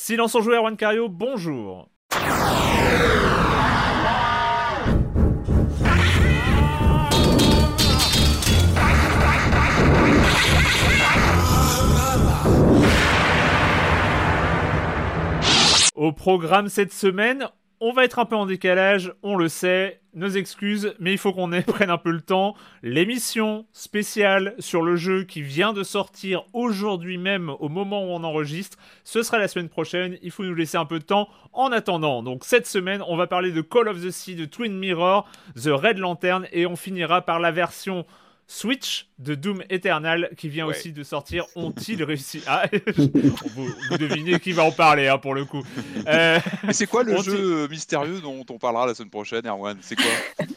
Silence en joueur, Juan Cario, bonjour. Au programme cette semaine, on va être un peu en décalage, on le sait, nos excuses, mais il faut qu'on prenne un peu le temps. L'émission spéciale sur le jeu qui vient de sortir aujourd'hui même au moment où on enregistre, ce sera la semaine prochaine, il faut nous laisser un peu de temps en attendant. Donc cette semaine, on va parler de Call of the Sea, de Twin Mirror, The Red Lantern, et on finira par la version Switch de Doom Eternal qui vient aussi de sortir. Ont-ils réussi? Ah, vous, devinez qui va en parler hein, pour le coup. Euh, Mais c'est quoi le jeu mystérieux dont on parlera la semaine prochaine, Erwan? C'est quoi?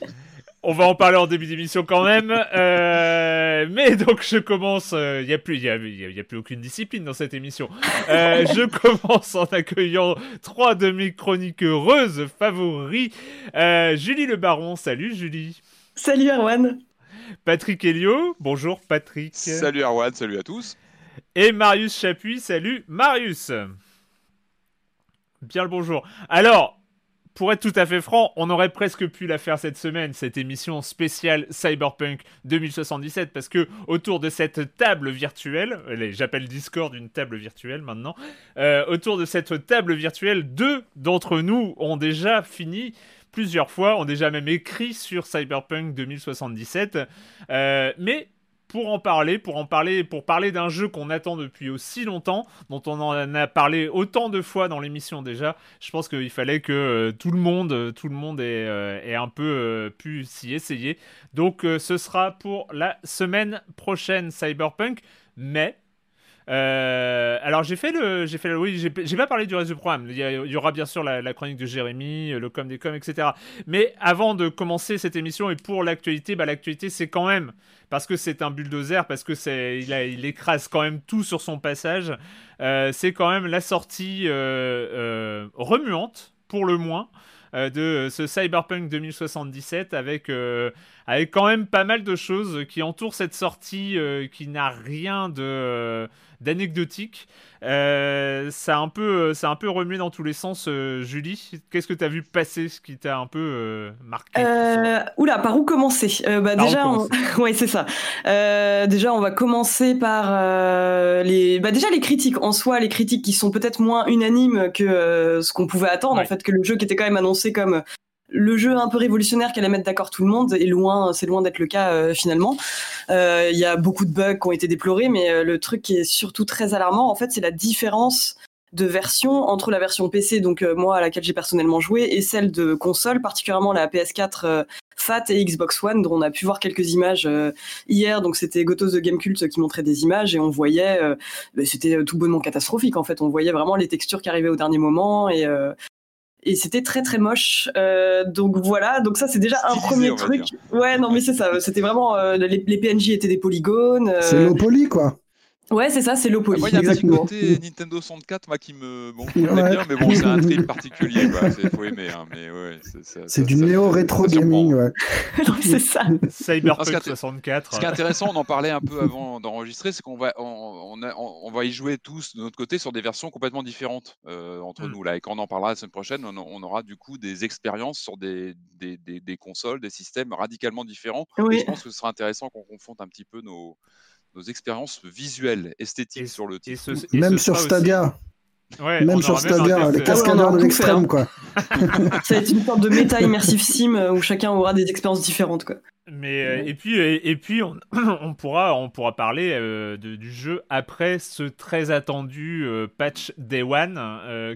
On va en parler en début d'émission quand même. Euh, mais donc je commence. Il euh, n'y a, plus, y a, y a, plus aucune discipline dans cette émission. je commence en accueillant trois de mes chroniques heureuses favoris. Julie Le Baron. Salut Julie. Salut Erwan. Patrick Helio. Bonjour Patrick. Salut Arwan, salut à tous. Et Marius Chapuis. Salut Marius. Bien le bonjour. Alors, pour être tout à fait franc, on aurait presque pu la faire cette semaine, cette émission spéciale Cyberpunk 2077, parce que autour de cette table virtuelle, j'appelle Discord une table virtuelle maintenant, euh, autour de cette table virtuelle, deux d'entre nous ont déjà fini plusieurs fois, ont déjà même écrit sur Cyberpunk 2077. Euh, mais pour en parler, pour en parler, pour parler d'un jeu qu'on attend depuis aussi longtemps, dont on en a parlé autant de fois dans l'émission déjà, je pense qu'il fallait que euh, tout le monde, tout le monde ait, euh, un peu pu s'y essayer. Donc ce sera pour la semaine prochaine Cyberpunk, mais euh, alors j'ai fait le, j'ai fait le, oui, j'ai pas parlé du reste du programme. Il y, aura bien sûr la, chronique de Jérémy, le com des coms, etc. Mais avant de commencer cette émission et pour l'actualité, bah l'actualité c'est quand même parce que c'est un bulldozer, parce que c'est, il, écrase quand même tout sur son passage. Euh, c'est quand même la sortie euh, remuante pour le moins de ce Cyberpunk 2077 avec avec quand même pas mal de choses qui entourent cette sortie qui n'a rien de d'anecdotique. Euh, ça, a un peu, ça a un peu remué dans tous les sens. Euh, Julie, qu'est-ce que tu as vu passer, ce qui t'a un peu euh, marqué? Oula, par où commencer? Bah, Déjà, ouais, c'est ça. déjà, on va commencer par les, bah, déjà les critiques en soi, les critiques qui sont peut-être moins unanimes que ce qu'on pouvait attendre. En fait, que le jeu qui était quand même annoncé comme le jeu un peu révolutionnaire qui allait mettre d'accord tout le monde est loin, c'est loin d'être le cas euh, finalement. Euh, il y a beaucoup de bugs qui ont été déplorés, mais euh, le truc qui est surtout très alarmant, en fait, c'est la différence de version entre la version PC, donc moi à laquelle j'ai personnellement joué, et celle de console, particulièrement la PS4 Fat et Xbox One, dont on a pu voir quelques images hier. Donc c'était Gotos de Gamecult qui montrait des images et on voyait, bah, c'était tout bonnement catastrophique en fait. On voyait vraiment les textures qui arrivaient au dernier moment et et c'était très très moche. Euh, donc voilà, donc ça c'est déjà un premier truc. Ouais, non mais c'est ça. C'était vraiment euh, les, PNJ étaient des polygones. Euh... C'est low poly quoi. Ouais, c'est ça, c'est low poly. Moi, il y a un petit côté Nintendo 64 moi, qui me. Bon, bien, mais bon, c'est un trip particulier, quoi. Faut aimer, hein, mais ouais. C'est du néo-rétro gaming, ouais. c'est ça. Cyberpunk 64. Ce qui est intéressant, on en parlait un peu avant d'enregistrer, c'est qu'on va, on, on, va y jouer tous de notre côté sur des versions complètement différentes euh, entre mm. nous, là. Et quand on en parlera la semaine prochaine, on, aura du coup des expériences sur des, des, des, consoles, des systèmes radicalement différents. Et je pense que ce sera intéressant qu'on confronte un petit peu nos nos expériences visuelles, esthétiques sur le titre. même sur Stadia. même sur Stadia, les cascadeurs de l'extrême, quoi. Ça va être une sorte de méta immersive sim euh, où chacun aura des expériences différentes, quoi. Mais euh, et puis et, puis on, on, pourra on pourra parler euh, de, du jeu après ce très attendu euh, patch Day One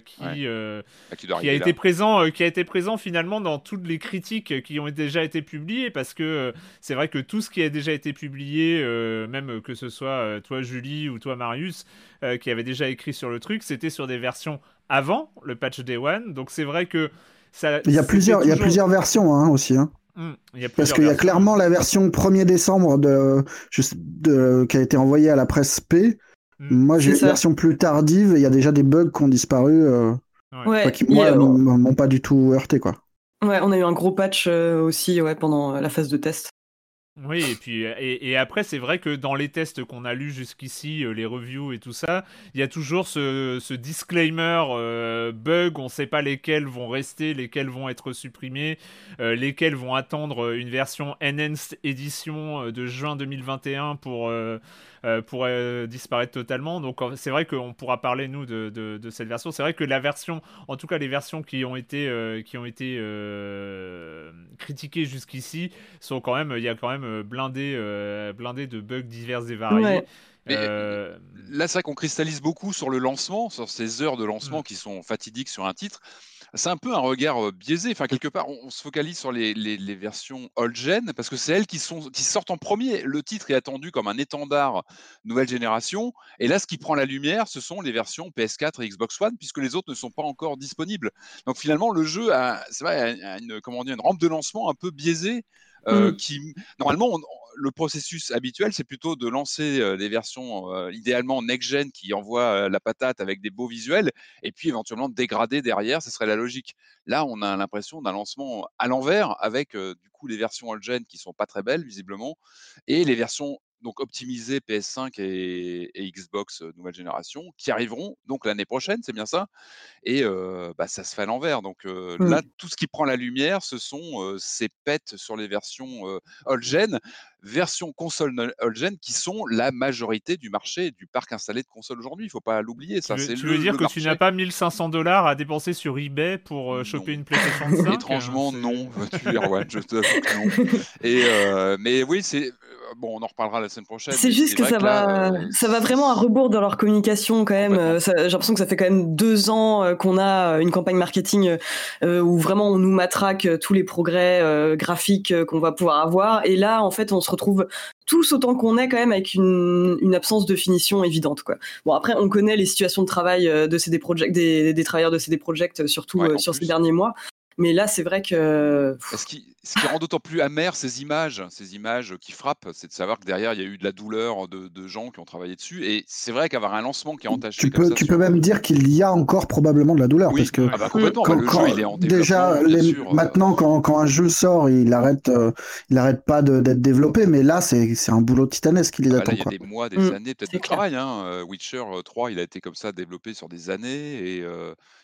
qui bah, qui, a été présent qui a été présent finalement dans toutes les critiques qui ont déjà été publiées parce que c'est vrai que tout ce qui a déjà été publié même que ce soit toi Julie ou toi Marius qui avait déjà écrit sur le truc c'était sur des versions avant le patch Day One. Donc c'est vrai que ça, il y a plusieurs il y a plusieurs versions hein, aussi hein. Parce qu'il y a clairement la version 1er décembre de, de, qui a été envoyée à la presse P. Hmm. Moi, j'ai une version plus tardive et il y a déjà des bugs qui ont disparu. Euh, qui, moi, m'ont pas du tout heurté. Quoi. Ouais, on a eu un gros patch euh, aussi ouais, pendant la phase de test. Oui, et puis et, après c'est vrai que dans les tests qu'on a lus jusqu'ici, euh, les reviews et tout ça, il y a toujours ce, disclaimer euh, bug, on ne sait pas lesquels vont rester, lesquels vont être supprimés, euh, lesquels vont attendre une version enhanced édition de juin 2021 pour euh, pourrait disparaître totalement. Donc c'est vrai qu'on pourra parler nous de, de, cette version. C'est vrai que la version, en tout cas les versions qui ont été euh, qui ont été euh, critiquées jusqu'ici sont quand même, il y a quand même blindé blindé de bugs divers et variés. Là, c'est vrai qu'on cristallise beaucoup sur le lancement, sur ces heures de lancement mm. qui sont fatidiques sur un titre c'est un peu un regard biaisé. Enfin, quelque part, on, se focalise sur les, versions old-gen parce que c'est elles qui, sont, qui sortent en premier. Le titre est attendu comme un étendard nouvelle génération. Et là, ce qui prend la lumière, ce sont les versions PS4 et Xbox One puisque les autres ne sont pas encore disponibles. Donc finalement, le jeu a, vrai, une, comment une rampe de lancement un peu biaisée. Mmh. qui normalement on, le processus habituel, c'est plutôt de lancer des versions idéalement next-gen qui envoient la patate avec des beaux visuels et puis éventuellement dégrader derrière, ce serait la logique. Là, on a l'impression d'un lancement à l'envers avec du coup les versions old-gen qui sont pas très belles visiblement et les versions donc optimisées PS5 et, Xbox nouvelle génération qui arriveront donc l'année prochaine, c'est bien ça? Et bah, ça se fait à l'envers. Donc là, tout ce qui prend la lumière, ce sont ces pets sur les versions old-gen versions console old-gen qui sont la majorité du marché du parc installé de consoles aujourd'hui. Il ne faut pas l'oublier. Ça, tu veux, tu veux dire que tu n'as pas 1500 dollars à dépenser sur eBay pour choper une PlayStation 5 Étrangement, non. tu je te non. Et, mais oui, c'est bon, on en reparlera la semaine prochaine. C'est juste que, ça, va, euh, ça va vraiment à rebours dans leur communication quand même. J'ai l'impression que ça fait quand même deux ans qu'on a une campagne marketing où vraiment on nous matraque tous les progrès graphiques qu'on va pouvoir avoir. Et là, en fait, on se retrouve tous autant qu'on est quand même avec une, une, absence de finition évidente quoi. Bon après on connaît les situations de travail euh, de CD des, des, travailleurs de CD Projekt euh, surtout euh, sur ces derniers mois mais là, c'est vrai que. Qui, ce qui rend d'autant plus amer ces images, ces images qui frappent, c'est de savoir que derrière, il y a eu de la douleur de, de gens qui ont travaillé dessus. Et c'est vrai qu'avoir un lancement qui est entaché. Tu peux, tu peux même dire qu'il y a encore probablement de la douleur. Parce que ah bah complètement. Quand, le jeu, il est en déjà, maintenant, quand, quand, un jeu sort, il arrête, euh, il arrête pas d'être développé. Mais là, c'est un boulot titanesque qui les ah bah attend. il y a des mois, des mmh, années, peut-être de travail. Hein. Euh, Witcher 3, euh, il a été comme ça développé sur des années. Et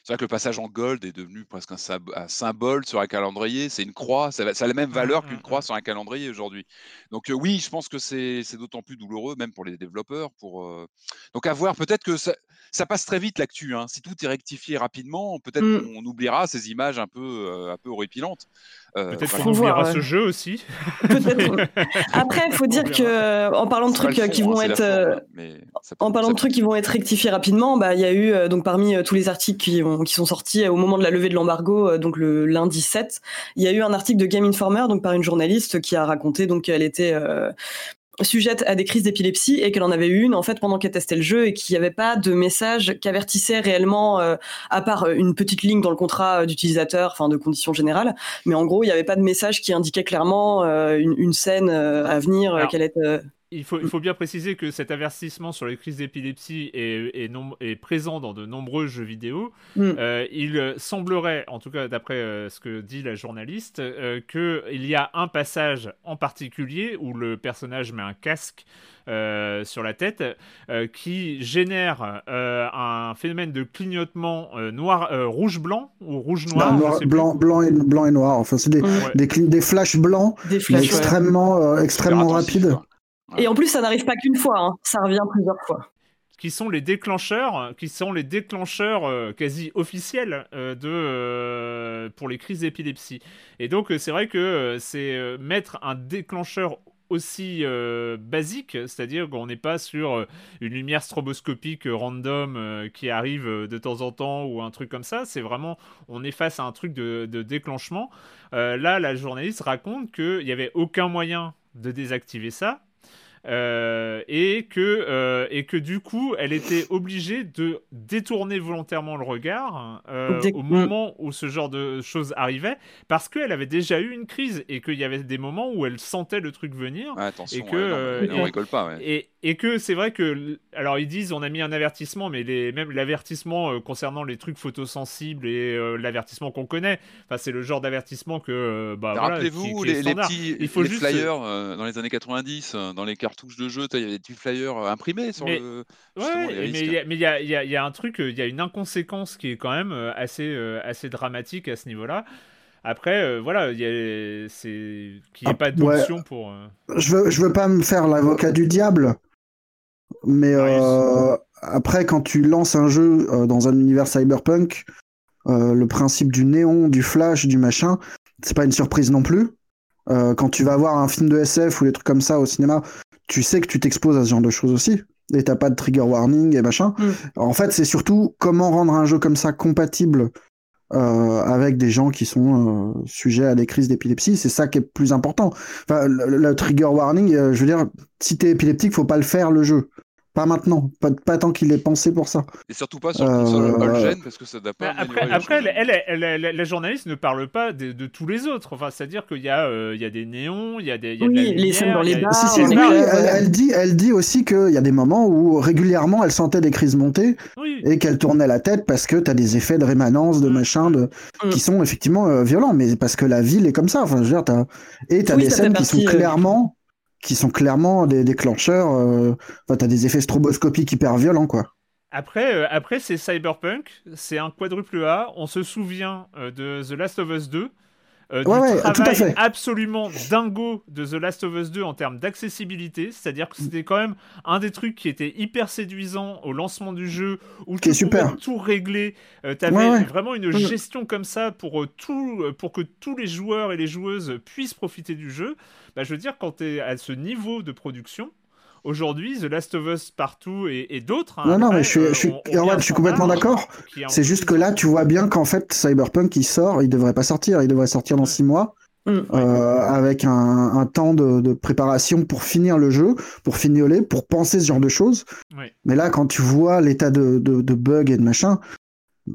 c'est vrai que le passage en gold est devenu presque un, symbole sur un calendrier. C'est une croix, ça, a la même valeur mmh, qu'une mmh, croix mmh. sur un calendrier aujourd'hui. Donc euh, oui, je pense que c'est d'autant plus douloureux, même pour les développeurs. Pour, euh, Donc à voir, peut-être que ça, ça, passe très vite l'actu. Hein. Si tout est rectifié rapidement, peut-être qu'on oubliera ces images un peu, euh, un peu horripilantes. Peut-être qu'on oubliera ce jeu aussi. Après, il faut dire que en parlant de trucs qui vont être, en parlant de trucs qui vont être rectifiés rapidement, bah il y a eu donc parmi tous les articles qui, qui sont sortis au moment de la levée de l'embargo, donc le lundi 7, il y a eu un article de Game Informer donc par une journaliste qui a raconté donc qu'elle était euh, sujette à des crises d'épilepsie et qu'elle en avait eu une en fait pendant qu'elle testait le jeu et qu'il n'y avait pas de message qui avertissait réellement euh, à part une petite ligne dans le contrat d'utilisateur, enfin de conditions générales, mais en gros il n'y avait pas de message qui indiquait clairement euh, une, scène à venir qu'elle était il faut, il faut bien préciser que cet avertissement sur les crises d'épilepsie est, est, est, présent dans de nombreux jeux vidéo. Mm. Euh, il semblerait, en tout cas d'après euh, ce que dit la journaliste, euh, qu'il y a un passage en particulier où le personnage met un casque sur la tête qui génère un phénomène de clignotement noir, rouge-blanc ou rouge-noir. blanc, blanc, et, blanc et noir. Enfin, c'est des, des, des, flashs blancs extrêmement, extrêmement rapides. Et en plus, ça n'arrive pas qu'une fois, hein. ça revient plusieurs fois. qui sont les déclencheurs, qui sont les déclencheurs quasi officiels de pour les crises d'épilepsie. Et donc c'est vrai que c'est mettre un déclencheur aussi euh, basique, c'est-à-dire qu'on n'est pas sur euh, une lumière stroboscopique random euh, qui arrive de temps en temps ou un truc comme ça, c'est vraiment, on est face à un truc de, de déclenchement. là, la journaliste raconte qu'il n'y avait aucun moyen de désactiver ça, euh, et, que, euh, et que du coup, elle était obligée de détourner volontairement le regard euh, au moment où ce genre de choses arrivait, parce qu'elle avait déjà eu une crise et qu'il y avait des moments où elle sentait le truc venir. et que, on rigole pas. Et, et que c'est vrai que, alors ils disent on a mis un avertissement, mais les, même l'avertissement concernant les trucs photosensibles et l'avertissement qu'on connaît, enfin, c'est le genre d'avertissement que. Bah, Rappelez-vous les, les, petits les flyers dans les années 90, dans les touche de jeu, il y avait des petits flyers euh, imprimés sur le. Ouais, mais il y, a, y, a un truc, il y a une inconséquence qui est quand même euh, assez, euh, assez dramatique à ce niveau-là. Après, voilà, c'est qu'il n'y ait ah, pas d'option pour. Je veux, je veux pas me faire l'avocat du diable, mais après, quand tu lances un jeu dans un univers cyberpunk, le principe du néon, du flash, du machin, c'est pas une surprise non plus. quand tu vas voir un film de SF ou des trucs comme ça au cinéma, tu sais que tu t'exposes à ce genre de choses aussi. Et t'as pas de trigger warning et machin. Mm. En fait, c'est surtout comment rendre un jeu comme ça compatible euh, avec des gens qui sont euh, sujets à des crises d'épilepsie. C'est ça qui est plus important. Enfin, le, trigger warning, euh, je veux dire, si t'es épileptique, faut pas le faire le jeu. Pas maintenant, pas, pas tant qu'il est pensé pour ça. Et surtout pas sur le console euh... parce que ça n'a pas. Après, après elle, la journaliste ne parle pas de, de tous les autres. Enfin, c'est-à-dire qu'il y, a, euh, il y a des néons, il y a des. Il y a oui, les scènes dans les bars. elle, dit, elle dit aussi qu'il y a des moments où régulièrement elle sentait des crises monter et qu'elle tournait la tête parce que tu as des effets de rémanence, de mm. machin, de, mm. qui sont effectivement euh, violents. Mais parce que la ville est comme ça. Enfin, je veux dire, as... Et tu as des scènes qui sont euh, clairement qui sont clairement des déclencheurs. Euh, enfin, t'as des effets stroboscopiques hyper violents, quoi. Après, euh, après c'est Cyberpunk, c'est un quadruple A. On se souvient euh, de The Last of Us 2. du travail absolument dingo de The Last of Us 2 en termes d'accessibilité, c'est-à-dire que c'était quand même un des trucs qui était hyper séduisant au lancement du jeu, où tu pouvais tout régler, tu avais vraiment une gestion comme ça pour, tout, pour que tous les joueurs et les joueuses puissent profiter du jeu. Bah, je veux dire, quand tu es à ce niveau de production, aujourd'hui, The Last of Us partout et, d'autres. Hein, non, non, mais je suis, je suis, je suis complètement d'accord. C'est juste que là, tu vois bien qu'en fait, Cyberpunk, il sort, il devrait pas sortir, il devrait sortir dans 6 mois. Mm. Euh, avec un, temps de, préparation pour finir le jeu, pour fignoler, pour penser ce genre de choses. Mais là, quand tu vois l'état de, de, bugs et de machin,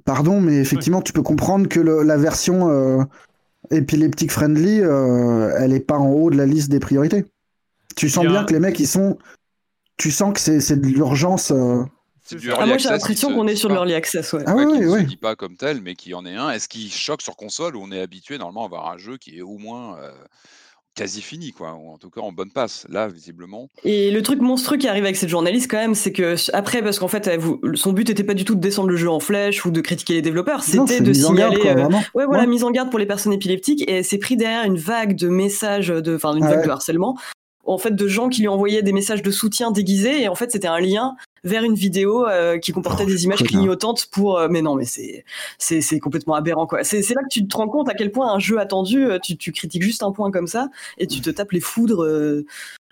pardon, mais effectivement, tu peux comprendre que la version euh, épileptique friendly, euh, elle est pas en haut de la liste des priorités. Tu sens bien, que les mecs, ils sont. Tu sens que c'est de l'urgence. Euh. Ah, moi j'ai l'impression qu'on est sur l'early access. Ouais. Ah, qui ne se dit pas comme tel, mais qui en est un. Est-ce qu'il choque sur console où on est habitué normalement à avoir un jeu qui est au moins euh, quasi fini, quoi, ou en tout cas en bonne passe, là, visiblement. Et le truc monstrueux qui arrive avec cette journaliste, quand même, c'est que après, parce qu'en fait, son but n'était pas du tout de descendre le jeu en flèche ou de critiquer les développeurs, c'était de signaler. Euh, ouais, voilà, mise en garde pour les personnes épileptiques, et elle s'est pris derrière une vague de messages, de, enfin, une ah vague de harcèlement, en fait, de gens qui lui envoyaient des messages de soutien déguisés, et en fait, c'était un lien vers une vidéo euh, qui comportait oh, des images clignotantes pour euh, mais non mais c'est c'est complètement aberrant quoi. C'est là que tu te rends compte à quel point un jeu attendu euh, tu, tu critiques juste un point comme ça et tu te tapes les foudres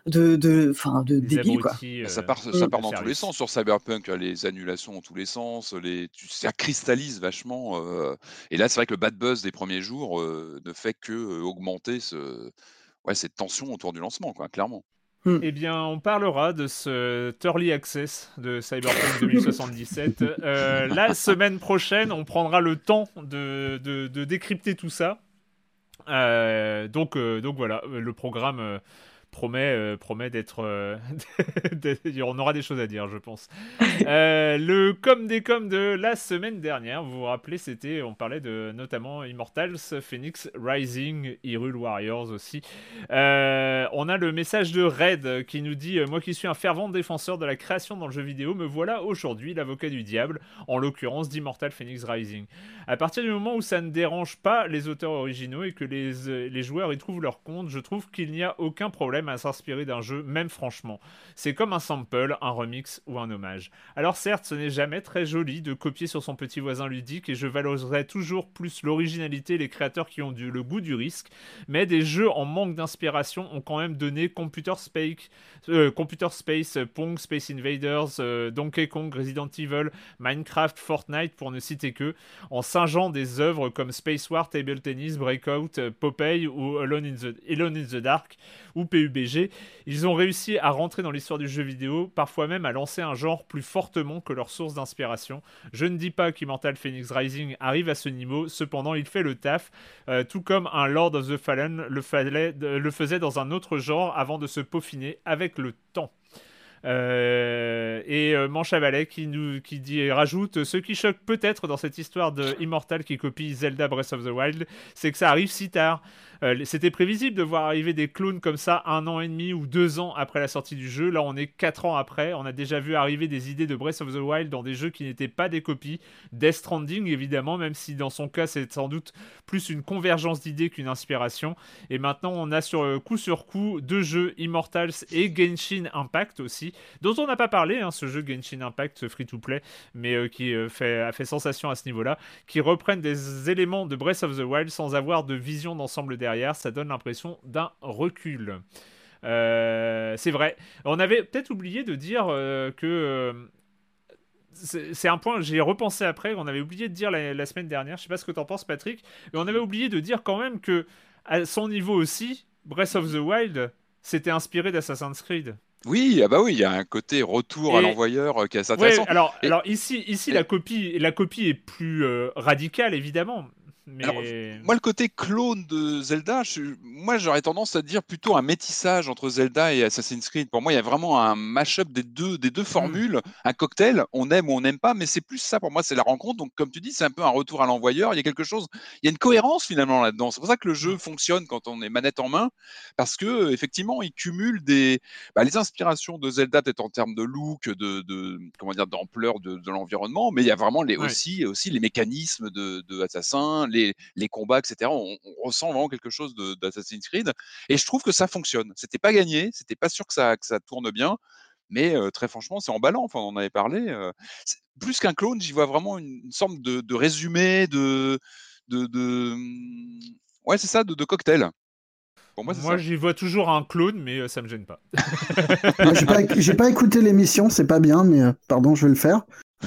de de enfin de débile quoi. ça part ça part dans tous les sens sur Cyberpunk les annulations dans tous les sens les tu, ça cristallise vachement et là c'est vrai que le bad buzz des premiers jours ne fait que augmenter ce ouais cette tension autour du lancement quoi clairement Hmm. Eh bien, on parlera de ce Early Access de Cyberpunk 2077. Euh, la semaine prochaine, on prendra le temps de, décrypter tout ça. Euh, donc, euh, donc voilà, le programme promet, euh, promet d'être. Euh, on aura des choses à dire, je pense. Euh, le com des com de la semaine dernière, vous vous rappelez, c'était. On parlait de notamment Immortals, Phoenix Rising, Hyrule Warriors aussi. on a le message de Red qui nous dit Moi qui suis un fervent défenseur de la création dans le jeu vidéo, me voilà aujourd'hui l'avocat du diable, en l'occurrence d'Immortal Phoenix Rising. À partir du moment où ça ne dérange pas les auteurs originaux et que les, les joueurs y trouvent leur compte, je trouve qu'il n'y a aucun problème à s'inspirer d'un jeu, même franchement. C'est comme un sample, un remix ou un hommage. Alors certes, ce n'est jamais très joli de copier sur son petit voisin ludique et je valoriserai toujours plus l'originalité et les créateurs qui ont du, le goût du risque, mais des jeux en manque d'inspiration ont quand même donné Computer Space, euh, Computer Space Pong, Space Invaders, euh, Donkey Kong, Resident Evil, Minecraft, Fortnite pour ne citer que, en singeant des œuvres comme Space War, Table Tennis, Breakout, euh, Popeye ou Alone in the, Alone in the Dark ou PUBG. Ils ont réussi à rentrer dans l'histoire du jeu vidéo, parfois même à lancer un genre plus fortement que leur source d'inspiration. Je ne dis pas qu'Immortal Phoenix Rising arrive à ce niveau, cependant il fait le taf, euh, tout comme un Lord of the Fallen le, faisait dans un autre genre avant de se peaufiner avec le temps. Euh, et euh, Manche qui nous qui dit rajoute ce qui choque peut-être dans cette histoire de qui copie Zelda Breath of the Wild, c'est que ça arrive si tard. Euh, c'était prévisible de voir arriver des clones comme ça un an et demi ou deux ans après la sortie du jeu. Là, on est quatre ans après. On a déjà vu arriver des idées de Breath of the Wild dans des jeux qui n'étaient pas des copies. Death Stranding, évidemment, même si dans son cas, c'est sans doute plus une convergence d'idées qu'une inspiration. Et maintenant, on a sur euh, coup sur coup deux jeux Immortals et Genshin Impact aussi, dont on n'a pas parlé, hein, ce jeu Genshin Impact free-to-play, mais euh, qui fait, a fait sensation à ce niveau-là, qui reprennent des éléments de Breath of the Wild sans avoir de vision d'ensemble derrière ça donne l'impression d'un recul. Euh, c'est vrai. On avait peut-être oublié de dire euh, que euh, c'est un point, j'ai repensé après, on avait oublié de dire la, semaine dernière, je sais pas ce que t'en penses Patrick, mais on avait oublié de dire quand même que à son niveau aussi, Breath of the Wild s'était inspiré d'Assassin's Creed. Oui, ah bah oui, il y a un côté retour à l'envoyeur qui est assez intéressant. alors, alors ici, ici la copie, la copie est plus radicale évidemment, moi, le côté clone de Zelda, moi, j'aurais tendance à dire plutôt un métissage entre Zelda et Assassin's Creed. Pour moi, il y a vraiment un mash-up des deux, des deux mmh. formules, un cocktail, on aime ou on n'aime pas, mais c'est plus ça pour moi, c'est la rencontre. Donc, comme tu dis, c'est un peu un retour à l'envoyeur. Il y a quelque chose, il y a une cohérence finalement là-dedans. C'est pour ça que le jeu mmh. fonctionne quand on est manette en main, parce que effectivement, il cumule des, bah, les inspirations de Zelda, peut-être en termes de look, de, comment dire, d'ampleur de, l'environnement, mais il y a vraiment les, aussi, aussi les mécanismes de, de Assassin, les, combats, etc. On, ressent vraiment quelque chose d'Assassin's Creed. Et je trouve que ça fonctionne. C'était pas gagné, c'était pas sûr que ça, que ça tourne bien. Mais très franchement, c'est emballant. Enfin, on en avait parlé. plus qu'un clone, j'y vois vraiment une, sorte de, résumé, de, de, mmh, ouais, c'est ça, de, cocktail. moi, j'y vois toujours un clone, mais ça me gêne pas. j'ai pas, écouté l'émission, c'est pas bien, mais pardon, je vais le faire.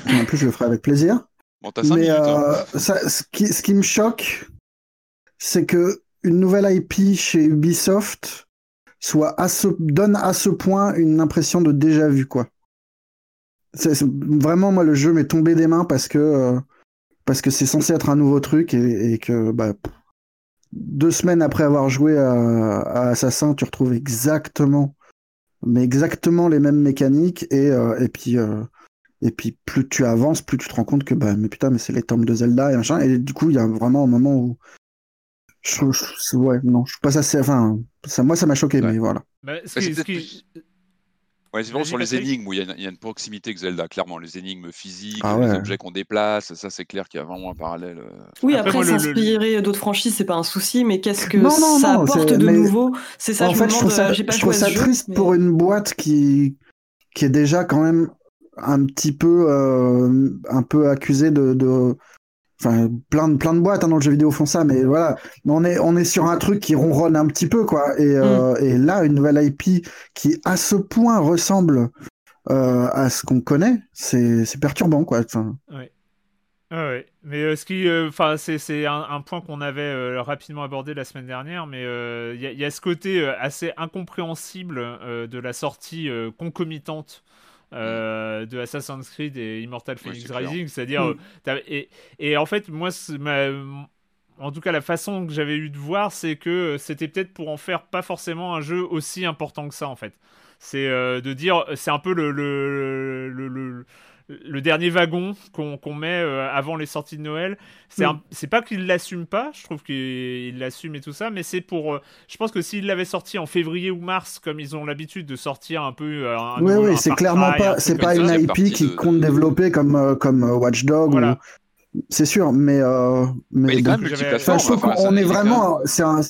En plus, je le ferai avec plaisir. Mais hein. euh, ce, qui, me choque, c'est que une nouvelle IP chez Ubisoft soit à ce, donne à ce point une impression de déjà vu, quoi. Vraiment, moi, le jeu m'est tombé des mains parce que euh, parce que c'est censé être un nouveau truc et, que bah, deux semaines après avoir joué à, Assassin, tu retrouves exactement, mais exactement les mêmes mécaniques et, euh, et puis et puis plus tu avances, plus tu te rends compte que bah mais putain mais c'est les tombes de Zelda et machin. Et du coup il y a vraiment un moment où je, ouais non je suis pas assez enfin ça moi ça m'a choqué mais voilà. Bah, ce Ouais, c'est vraiment sur les énigmes où il y, a une, proximité avec Zelda, clairement. Les énigmes physiques, ah les objets qu'on déplace, ça c'est clair qu'il y a vraiment un parallèle. Euh. Oui, après, s'inspirer d'autres franchises, c'est pas un souci, mais qu'est-ce que ça apporte de nouveau? C'est ça, en je fait, je trouve ça, je trouve ça triste pour une boîte qui, qui est déjà quand même un petit peu, euh, un peu accusé de, de... Enfin, plein de, plein de boîtes hein, dans le jeu vidéo font ça, mais voilà, on est, on est sur un truc qui ronronne un petit peu, quoi. Et, euh, mm. et là, une nouvelle IP qui, à ce point, ressemble euh, à ce qu'on connaît, c'est perturbant, quoi. Enfin... Ouais. ouais. Mais ce qui, enfin, c'est un, un, point qu'on avait rapidement abordé la semaine dernière, mais il y, y, a ce côté assez incompréhensible de la sortie concomitante euh, de Assassin's Creed et Immortal Phoenix Rising. C'est-à-dire, hmm. euh, et, et, en fait, moi, en tout cas, la façon que j'avais eu de voir, c'est que c'était peut-être pour en faire pas forcément un jeu aussi important que ça, en fait. C'est euh, de dire, c'est un peu le, le, le le dernier wagon qu'on met euh, avant les sorties de Noël. C'est mm. c'est pas qu'il l'assume pas, je trouve qu'il l'assume et tout ça, mais c'est pour. Euh, je pense que s'il l'avait sorti en février ou mars, comme ils ont l'habitude de sortir un peu. Euh, oui, oui, c'est clairement pas. C'est pas une IP qui compte développer comme, comme Watch Dog. C'est sûr, mais. mais, mais je trouve qu'on est vraiment. C'est un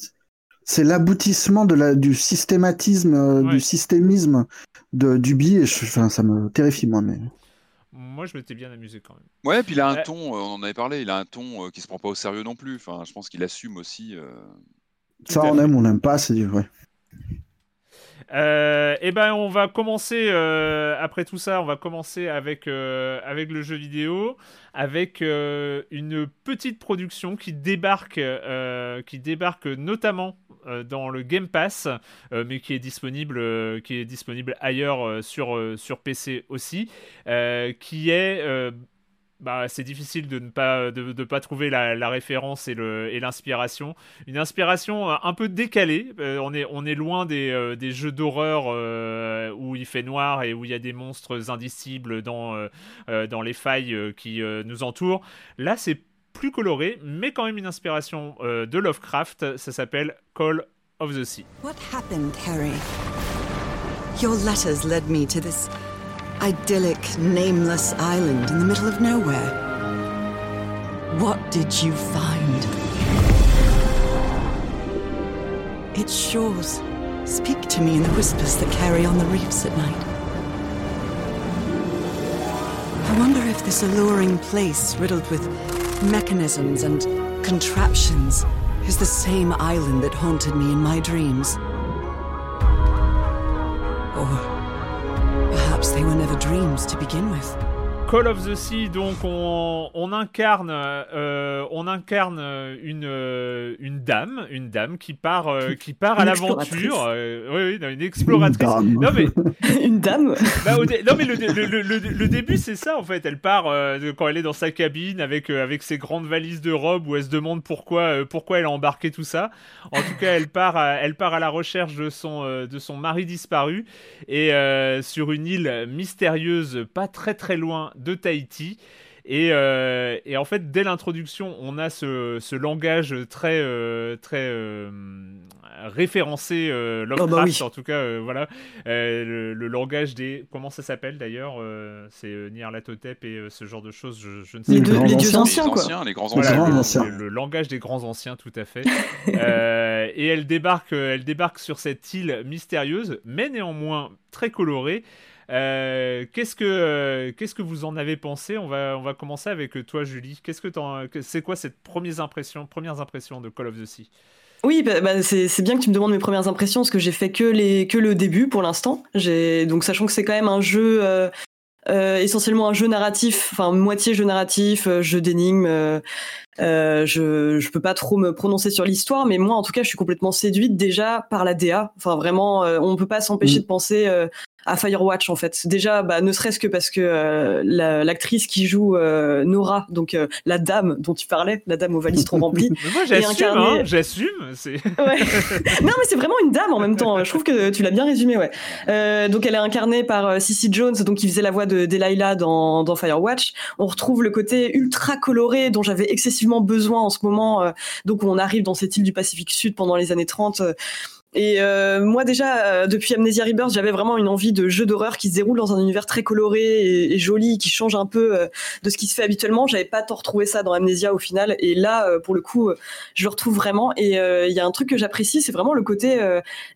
c'est l'aboutissement de la, du systématisme, du systémisme de, du billet. Enfin, ça me terrifie, moi. Mais... Moi, je m'étais bien amusé quand même. Ouais, puis il a un ton, on en avait parlé, il a un ton qui se prend pas au sérieux non plus. Enfin, je pense qu'il assume aussi. Ça, on aime, on n'aime pas, c'est vrai. Euh, et eh ben on va commencer euh, après tout ça, on va commencer avec euh, avec le jeu vidéo, avec une petite production qui débarque qui débarque notamment dans le Game Pass, mais qui est disponible qui est disponible ailleurs sur sur PC aussi, qui est bah, c'est difficile de ne pas, de, pas trouver la, référence et, le, et l'inspiration. Une inspiration euh, un peu décalée. Euh, on, est, on est loin des, euh, des jeux d'horreur où il fait noir et où il y a des monstres indicibles dans, dans les failles qui nous entourent. Là, c'est plus coloré, mais quand même une inspiration de Lovecraft. Ça s'appelle Call of the Sea. What happened, Harry? Your letters led me to this idyllic, nameless island in the middle of nowhere. What did you find? Its shores speak to me in the whispers that carry on the reefs at night. I wonder if this alluring place, riddled with mechanisms and contraptions, is the same island that haunted me in my dreams. Begin with. Call of the Sea, donc on, incarne, euh, on incarne une, euh, une dame, une dame qui part, euh, qui part à l'aventure. oui, oui, une exploratrice. Une dame. Non, mais... une dame. Bah, non mais le, le, le, le début c'est ça en fait. Elle part quand elle est dans sa cabine avec avec ses grandes valises de robe où elle se demande pourquoi pourquoi elle a embarqué tout ça. En tout cas, elle part à, elle part à la recherche de son de son mari disparu et sur une île mystérieuse pas très très loin de Tahiti. Euh, et, en fait, dès l'introduction, on a ce, langage très, euh, très euh, référencé Lovecraft, oh, bah en tout cas, voilà, le, langage des, comment ça s'appelle d'ailleurs, c'est Nyarlathotep et ce genre de choses, je, ne sais pas. Les, dieux anciens, quoi. les grands anciens. Le, langage des grands anciens, tout à fait. et elle débarque, elle débarque sur cette île mystérieuse, mais néanmoins très colorée. Euh, qu'est-ce que euh, qu'est-ce que vous en avez pensé? On va on va commencer avec toi, Julie. Qu'est-ce que c'est quoi cette premières impressions premières impressions de Call of the Sea oui, bah, bah, c'est bien que tu me demandes mes premières impressions parce que j'ai fait que les que le début pour l'instant. Donc sachant que c'est quand même un jeu euh, essentiellement un jeu narratif, enfin moitié jeu narratif, jeu d'énigmes. Euh, je je peux pas trop me prononcer sur l'histoire, mais moi en tout cas je suis complètement séduite déjà par la DA. Enfin vraiment, on peut pas s'empêcher mm. de penser à Firewatch en fait. Déjà, bah, ne serait-ce que parce que euh, l'actrice qui joue euh, Nora, donc euh, la dame dont tu parlais, la dame aux valises trop remplies, moi j'assume, hein, j'assume. Ouais. non mais c'est vraiment une dame en même temps. Je trouve que tu l'as bien résumé, ouais. donc elle est incarnée par Cissy Jones, donc qui faisait la voix de Delilah dans, dans Firewatch. On retrouve le côté ultra coloré dont j'avais excessivement besoin en ce moment. donc on arrive dans cette île du Pacifique Sud pendant les années 30 et euh, moi déjà, euh, depuis Amnesia Rebirth, j'avais vraiment une envie de jeu d'horreur qui se déroule dans un univers très coloré et, joli, qui change un peu euh, de ce qui se fait habituellement. J'avais pas tant retrouvé ça dans Amnesia au final, et là, pour le coup, je le retrouve vraiment. Et il y a un truc que j'apprécie, c'est vraiment le côté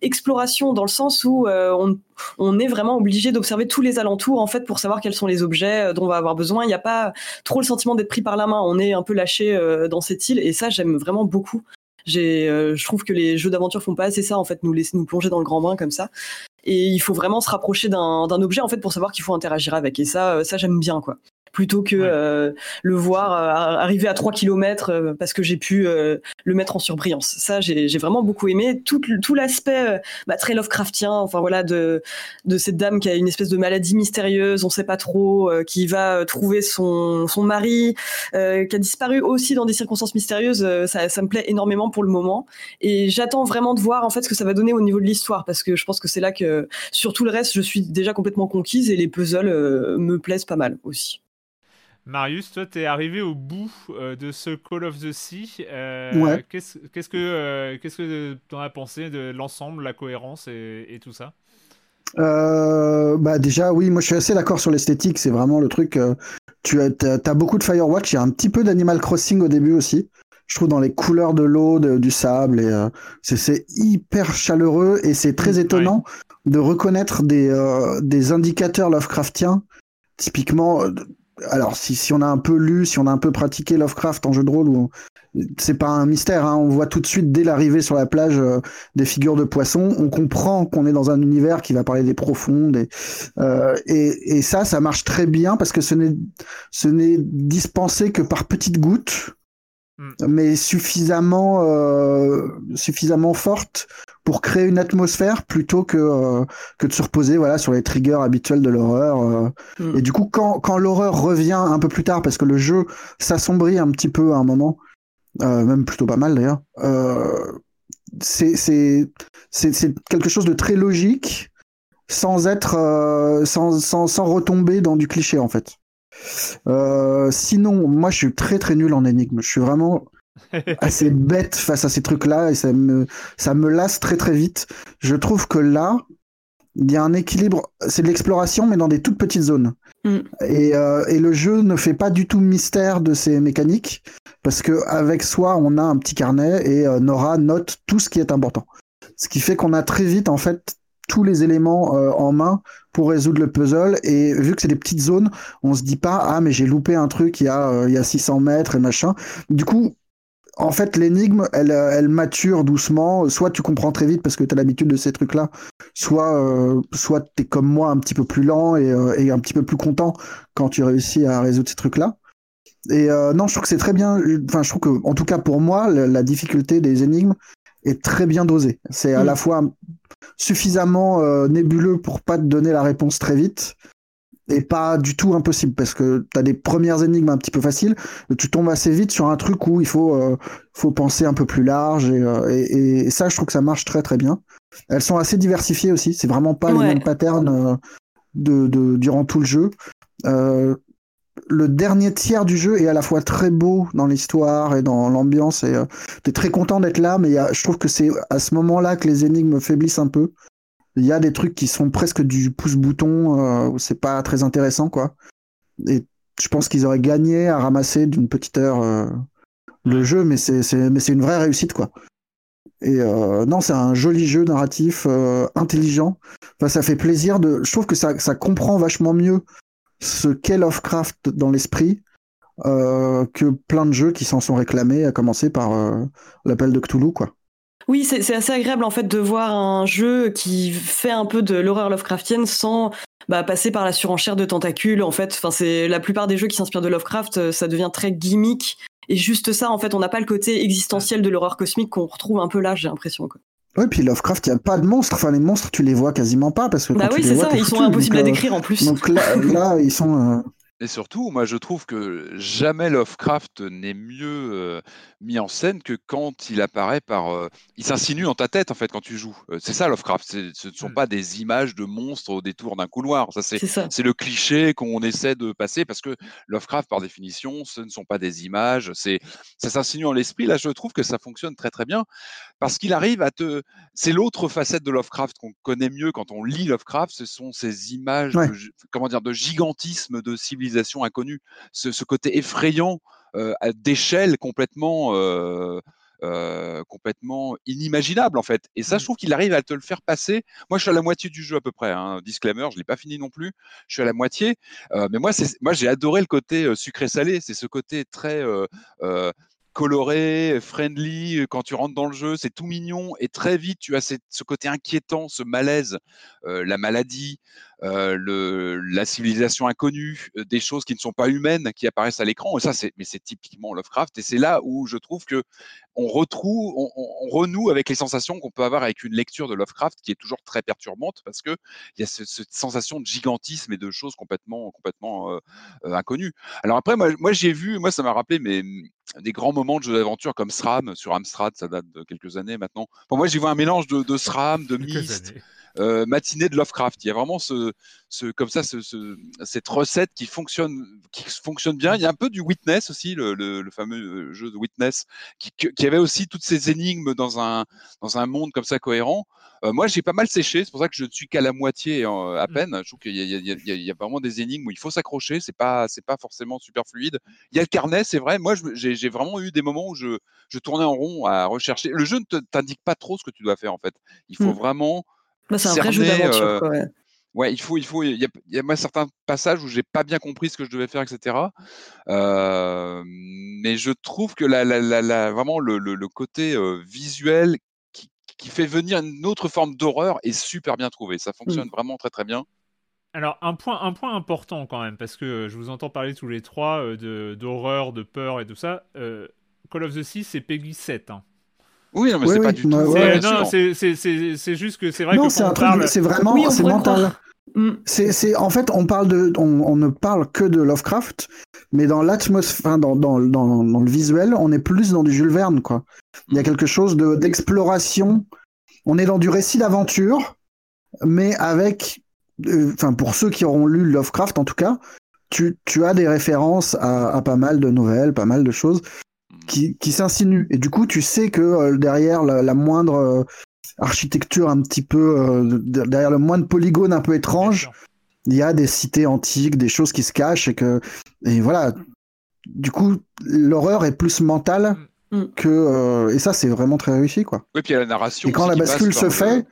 exploration, dans le sens où on, on est vraiment obligé d'observer tous les alentours en fait pour savoir quels sont les objets dont on va avoir besoin. Il n'y a pas trop le sentiment d'être pris par la main. On est un peu lâché dans cette île, et ça, j'aime vraiment beaucoup. J'ai, euh, je trouve que les jeux d'aventure font pas assez ça en fait, nous laisser nous plonger dans le grand bain comme ça. Et il faut vraiment se rapprocher d'un objet en fait pour savoir qu'il faut interagir avec. Et ça, euh, ça j'aime bien quoi plutôt que euh, le voir euh, arriver à 3 km euh, parce que j'ai pu le mettre en surbrillance. Ça, j'ai vraiment beaucoup aimé. Tout, tout l'aspect bah, très Lovecraftien, enfin voilà, de, de cette dame qui a une espèce de maladie mystérieuse, on sait pas trop, qui va trouver son, son mari, qui a disparu aussi dans des circonstances mystérieuses. ça, ça me plaît énormément pour le moment. Et j'attends vraiment de voir en fait ce que ça va donner au niveau de l'histoire parce que je pense que c'est là que sur tout le reste, je suis déjà complètement conquise et les puzzles me plaisent pas mal aussi. Marius, toi, tu es arrivé au bout euh, de ce Call of the Sea. Euh, qu'est-ce, que euh, qu'est-ce que tu en as pensé de l'ensemble, la cohérence et, tout ça? Bah déjà oui moi je suis assez d'accord sur l'esthétique c'est vraiment le truc tu as, as, beaucoup de Firewatch il y a un petit peu d'Animal Crossing au début aussi je trouve, dans les couleurs de l'eau, du sable. Et euh, c'est hyper chaleureux et c'est très mm, étonnant de reconnaître des, euh, des indicateurs Lovecraftiens. Typiquement, euh, alors si, si, on a un peu lu, si on a un peu pratiqué Lovecraft en jeu de rôle, ou c'est pas un mystère, hein, on voit tout de suite dès l'arrivée sur la plage des figures de poissons, on comprend qu'on est dans un univers qui va parler des profondes et, et, et, ça, ça marche très bien parce que ce n'est ce n'est dispensé que par petites gouttes Mm. mais suffisamment, euh, suffisamment forte pour créer une atmosphère plutôt que, euh, que de se reposer voilà, sur les triggers habituels de l'horreur. Euh. Mm. Et du coup, quand, quand l'horreur revient un peu plus tard, parce que le jeu s'assombrit un petit peu à un moment, même plutôt pas mal d'ailleurs, c'est quelque chose de très logique sans être sans, sans, sans retomber dans du cliché en fait. Euh, sinon, moi, je suis très très nul en énigme. Je suis vraiment assez bête face à ces trucs-là et ça me, ça me lasse très très vite. Je trouve que là, il y a un équilibre. C'est de l'exploration, mais dans des toutes petites zones. Mm. Et, euh, et, le jeu ne fait pas du tout mystère de ces mécaniques parce que avec soi, on a un petit carnet et euh, Nora note tout ce qui est important. Ce qui fait qu'on a très vite en fait tous les éléments euh, en main pour résoudre le puzzle. Et vu que c'est des petites zones, on se dit pas ah mais j'ai loupé un truc il y a il y a 600 mètres et machin. Du coup, en fait, l'énigme, elle, euh, elle mature doucement. Soit tu comprends très vite parce que tu as l'habitude de ces trucs-là, soit, soit tu es comme moi un petit peu plus lent et, et, un petit peu plus content quand tu réussis à résoudre ces trucs-là. Et non, je trouve que c'est très bien. Enfin, je trouve que, en tout cas pour moi, la, difficulté des énigmes est très bien dosée. C'est à mm. la fois suffisamment euh, nébuleux pour pas te donner la réponse très vite et pas du tout impossible parce que tu as des premières énigmes un petit peu faciles, tu tombes assez vite sur un truc où il faut, euh, faut penser un peu plus large euh, et, et, ça je trouve que ça marche très très bien. Elles sont assez diversifiées aussi, c'est vraiment pas les mêmes patterns de, de, durant tout le jeu. Le dernier tiers du jeu est à la fois très beau dans l'histoire et dans l'ambiance et euh, t'es très content d'être là mais je trouve que c'est à ce moment-là que les énigmes faiblissent un peu il y a des trucs qui sont presque du pouce-bouton euh, c'est pas très intéressant quoi. Et je pense qu'ils auraient gagné à ramasser d'une petite heure euh, le jeu mais c'est une vraie réussite quoi. Et non c'est un joli jeu narratif intelligent. Enfin, ça fait plaisir de je trouve que ça, comprend vachement mieux ce qu'est Lovecraft dans l'esprit euh, que plein de jeux qui s'en sont réclamés, à commencer par euh, l'appel de Cthulhu, quoi. Oui, c'est assez agréable en fait de voir un jeu qui fait un peu de l'horreur Lovecraftienne sans bah, passer par la surenchère de tentacules. En fait, enfin c'est la plupart des jeux qui s'inspirent de Lovecraft, euh, ça devient très gimmick. Et juste ça, en fait, on n'a pas le côté existentiel de l'horreur cosmique qu'on retrouve un peu là, j'ai l'impression. Oui, puis Lovecraft, il n'y a pas de monstres. Enfin, les monstres, tu les vois quasiment pas parce que. Bah oui, c'est ça, ils sont impossibles à décrire en plus. Donc là, là ils sont. Euh, et surtout, moi, je trouve que jamais Lovecraft n'est mieux euh, mis en scène que quand il apparaît par. Euh, il s'insinue dans ta tête, en fait, quand tu joues. Euh, c'est ça, Lovecraft. Ce ne sont mmh. pas des images de monstres au détour d'un couloir. Ça, c'est le cliché qu'on essaie de passer parce que Lovecraft, par définition, ce ne sont pas des images. C'est ça s'insinue en l'esprit. Là, je trouve que ça fonctionne très, très bien parce qu'il arrive à te. C'est l'autre facette de Lovecraft qu'on connaît mieux quand on lit Lovecraft. Ce sont ces images, de, comment dire, de gigantisme de civilisation inconnue, ce, côté effrayant euh, d'échelle complètement, euh, euh, complètement inimaginable en fait. Et ça, je mmh. trouve qu'il arrive à te le faire passer. Moi, je suis à la moitié du jeu à peu près. Hein. Disclaimer, je l'ai pas fini non plus. Je suis à la moitié. mais moi, moi, j'ai adoré le côté sucré-salé. C'est ce côté très coloré, friendly, quand tu rentres dans le jeu, c'est tout mignon et très vite tu as ce côté inquiétant, ce malaise, la maladie, le, la civilisation inconnue, des choses qui ne sont pas humaines qui apparaissent à l'écran. Et ça, c'est, mais c'est typiquement Lovecraft. Et c'est là où je trouve que on retrouve, on, renoue avec les sensations qu'on peut avoir avec une lecture de Lovecraft qui est toujours très perturbante parce que il y a cette sensation de gigantisme et de choses complètement, complètement inconnues. Alors après, moi, moi j'ai vu, moi ça m'a rappelé mais des grands moments de jeux d'aventure comme SRAM sur Amstrad, ça date de quelques années maintenant. Pour moi, j'y vois un mélange de, de SRAM, de Myst, euh, matinée de Lovecraft. Il y a vraiment ce, ce comme ça, ce, ce, cette recette qui fonctionne, qui fonctionne bien. Il y a un peu du Witness aussi, le, le, le fameux jeu de Witness, qui, qui, avait aussi toutes ces énigmes dans un dans un monde comme ça cohérent. Euh, moi, j'ai pas mal séché. C'est pour ça que je ne suis qu'à la moitié euh, à mmh. peine. Je trouve qu'il y, y, y, a vraiment des énigmes où il faut s'accrocher. C'est pas c'est pas forcément super fluide. Il y a le carnet, c'est vrai. Moi, j'ai vraiment eu des moments où je, je tournais en rond à rechercher. Le jeu ne t'indique pas trop ce que tu dois faire en fait. Il faut mmh. vraiment. Bah, c'est un vrai jeu d'aventure. Euh, ouais. ouais. il faut, il faut. Il y a, il y a certains passages où j'ai pas bien compris ce que je devais faire, etc. Euh, mais je trouve que la, la, la, vraiment le, le, le côté euh, visuel qui, qui, fait venir une autre forme d'horreur est super bien trouvé. Ça fonctionne mmh. vraiment très très bien. Alors, un point, un point important quand même, parce que je vous entends parler tous les trois euh, d'horreur, de, peur et tout ça. Euh, Call of the Sea, c'est Peggy 7. Hein. Oui, non, mais c'est pas du tout. Ouais, non, c'est juste que c'est vrai non, c'est un truc, c'est vraiment, c'est mental. Mm. C'est, en fait, on parle de, on, ne parle que de Lovecraft, mais dans l'atmosphère, dans, dans, dans, dans, le visuel, on est plus dans du Jules Verne, quoi. Il y a quelque chose de, d'exploration. On est dans du récit d'aventure, mais avec enfin pour ceux qui auront lu Lovecraft en tout cas, tu, tu as des références à, pas mal de nouvelles, pas mal de choses qui, qui s'insinuent. Et du coup, tu sais que euh, derrière la, moindre euh, architecture un petit peu, euh, derrière le moindre polygone un peu étrange, il y a des cités antiques, des choses qui se cachent et que, et voilà. Du coup, l'horreur est plus mentale mm. que, et ça, c'est vraiment très réussi, quoi. Oui, puis il y a la narration. Et quand la bascule se fait,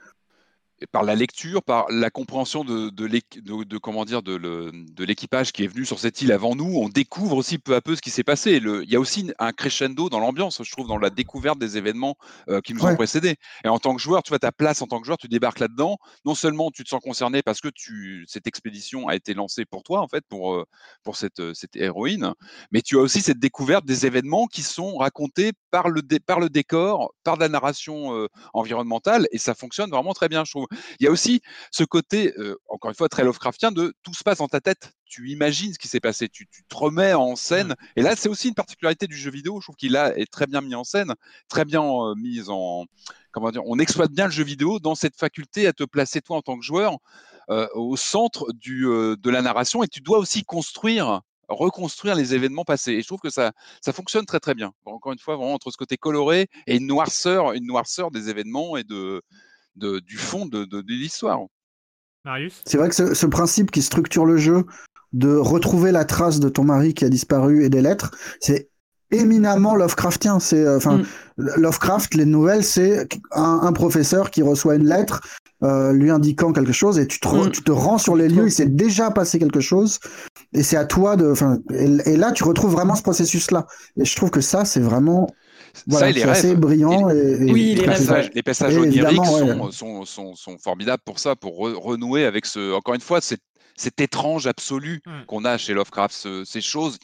par la lecture, par la compréhension de, de, de, comment dire de l'équipage qui est venu sur cette île avant nous, on découvre aussi peu à peu ce qui s'est passé. Le, il y a aussi un crescendo dans l'ambiance, je trouve, dans la découverte des événements euh, qui nous ont précédés. Et en tant que joueur, tu vois ta place en tant que joueur, tu débarques là-dedans. Non seulement tu te sens concerné parce que tu, cette expédition a été lancée pour toi, en fait, pour, euh, pour cette, euh, cette héroïne, mais tu as aussi cette découverte des événements qui sont racontés par le, par le décor, par la narration environnementale, et ça fonctionne vraiment très bien, je trouve. Il y a aussi ce côté, euh, encore une fois, très Lovecraftien de tout se passe dans ta tête. Tu imagines ce qui s'est passé, tu, te remets en scène. Et là, c'est aussi une particularité du jeu vidéo. Je trouve qu'il est très bien mis en scène, très bien euh, mis en. Comment dire On exploite bien le jeu vidéo dans cette faculté à te placer toi en tant que joueur euh, au centre du, de la narration et tu dois aussi construire reconstruire les événements passés. Et je trouve que ça, ça fonctionne très très bien. encore une fois, vraiment entre ce côté coloré et une noirceur, une noirceur des événements et de, du fond de, l'histoire. Marius? C'est vrai que ce, principe qui structure le jeu de retrouver la trace de ton mari qui a disparu et des lettres, c'est éminemment Lovecraftien. C'est euh, enfin mm. Lovecraft, les nouvelles, c'est un, professeur qui reçoit une lettre euh, lui indiquant quelque chose et tu te, mm. tu te rends sur les lieux. Il s'est déjà passé quelque chose et c'est à toi de. Enfin, et, là, tu retrouves vraiment ce processus-là. Et je trouve que ça, c'est vraiment ça, c'est assez brillant. Et, oui, les, passages, les passages oniriques sont, sont, sont, formidables pour ça, pour renouer avec ce. Encore une fois, c'est cet étrange absolu mmh. qu'on a chez Lovecraft, ces choses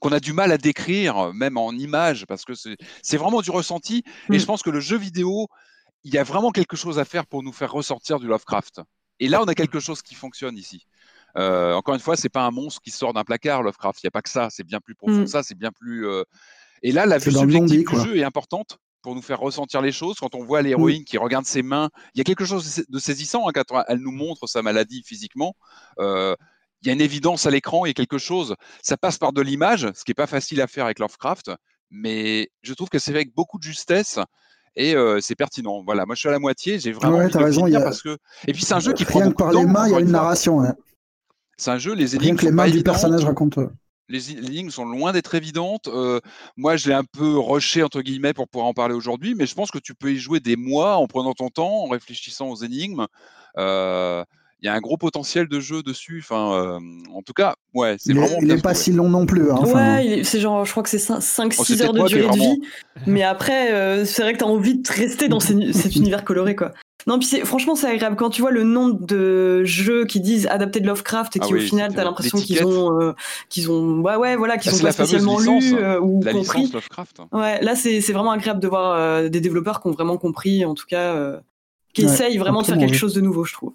qu'on a du mal à décrire, même en images, parce que c'est vraiment du ressenti. Et mmh. je pense que le jeu vidéo, il y a vraiment quelque chose à faire pour nous faire ressortir du Lovecraft. Et là, on a quelque chose qui fonctionne ici. Euh, encore une fois, c'est pas un monstre qui sort d'un placard, Lovecraft. Il n'y a pas que ça. C'est bien plus profond que mmh. ça. C'est bien plus. Euh, et là, la vue subjective du jeu est importante pour nous faire ressentir les choses. Quand on voit l'héroïne qui regarde ses mains, il y a quelque chose de saisissant hein, quand elle nous montre sa maladie physiquement. Euh, il y a une évidence à l'écran, il y a quelque chose. Ça passe par de l'image, ce qui n'est pas facile à faire avec Lovecraft, mais je trouve que c'est fait avec beaucoup de justesse et euh, c'est pertinent. Voilà, moi je suis à la moitié, j'ai vraiment ouais, raison, il y a... parce que et puis c'est un jeu qui rien prend que par les mains, il y a une narration. C'est un jeu, les énigmes que les mains du personnage racontent les lignes sont loin d'être évidentes. Euh, moi, je l'ai un peu rushé, entre guillemets, pour pouvoir en parler aujourd'hui, mais je pense que tu peux y jouer des mois en prenant ton temps, en réfléchissant aux énigmes. Euh, il y a un gros potentiel de jeu dessus. Enfin, euh, en tout cas, ouais, c'est vraiment. Il n'est pas si long non plus. Hein, ouais, c'est genre, je crois que c'est 5-6 heures de durée de vie. Mais après, c'est vrai que tu as envie de rester dans cet univers coloré, quoi. Non, puis franchement, c'est agréable quand tu vois le nombre de jeux qui disent adaptés de Lovecraft et ah qui au final, t'as l'impression qu'ils ont, euh, qu'ils ont, ouais, ouais, voilà, qu'ils bah, pas spécialement lu euh, ou compris. Ouais, là, c'est vraiment agréable de voir euh, des développeurs qui ont vraiment compris, en tout cas, qui essayent vraiment de faire quelque chose de nouveau, je trouve.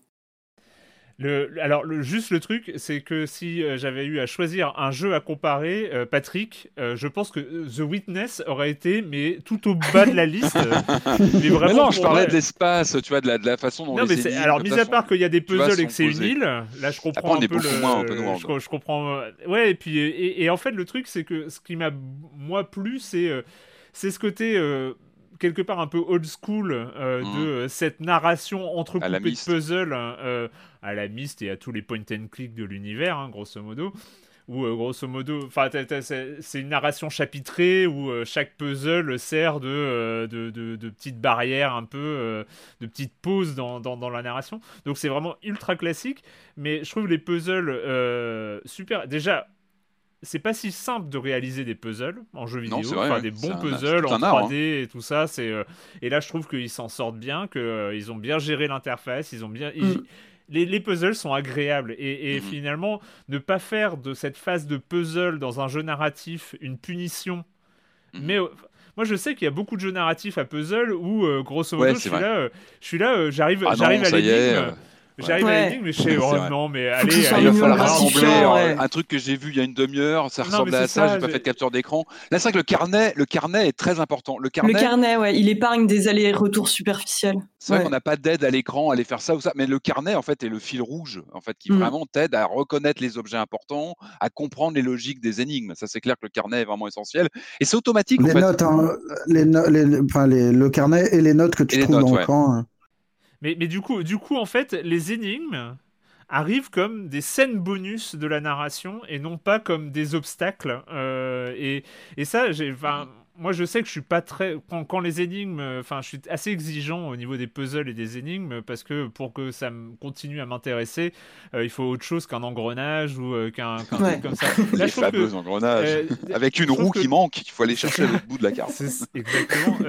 Alors, le, juste le truc, c'est que si euh, j'avais eu à choisir un jeu à comparer, euh, Patrick, euh, je pense que The Witness aurait été mais tout au bas de la liste. mais vraiment, je parlais de l'espace, tu vois, de la, de la façon dont. Non, mais alors, mis à part qu'il y a des puzzles et que c'est une île, là, je comprends un peu le. Moins, un peu je, je, comprends. Ouais, et puis et, en fait, le truc, c'est que ce qui m'a moi plu, c'est c'est ce côté quelque part un peu old school euh, de mmh. euh, cette narration entrecoupée de puzzles euh, à la Myst et à tous les point and click de l'univers, hein, grosso modo. Ou grosso modo, c'est une narration chapitrée où chaque puzzle sert de, de, de, petites barrières un peu, de petites pauses dans, dans, dans la narration. Donc c'est vraiment ultra classique, mais je trouve les puzzles super. Déjà, c'est pas si simple de réaliser des puzzles en jeu vidéo, enfin, des bons puzzles en 3D hein. et tout ça. C'est euh, et là je trouve qu'ils s'en sortent bien, qu'ils euh, ont bien géré l'interface, ils ont bien. Mm. Les, les, puzzles sont agréables et, et mm-hmm. finalement ne pas faire de cette phase de puzzle dans un jeu narratif une punition, mm-hmm. mais euh, moi je sais qu'il y a beaucoup de jeux narratifs à puzzle où grosso modo je, suis là, je suis là, j'arrive, ah j'arrive à l'énigme J'arrive à l'énigme, mais je sais, oh non, mais allez, il va falloir rassembler un truc que j'ai vu il y a une demi-heure, ça ressemble à ça, j'ai pas fait de capture d'écran. Là, c'est vrai que le carnet, le carnet est très important. Le carnet, le carnet ouais, il épargne des allers-retours superficiels. C'est vrai qu'on n'a pas d'aide à l'écran, à aller faire ça ou ça, mais le carnet, en fait, est le fil rouge, en fait, qui mm. vraiment t'aide à reconnaître les objets importants, à comprendre les logiques des énigmes. Ça, c'est clair que le carnet est vraiment essentiel. Et c'est automatique. Les notes, hein, les, enfin, le carnet et les notes que tu trouves dans l'écran. Hein. Mais, du, coup, en fait, les énigmes arrivent comme des scènes bonus de la narration et non pas comme des obstacles. Euh, et, et, ça, j'ai moi, je sais que je suis pas très. Quand, les énigmes. Enfin, je suis assez exigeant au niveau des puzzles et des énigmes parce que pour que ça continue à m'intéresser, euh, il faut autre chose qu'un engrenage ou euh, qu'un truc comme ça. Là, les fameux engrenages. Euh, Avec une roue qui manque, il faut aller chercher à l'autre bout de la carte. Exactement.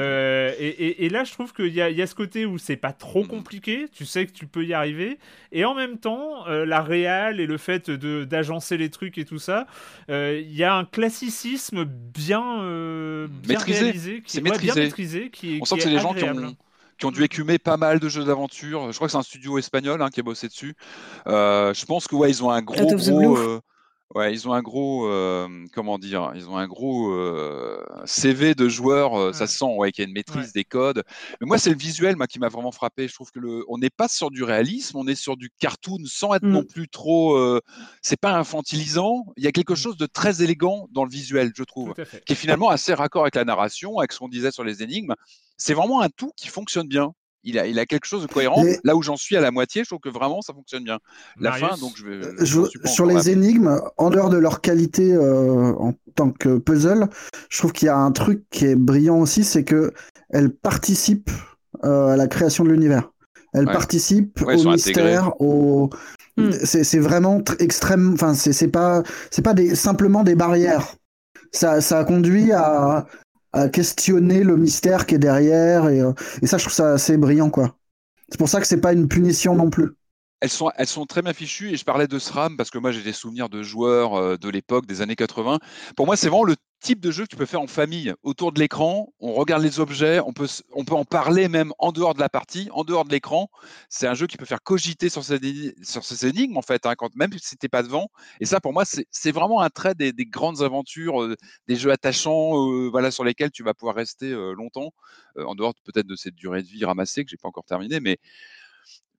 Et, et, là, je trouve qu'il y, y a, ce côté où c'est pas trop mm. compliqué, tu sais que tu peux y arriver. Et en même temps, la réal et le fait d'agencer les trucs et tout ça, il y a un classicisme bien maîtrisé. C'est maîtrisé. qui, On sent que c'est des gens qui ont, qui ont dû écumer pas mal de jeux d'aventure. Je crois que c'est un studio espagnol hein, qui a bossé dessus. Euh, je pense que ouais, ils ont un gros, gros Ouais, ils ont un gros, euh, comment dire, ils ont un gros euh, CV de joueurs. Euh, ça se sent, ouais, qu'il y a une maîtrise des codes. Mais moi, c'est le visuel, moi, qui m'a vraiment frappé. Je trouve que le, on n'est pas sur du réalisme, on est sur du cartoon, sans être non mmh. plus trop. c'est pas infantilisant. Il y a quelque mmh. chose de très élégant dans le visuel, je trouve, qui est finalement assez raccord avec la narration, avec ce qu'on disait sur les énigmes. C'est vraiment un tout qui fonctionne bien il a, il a quelque chose de cohérent. Là où j'en suis à la moitié, je trouve que vraiment ça fonctionne bien. La fin, donc je vais. Euh, sur les énigmes, en dehors de leur qualité euh, en tant que puzzle, je trouve qu'il y a un truc qui est brillant aussi, c'est que elles participent euh, à la création de l'univers. Elles participent au mystère, au. Hmm. C'est vraiment extrême. Enfin, c'est pas, c'est pas des, simplement des barrières. Ça, ça a conduit à, à questionner le mystère qui est derrière. Et, euh, et ça, je trouve ça assez brillant, quoi. C'est pour ça que c'est pas une punition non plus elles sont, très bien fichues et je parlais de SRAM parce que moi j'ai des souvenirs de joueurs euh, de l'époque des années 80. Pour moi, c'est vraiment le type de jeu que tu peux faire en famille autour de l'écran. On regarde les objets, on peut, en parler même en dehors de la partie, en dehors de l'écran. C'est un jeu qui peut faire cogiter sur ces, énigmes en fait, hein, quand, même si tu n'es pas devant. Et ça, pour moi, c'est vraiment un trait des, grandes aventures, euh, des jeux attachants, euh, voilà, sur lesquels tu vas pouvoir rester longtemps, en dehors peut-être de cette durée de vie ramassée que j'ai pas encore terminée, mais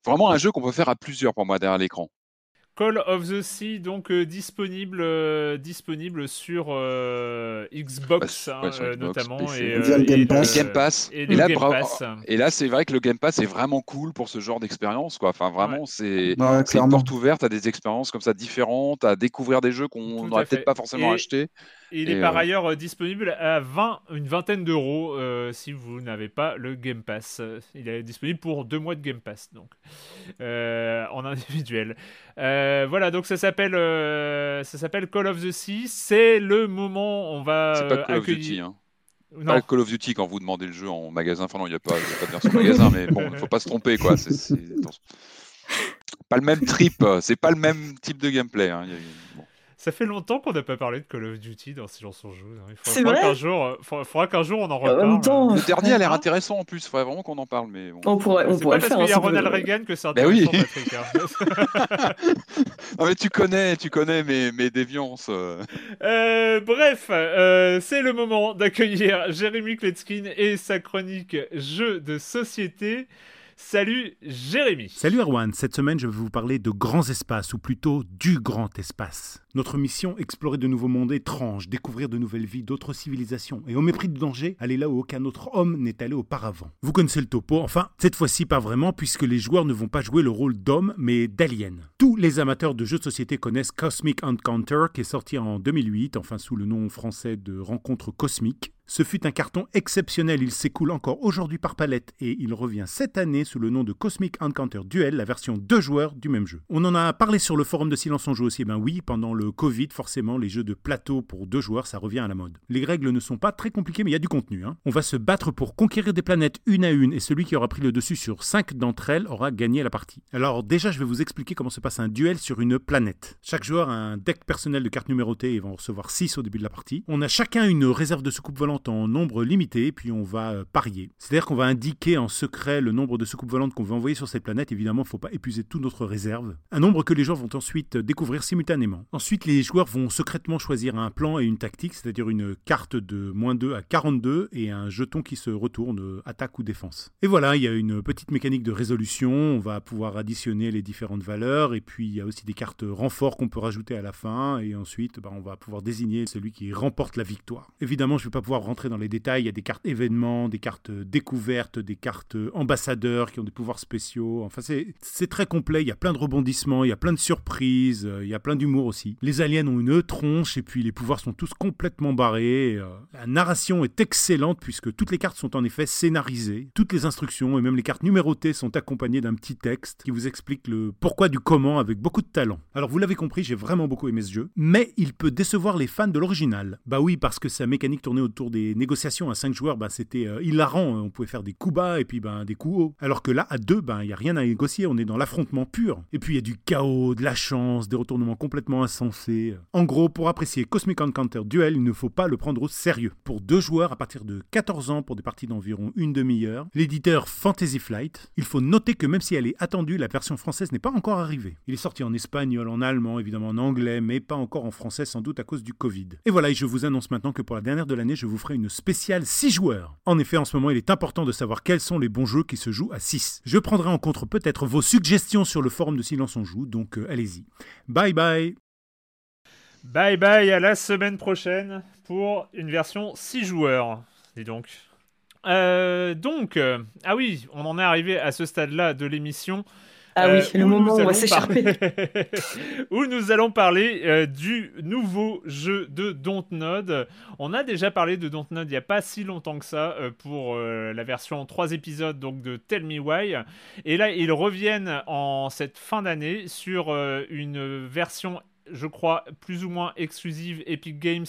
vraiment un jeu qu'on peut faire à plusieurs pour moi derrière l'écran. Call of the Sea, donc euh, disponible, euh, disponible sur euh, Xbox, hein, notamment. Et, Game Pass. Game Pass. Et, là, et là, c'est vrai que le Game Pass est vraiment cool pour ce genre d'expérience. Quoi. Enfin, vraiment, c'est une porte ouverte à des expériences comme ça différentes, à découvrir des jeux qu'on n'aurait peut-être pas forcément achetés il est par ailleurs euh, disponible à 20, une vingtaine d'euros euh, si vous n'avez pas le Game Pass. Il est disponible pour deux mois de Game Pass, donc euh, en individuel. voilà, donc ça s'appelle ça s'appelle Call of the Sea. C'est le moment on va C'est pas Call of Duty. Hein. Pas Call of Duty quand vous demandez le jeu en magasin. Enfin non, il n'y a, pas, de version magasin, mais bon, il ne faut pas se tromper quoi. C'est pas le même trip, c'est pas le même type de gameplay. Hein. Ça fait longtemps qu'on n'a pas parlé de Call of Duty dans Silence on joue. Hein. Il faudra, qu'un jour, faudra, qu'un jour on en reparle. le dernier a l'air intéressant en plus. Il faudrait vraiment qu'on en parle. Mais On pourrait, on pourrait pas faire. Parce qu'il y a Ronald Reagan que c'est ben intéressant, oui. Patrick. non, mais tu connais, tu connais mes, mes déviances. Euh. Euh, bref, euh, c'est le moment d'accueillir Jérémy Kletskin et sa chronique Jeux de société. Salut Jérémy. Salut Erwan, cette semaine je vais vous parler de grands espaces, ou plutôt du grand espace. Notre mission, explorer de nouveaux mondes étranges, découvrir de nouvelles vies, d'autres civilisations, et au mépris du danger, aller là où aucun autre homme n'est allé auparavant. Vous connaissez le topo, enfin, cette fois-ci pas vraiment, puisque les joueurs ne vont pas jouer le rôle d'homme, mais d'alien. Tous les amateurs de jeux de société connaissent Cosmic Encounter, qui est sorti en 2008, enfin sous le nom français de Rencontre Cosmique. Ce fut un carton exceptionnel, il s'écoule encore aujourd'hui par palette et il revient cette année sous le nom de Cosmic Encounter Duel, la version deux joueurs du même jeu. On en a parlé sur le forum de Silence en Jeu aussi, ben oui, pendant le Covid, forcément, les jeux de plateau pour deux joueurs, ça revient à la mode. Les règles ne sont pas très compliquées, mais il y a du contenu. Hein. On va se battre pour conquérir des planètes une à une et celui qui aura pris le dessus sur cinq d'entre elles aura gagné la partie. Alors déjà, je vais vous expliquer comment se passe un duel sur une planète. Chaque joueur a un deck personnel de cartes numérotées et va en recevoir 6 au début de la partie. On a chacun une réserve de soucoupe volante en nombre limité, puis on va euh, parier. C'est-à-dire qu'on va indiquer en secret le nombre de soucoupes volantes qu'on veut envoyer sur cette planète. Évidemment, il ne faut pas épuiser toute notre réserve. Un nombre que les joueurs vont ensuite découvrir simultanément. Ensuite, les joueurs vont secrètement choisir un plan et une tactique, c'est-à-dire une carte de moins 2 à 42 et un jeton qui se retourne euh, attaque ou défense. Et voilà, il y a une petite mécanique de résolution. On va pouvoir additionner les différentes valeurs et puis il y a aussi des cartes renforts qu'on peut rajouter à la fin et ensuite bah, on va pouvoir désigner celui qui remporte la victoire. Évidemment, je ne vais pas pouvoir rentrer dans les détails, il y a des cartes événements, des cartes découvertes, des cartes ambassadeurs qui ont des pouvoirs spéciaux. Enfin, c'est très complet, il y a plein de rebondissements, il y a plein de surprises, il y a plein d'humour aussi. Les aliens ont une tronche et puis les pouvoirs sont tous complètement barrés. Euh, la narration est excellente puisque toutes les cartes sont en effet scénarisées. Toutes les instructions et même les cartes numérotées sont accompagnées d'un petit texte qui vous explique le pourquoi du comment avec beaucoup de talent. Alors vous l'avez compris, j'ai vraiment beaucoup aimé ce jeu, mais il peut décevoir les fans de l'original. Bah oui, parce que sa mécanique tournée autour des négociations à 5 joueurs, bah c'était euh, hilarant, on pouvait faire des coups bas et puis ben des coups hauts. Alors que là, à 2, ben il y a rien à négocier, on est dans l'affrontement pur. Et puis il y a du chaos, de la chance, des retournements complètement insensés. En gros, pour apprécier Cosmic Encounter Duel, il ne faut pas le prendre au sérieux. Pour deux joueurs à partir de 14 ans pour des parties d'environ une demi-heure, l'éditeur Fantasy Flight, il faut noter que même si elle est attendue, la version française n'est pas encore arrivée. Il est sorti en espagnol, en allemand, évidemment en anglais, mais pas encore en français sans doute à cause du Covid. Et voilà, et je vous annonce maintenant que pour la dernière de l'année, je vous une spéciale 6 joueurs. En effet, en ce moment, il est important de savoir quels sont les bons jeux qui se jouent à 6. Je prendrai en compte peut-être vos suggestions sur le forum de Silence on Joue, donc euh, allez-y. Bye bye Bye bye, à la semaine prochaine pour une version 6 joueurs. Dis donc. Euh, donc, euh, ah oui, on en est arrivé à ce stade-là de l'émission. Ah oui, le moment où on va s'écharper. où nous allons parler du nouveau jeu de Dontnod. On a déjà parlé de Dontnod il n'y a pas si longtemps que ça pour la version 3 épisodes donc de Tell Me Why. Et là, ils reviennent en cette fin d'année sur une version je crois, plus ou moins exclusive Epic Games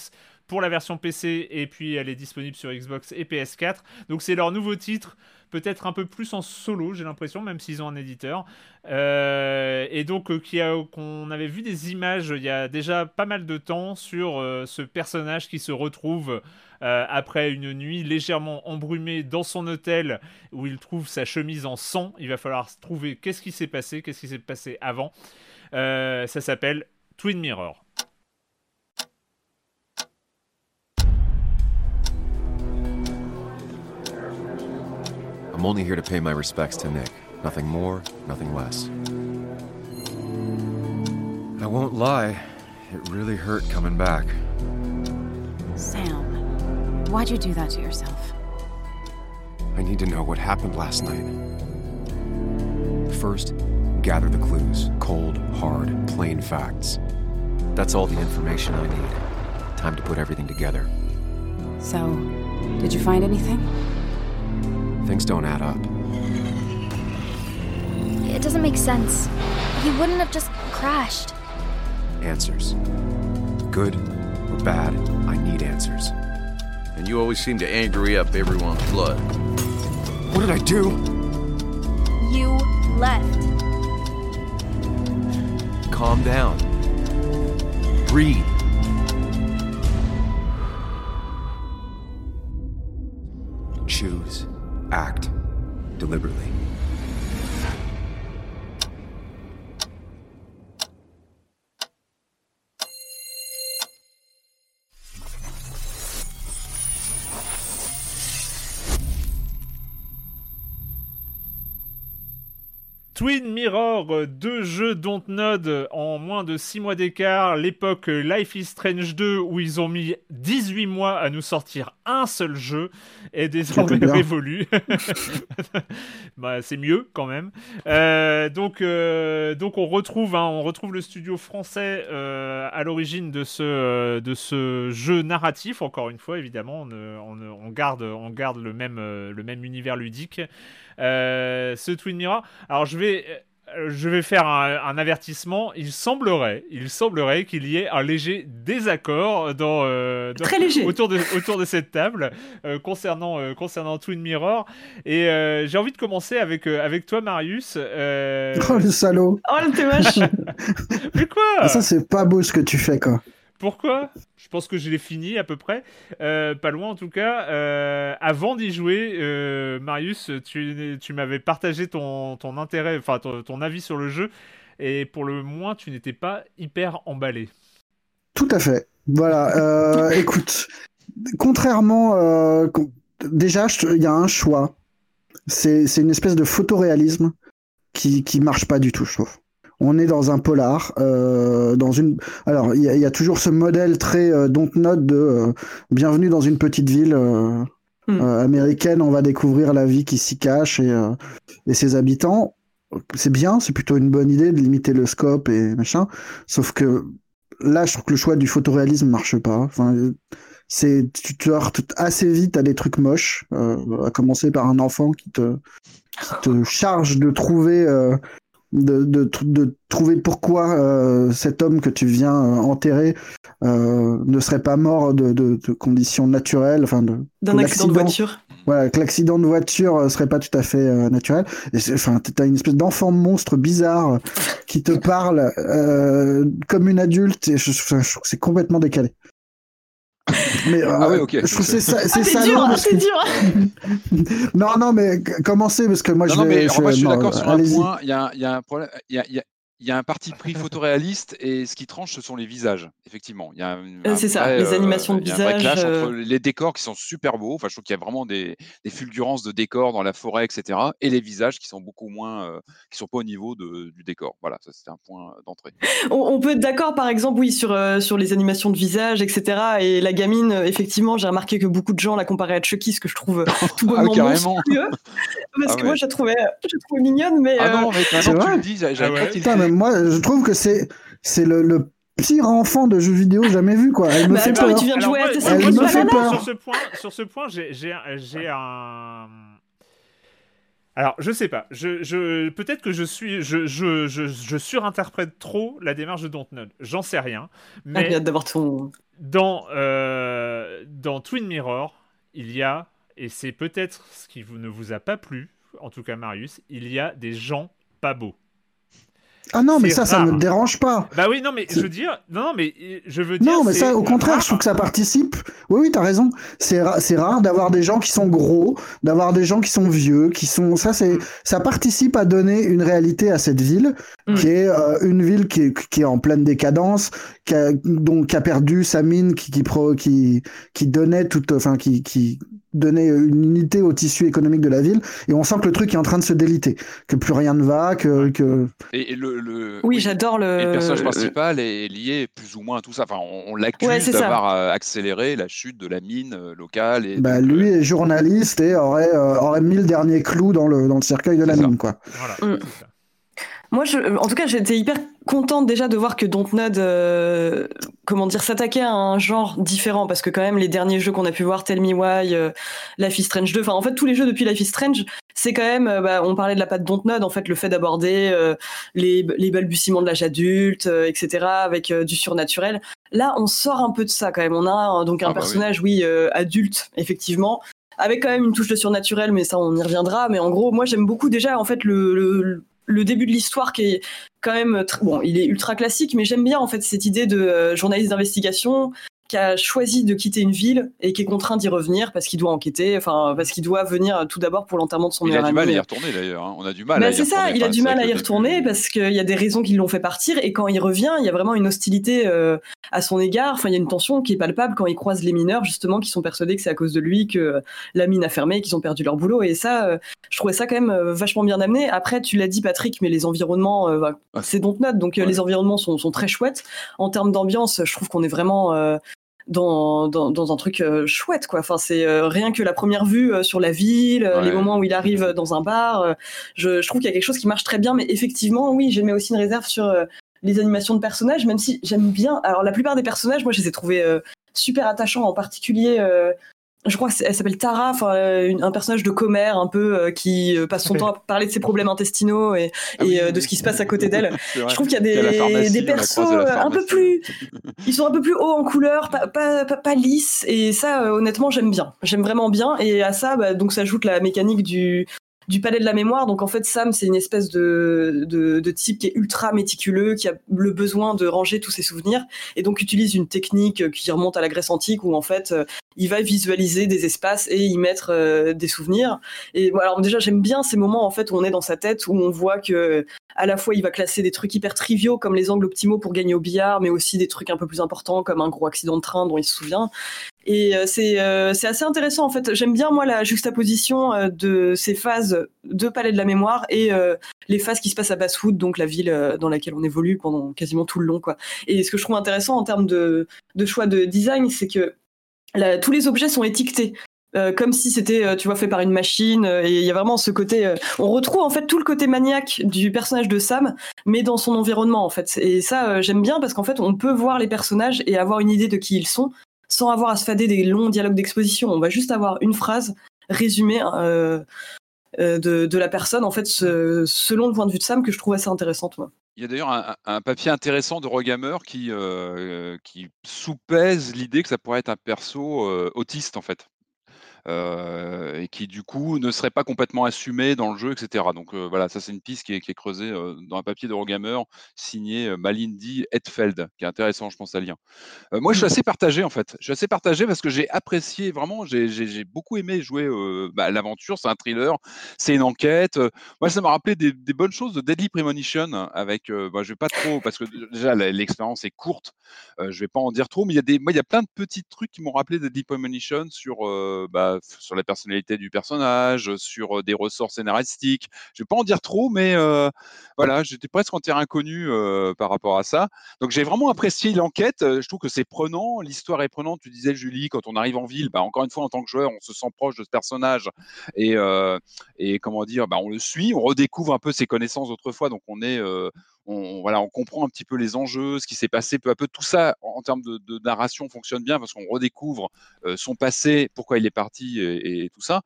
pour la version PC et puis elle est disponible sur Xbox et PS4. Donc c'est leur nouveau titre, peut-être un peu plus en solo, j'ai l'impression, même s'ils ont un éditeur. Euh, et donc euh, qu'on avait vu des images il y a déjà pas mal de temps sur euh, ce personnage qui se retrouve après une nuit légèrement embrumée dans son hôtel où il trouve sa chemise en sang. Il va falloir trouver qu'est-ce qui s'est passé, qu'est-ce qui s'est passé avant. ça s'appelle Twin Mirror. I'm only here to pay my respects to Nick. Nothing more, nothing less. I won't lie, it really hurt coming back. Sam, why'd you do that to yourself? I need to know what happened last night. First, gather the clues cold, hard, plain facts. That's all the information I need. Time to put everything together. So, did you find anything? Things don't add up. It doesn't make sense. He wouldn't have just crashed. Answers. Good or bad, I need answers. And you always seem to angry up everyone's blood. What did I do? You left. Calm down. Breathe. Choose. Act. Deliberately. Twin Mirror, euh, deux jeux Dontnod en moins de 6 mois d'écart, l'époque Life is Strange 2 où ils ont mis 18 mois à nous sortir un seul jeu est désormais révolu. bah, c'est mieux quand même. Euh, donc, euh, donc on retrouve, hein, on retrouve le studio français à l'origine de ce, de ce jeu narratif. Encore une fois, évidemment, on, on, garde, on garde le même, le même univers ludique. Euh, ce Twin Mirror. Alors je vais euh, je vais faire un, avertissement. Il semblerait, il semblerait qu'il y ait un léger désaccord dans, euh, Très léger. autour de autour de cette table concernant concernant Twin Mirror. Et j'ai envie de commencer avec avec toi, Marius. Oh le salaud. Oh le moche. Mais quoi? Ah, Ça c'est pas beau ce que tu fais quoi. Pourquoi? Je pense que je l'ai fini à peu près, euh, pas loin en tout cas. Euh, avant d'y jouer, euh, Marius, tu, m'avais partagé ton, intérêt, enfin ton, avis sur le jeu, et pour le moins, tu n'étais pas hyper emballé. Tout à fait. Voilà. écoute, contrairement, déjà, il y a un choix. C'est une espèce de photoréalisme qui qui marche pas du tout, je trouve on est dans un polar, euh, dans une. Alors, il y, a toujours ce modèle très euh, note de euh, bienvenue dans une petite ville euh, hmm. américaine. On va découvrir la vie qui s'y cache et, et ses habitants. C'est bien, c'est plutôt une bonne idée de limiter le scope et machin. Sauf que là, je trouve que le choix du photoréalisme marche pas. Enfin, c'est tu te heurtes assez vite à des trucs moches, à commencer par un enfant qui te, qui te charge de trouver de, de, de, trouver pourquoi euh, cet homme que tu viens euh, enterrer euh, ne serait pas mort de, de conditions naturelles, enfin d'un accident de voiture. Voilà, que l'accident de voiture serait pas tout à fait naturel. Et enfin, t'as une espèce d'enfant monstre bizarre qui te parle comme une adulte. Et je, je trouve que c'est complètement décalé. Mais ah ouais. Je trouve c'est ça, c'est ça. Dur, c'est dur. non, non, mais commencez parce que moi non, je. Non, mais je, suis d'accord sur un point. Il y a, il y a un problème. Il y a, il y a il y a un parti pris photoréaliste et ce qui tranche, ce sont les visages. Effectivement, il y a euh, c'est ça, les animations de visage. Il y a un clash entre euh. les décors qui sont super beaux. Enfin, je trouve qu'il y a vraiment des, des, fulgurances de décors dans la forêt, etc. Et les visages qui sont beaucoup moins, euh, qui sont pas au niveau de, du décor. Voilà, ça c'était un point d'entrée. On, peut être d'accord, par exemple, oui, sur sur les animations de visage, etc. Et la gamine, effectivement, j'ai remarqué que beaucoup de gens la comparaient à Chucky, ce que je trouve tout bonnement ah, monstrueux. Parce ah que moi, je la trouvais, je trouvais mignonne, mais. Ah non, mais tu le dis, j'avais moi, je trouve que c'est c'est le, le, pire enfant de jeu vidéo jamais vu quoi. Elle me fait peur. Tu viens de jouer à Elle me fait peur. Sur ce point, sur ce point, j'ai un. Alors, je sais pas. Je, je peut-être que je suis, je, je, je, je, surinterprète trop la démarche de Dontnod. J'en sais rien. Mais ah, d'avoir ton. Dans euh, dans Twin Mirror, il y a et c'est peut-être ce qui ne vous a pas plu, en tout cas Marius, il y a des gens pas beaux. Ah non, mais ça, ça ne me dérange pas. Bah oui, non, mais je veux dire, non, mais je veux dire. Non, mais ça, au contraire, je trouve que ça participe. Oui, oui, t'as raison. C'est c'est rare d'avoir des gens qui sont gros, d'avoir des gens qui sont vieux, qui sont. Ça, c'est, mm. ça participe à donner une réalité à cette ville, mm. qui est euh, une ville qui est, qui est en pleine décadence, qui a, donc qui a perdu sa mine, qui qui pro, qui, qui donnait toute, enfin, qui qui donner une unité au tissu économique de la ville et on sent que le truc est en train de se déliter que plus rien ne va que, que... Et, le, oui, j'adore le... le personnage principal est lié plus ou moins à tout ça. Enfin on, l'accuse d'avoir euh, accéléré la chute de la mine euh, locale et bah, lui est journaliste et aurait, euh, aurait mis le dernier clou dans le, dans le cercueil de la mine quoi. Voilà, mm. Moi, je, en tout cas, j'étais hyper contente déjà de voir que Dontnod, euh, comment dire, s'attaquait à un genre différent parce que quand même les derniers jeux qu'on a pu voir, Tell Me Why, euh, Life is Strange 2, enfin en fait tous les jeux depuis Life is Strange, c'est quand même, euh, bah, on parlait de la patte Dontnod, en fait le fait d'aborder euh, les, les, balbutiements de l'âge adulte, etc. avec du surnaturel. Là, on sort un peu de ça quand même. On a donc un ah, bah personnage, oui, adulte effectivement, avec quand même une touche de surnaturel, mais ça on y reviendra. Mais en gros, moi j'aime beaucoup déjà en fait le le début de l'histoire qui est quand même bon, il est ultra classique, mais j'aime bien en fait cette idée de journaliste d'investigation qui a choisi de quitter une ville et qui est contraint d'y revenir parce qu'il doit enquêter, enfin parce qu'il doit venir tout d'abord pour l'enterrement de son meilleur ami. Il a du mal à y retourner d'ailleurs. Hein. On a du mal. Y c'est ça, il a du mal à y retourner parce qu'il y a des raisons qui l'ont fait partir et quand il revient, il y a vraiment une hostilité euh, à son égard. Enfin, il y a une tension qui est palpable quand il croise les mineurs justement qui sont persuadés que c'est à cause de lui que la mine a fermé, qu'ils ont perdu leur boulot et ça, euh, je trouvais ça quand même euh, vachement bien amené. Après, tu l'as dit Patrick, mais les environnements, c'est donc note, donc les environnements sont, sont, très chouettes en termes d'ambiance. Je trouve qu'on est vraiment dans, dans, dans, un truc euh, chouette quoi. Enfin c'est euh, rien que la première vue euh, sur la ville, les moments où il arrive dans un bar. Je, je, trouve qu'il y a quelque chose qui marche très bien, mais effectivement oui, j'ai mis aussi une réserve sur les animations de personnages, même si j'aime bien. Alors la plupart des personnages, moi je les ai trouvés super attachants, en particulier je crois qu'elle s'appelle Tara, enfin un personnage de commère un peu euh, qui euh, passe son temps à parler de ses problèmes intestinaux et, ah et euh, de ce qui se passe à côté d'elle. je trouve qu'il y a des, des persos un peu plus, ils sont un peu plus hauts en couleur, pas, pas, pas, lisses et ça honnêtement j'aime bien, j'aime vraiment bien et à ça bah, donc s'ajoute la mécanique du du palais de la mémoire. Donc en fait, Sam, c'est une espèce de, de, de, type qui est ultra méticuleux, qui a le besoin de ranger tous ses souvenirs, et donc utilise une technique qui remonte à la Grèce antique, où en fait, euh, il va visualiser des espaces et y mettre euh, des souvenirs. Et alors déjà, j'aime bien ces moments en fait où on est dans sa tête, où on voit que à la fois il va classer des trucs hyper triviaux comme les angles optimaux pour gagner au billard, mais aussi des trucs un peu plus importants comme un gros accident de train dont il se souvient. Et euh, c'est euh, c'est assez intéressant en fait. J'aime bien moi la juxtaposition euh, de ces phases de Palais de la Mémoire et les phases qui se passent à Basswood, donc la ville dans laquelle on évolue pendant quasiment tout le long quoi. Et ce que je trouve intéressant en termes de, de choix de design, c'est que tous les objets sont étiquetés. comme si c'était, tu vois, fait par une machine. et il y a vraiment ce côté. on retrouve en fait tout le côté maniaque du personnage de Sam, mais dans son environnement en fait. Et ça, j'aime bien parce qu'en fait, on peut voir les personnages et avoir une idée de qui ils sont sans avoir à se fader des longs dialogues d'exposition. On va juste avoir une phrase résumée euh, euh, de, la personne, en fait, selon le point de vue de Sam, que je trouve assez intéressante. Il y a d'ailleurs un, papier intéressant de Rogamer qui, euh, qui sous-pèse l'idée que ça pourrait être un perso autiste, en fait. Euh, et qui du coup ne serait pas complètement assumé dans le jeu, etc. Donc euh, voilà, ça c'est une piste qui est, creusée euh, dans un papier de Rogamer signé Malindi Hetfeld, qui est intéressant, je pense, à lien. moi, je suis mmh. assez partagé en fait. Je suis assez partagé parce que j'ai apprécié vraiment, j'ai beaucoup aimé jouer bah, l'aventure. C'est un thriller, c'est une enquête. moi, ça m'a rappelé des, bonnes choses de Deadly Premonition avec. Bah, je vais pas trop parce que déjà l'expérience est courte. je vais pas en dire trop, mais il y a des, moi, il y a plein de petits trucs qui m'ont rappelé Deadly Premonition sur bah, sur la personnalité du personnage, sur des ressorts scénaristiques. Je vais pas en dire trop, mais voilà, j'étais presque en terrain inconnu par rapport à ça. Donc j'ai vraiment apprécié l'enquête. Je trouve que c'est prenant, l'histoire est prenante. Tu disais Julie, quand on arrive en ville, bah, encore une fois en tant que joueur, on se sent proche de ce personnage et, et comment dire, bah, on le suit, on redécouvre un peu ses connaissances d'autrefois. Donc on est on, voilà, on comprend un petit peu les enjeux, ce qui s'est passé peu à peu. Tout ça, en, termes de, narration, fonctionne bien parce qu'on redécouvre euh, son passé, pourquoi il est parti et, tout ça.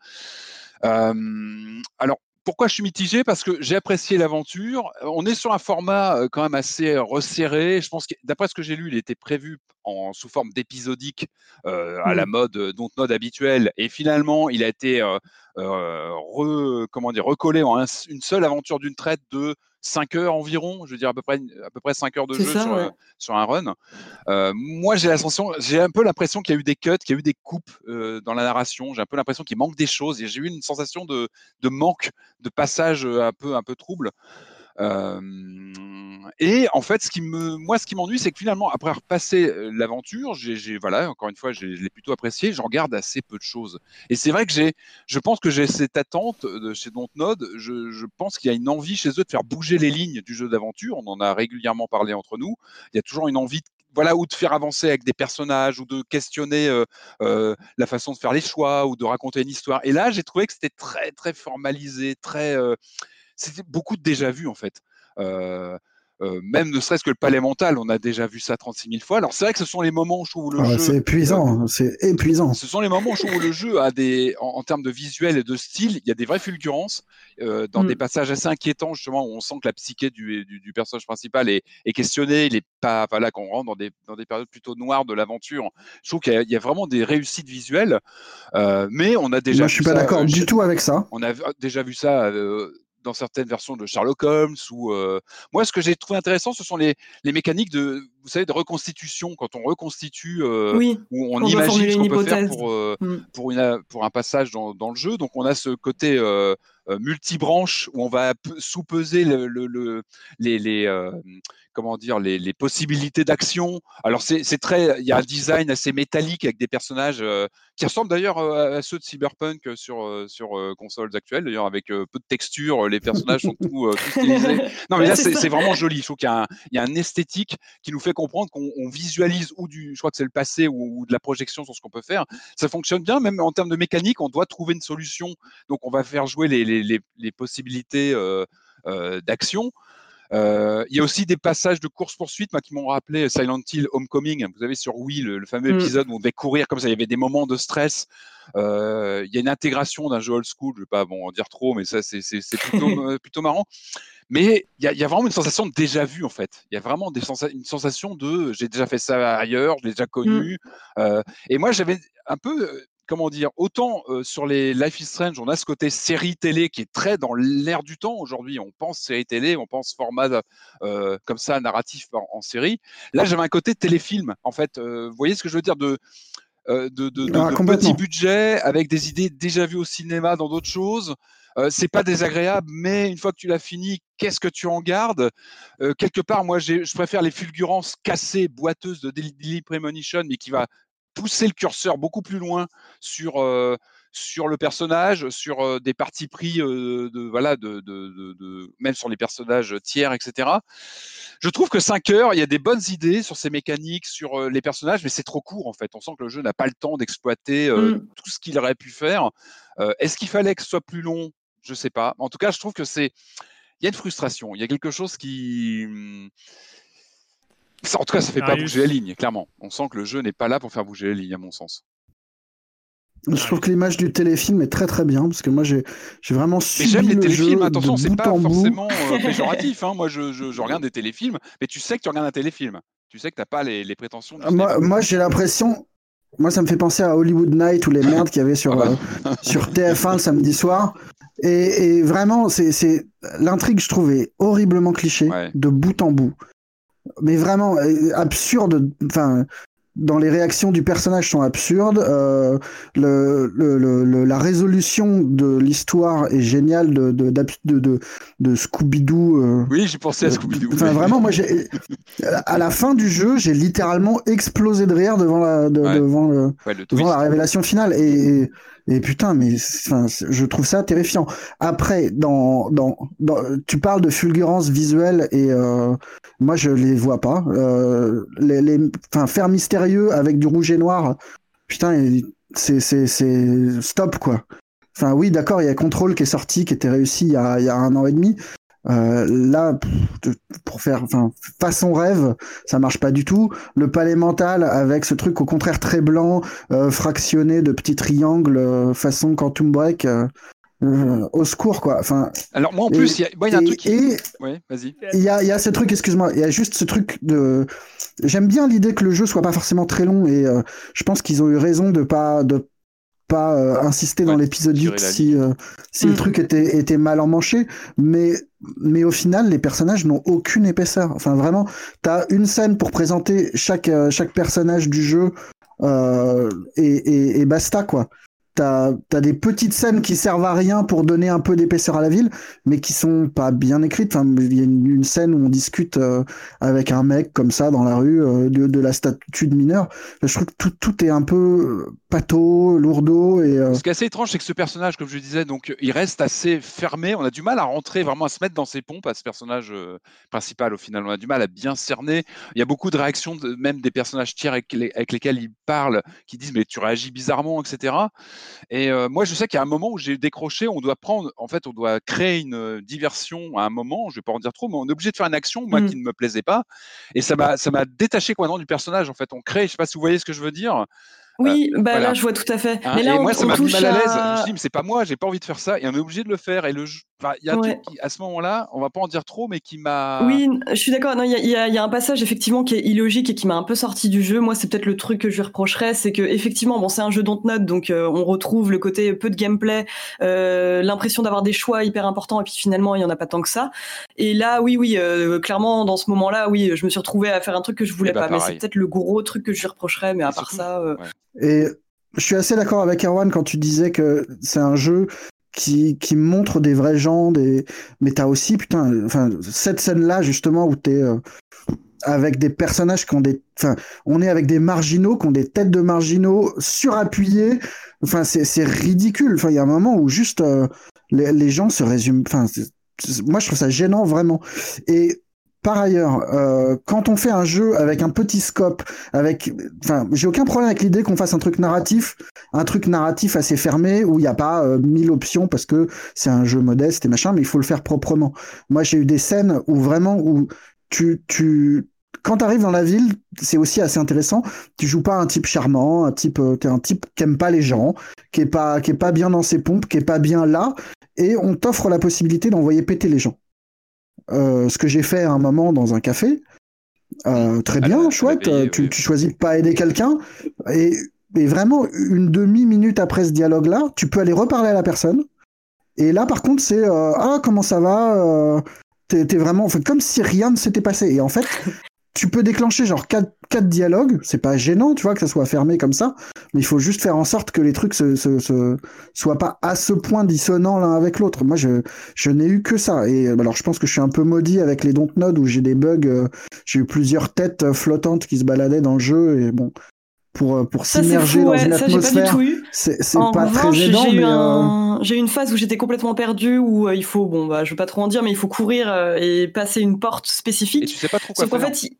Euh, alors, pourquoi je suis mitigé? Parce que j'ai apprécié l'aventure. On est sur un format euh, quand même assez resserré. Je pense que, d'après ce que j'ai lu, il était prévu en, sous forme d'épisodique à la mmh. mode Dontnod habituelle. Et finalement, il a été comment dire, recollé en une seule aventure d'une traite de 5 heures environ, je veux dire à peu près, à peu près 5 heures de jeu euh, sur, un run. Euh, moi, j'ai j'ai un peu l'impression qu'il y a eu des cuts, qu'il y a eu des coupes euh, dans la narration. J'ai un peu l'impression qu'il manque des choses et j'ai eu une sensation de, de, manque, de passage un peu, un peu trouble et en fait, moi, ce qui m'ennuie, c'est que finalement, après repasser l'aventure, j'ai, voilà, encore une fois, je l'ai plutôt apprécié. J'en garde assez peu de choses. Et c'est vrai que j'ai, je pense que j'ai cette attente de chez Dontnod. Je, je pense qu'il y a une envie chez eux de faire bouger les lignes du jeu d'aventure. On en a régulièrement parlé entre nous. Il y a toujours une envie voilà, ou de faire avancer avec des personnages, ou de questionner la façon de faire les choix, ou de raconter une histoire. Et là, j'ai trouvé que c'était très, très formalisé, très, c'était beaucoup de déjà vu en fait. Même ne serait-ce que le palais mental, on a déjà vu ça 36 000 fois. Alors c'est vrai que ce sont les moments où je trouve où le ah, jeu. C'est épuisant, c'est épuisant. Ce sont les moments où je trouve où le jeu a des, en, termes de visuel et de style, il y a des vraies fulgurances dans des mm. passages assez inquiétants justement où on sent que la psyché du, du, personnage principal est, est, questionnée. Il est pas, voilà, qu'on rentre dans des, dans des périodes plutôt noires de l'aventure. Je trouve qu'il y, a vraiment des réussites visuelles, mais on a déjà. Moi, je suis pas d'accord du tout avec ça. On a déjà vu ça dans certaines versions de Sherlock Holmes. Ou moi, ce que j'ai trouvé intéressant, ce sont les, les, mécaniques de, vous savez, de reconstitution. Quand on reconstitue, oui, où on, imagine ce qu'on peut faire pour, mm. pour, une, pour, un passage dans, dans, le jeu. Donc, on a ce côté multibranche où on va sous-peser le, le, les, les comment dire, les, possibilités d'action. Alors c'est très, il y a un design assez métallique avec des personnages euh, qui ressemblent d'ailleurs à ceux de Cyberpunk sur sur consoles actuelles, d'ailleurs avec peu de texture, les personnages sont tout, stylisés. Non mais là c'est vraiment joli. Je trouve qu'il y, a un esthétique qui nous fait comprendre qu'on visualise ou du, je crois que c'est le passé ou, de la projection sur ce qu'on peut faire. Ça fonctionne bien, même en termes de mécanique, on doit trouver une solution. Donc on va faire jouer les, les, les possibilités d'action. Euh, il y a aussi des passages de course-poursuite qui m'ont rappelé Silent Hill Homecoming. Vous avez sur Wii le, fameux mm. épisode où on devait courir comme ça. Il y avait des moments de stress. Euh, il y a une intégration d'un jeu old school. Je ne vais pas bon, en dire trop, mais ça, c'est plutôt, euh, plutôt marrant. Mais il y, a, vraiment une sensation de déjà vu en fait. Il y a vraiment des une sensation de j'ai déjà fait ça ailleurs, je l'ai déjà connu. Mm. et moi j'avais un peu comment dire, autant sur les Life is Strange, on a ce côté série télé qui est très dans l'air du temps aujourd'hui. On pense série télé, on pense format comme ça, narratif en, série. Là, j'avais un côté téléfilm, en fait. vous voyez ce que je veux dire de, de, de, ah, petits budgets avec des idées déjà vues au cinéma dans d'autres choses. c'est pas désagréable, mais une fois que tu l'as fini, qu'est-ce que tu en gardes? Quelque part, moi, je préfère les fulgurances cassées, boiteuses de Daily Premonition, mais qui va pousser le curseur beaucoup plus loin sur sur le personnage, sur des parties pris de voilà de, de, de, même sur les personnages tiers, etc. Je trouve que 5 heures, il y a des bonnes idées sur ces mécaniques, sur les personnages, mais c'est trop court en fait. On sent que le jeu n'a pas le temps d'exploiter mmh. tout ce qu'il aurait pu faire. Est-ce qu'il fallait que ce soit plus long? Je sais pas. En tout cas, je trouve que c'est il y a une frustration. Il y a quelque chose qui en tout cas, ça fait pas bouger la ligne, clairement. On sent que le jeu n'est pas là pour faire bouger la ligne, à mon sens. Je trouve que l'image du téléfilm est très très bien parce que moi j'ai vraiment suivi j'aime les téléfilms. Attention, c'est pas forcément euh, péjoratif. Hein. Moi, je, je, regarde des téléfilms, mais tu sais que tu regardes un téléfilm. Tu sais que t'as pas les, les prétentions. moi, moi j'ai l'impression. Moi, ça me fait penser à Hollywood Night ou les merdes qu'il y avait sur, ah bah. euh, sur TF1 le samedi soir. Et, et vraiment, c'est l'intrigue, je trouvais horriblement cliché de bout en bout mais vraiment euh, absurde. Enfin, dans les réactions du personnage sont absurdes. Euh, le, le, la résolution de l'histoire est géniale de, de, de, de Scooby-Doo. Euh, oui, j'ai pensé à Scooby-Doo. Enfin, vraiment, moi, j'ai, à la fin du jeu, j'ai littéralement explosé de rire devant la, devant, le, devant la révélation finale. Et, et putain, mais je trouve ça terrifiant. Après, dans, dans, tu parles de fulgurance visuelle et euh, moi je les vois pas. Euh, les, les, faire mystérieux avec du rouge et noir, putain, c'est stop quoi. Enfin oui, d'accord, il y a Control qui est sorti, qui était réussi il y a, il y a un an et demi. Euh, là, pour faire, enfin, façon rêve, ça marche pas du tout. Le palais mental avec ce truc au contraire très blanc, euh, fractionné de petits triangles, euh, façon Quantum Break. au secours quoi. Enfin. Alors moi en plus, il y, a un truc. Qui... vas-y. Il y a, y a ce truc, excuse-moi, il y a juste ce truc de. J'aime bien l'idée que le jeu soit pas forcément très long et je pense qu'ils ont eu raison de pas de pas euh, insister dans l'épisodique si, euh, si le mm. truc était, était mal emmanché, mais, mais au final, les personnages n'ont aucune épaisseur. Enfin, vraiment, t'as une scène pour présenter chaque, euh, chaque personnage du jeu et, et, et, basta, quoi. T'as as des petites scènes qui servent à rien pour donner un peu d'épaisseur à la ville, mais qui sont pas bien écrites. Enfin, il y a une, scène où on discute euh, avec un mec comme ça dans la rue euh, de, la statue de mineur. Je trouve que tout, est un peu pâteau, lourdeau. Et, euh, Ce qui est assez étrange, c'est que ce personnage, comme je disais, donc il reste assez fermé. On a du mal à rentrer, vraiment à se mettre dans ses pompes à ce personnage principal. Au final, on a du mal à bien cerner. Il y a beaucoup de réactions, même des personnages tiers avec lesquels il parle, qui disent mais tu réagis bizarrement, etc. Et moi, je sais qu'il y a un moment où j'ai décroché, on doit prendre, en fait, on doit créer une diversion à un moment, je vais pas en dire trop, mais on est obligé de faire une action, moi, qui mmh. ne me plaisait pas. Et ça m'a, ça m'a détaché quoi, du personnage, en fait. On crée, je sais pas si vous voyez ce que je veux dire. Oui, bah là je vois tout à fait. Hein, et moi ça m'a mis mal à l'aise. Je me dis mais c'est pas moi, j'ai pas envie de faire ça et on est obligé de le faire et le il y a un truc qui, à ce moment-là, on va pas en dire trop, mais qui m'a. Oui, je suis d'accord. Non, il y, y, a un passage effectivement qui est illogique et qui m'a un peu sorti du jeu. Moi, c'est peut-être le truc que je lui reprocherais, c'est que effectivement, bon, c'est un jeu Dontnod, donc euh, on retrouve le côté peu de gameplay, euh, l'impression d'avoir des choix hyper importants, et puis finalement, il y en a pas tant que ça. Et là, oui, oui, euh, clairement, dans ce moment-là, oui, je me suis retrouvé à faire un truc que je voulais ben, pas. Mais c'est peut-être le gros truc que je lui reprocherais, mais à part ça. Et je suis assez d'accord avec Erwan quand tu disais que c'est un jeu qui, qui montre des vrais gens, des... mais t'as aussi, putain, enfin, cette scène-là, justement, où t'es euh, avec des personnages qui ont des. Enfin, on est avec des marginaux qui ont des têtes de marginaux surappuyées. Enfin, c'est ridicule. Enfin, il y a un moment où juste euh, les, les, gens se résument. Enfin, moi, je trouve ça gênant, vraiment. Et par ailleurs, euh, quand on fait un jeu avec un petit scope, avec, j'ai aucun problème avec l'idée qu'on fasse un truc narratif, un truc narratif assez fermé où il n'y a pas euh, mille options parce que c'est un jeu modeste et machin, mais il faut le faire proprement. Moi, j'ai eu des scènes où vraiment où tu, tu, quand tu arrives dans la ville, c'est aussi assez intéressant. Tu joues pas un type charmant, un type, euh, t'es un type qui aime pas les gens, qui est pas, qui est pas bien dans ses pompes, qui est pas bien là, et on t'offre la possibilité d'envoyer péter les gens. Euh, ce que j'ai fait à un moment dans un café. Euh, très bien, chouette. tu, tu, choisis de pas aider quelqu'un et, et, vraiment une demi-minute après ce dialogue-là, tu peux aller reparler à la personne. Et là, par contre, c'est euh, ah comment ça va T'es vraiment, en fait, comme si rien ne s'était passé. Et en fait, tu peux déclencher genre quatre, quatre dialogues, c'est pas gênant, tu vois, que ça soit fermé comme ça, mais il faut juste faire en sorte que les trucs se, se, soient pas à ce point dissonants l'un avec l'autre. Moi, je, je n'ai eu que ça. Et euh, alors, je pense que je suis un peu maudit avec les Dontnod où j'ai des bugs, euh, j'ai eu plusieurs têtes euh, flottantes qui se baladaient dans le jeu et bon, pour, pour s'immerger dans une atmosphère. C'est pas très aidant, j'ai eu, euh, j'ai eu une phase où j'étais complètement perdu, où euh, il faut, bon, bah, je veux pas trop en dire, mais il faut courir et passer une porte spécifique. Et tu sais pas trop quoi faire. fait,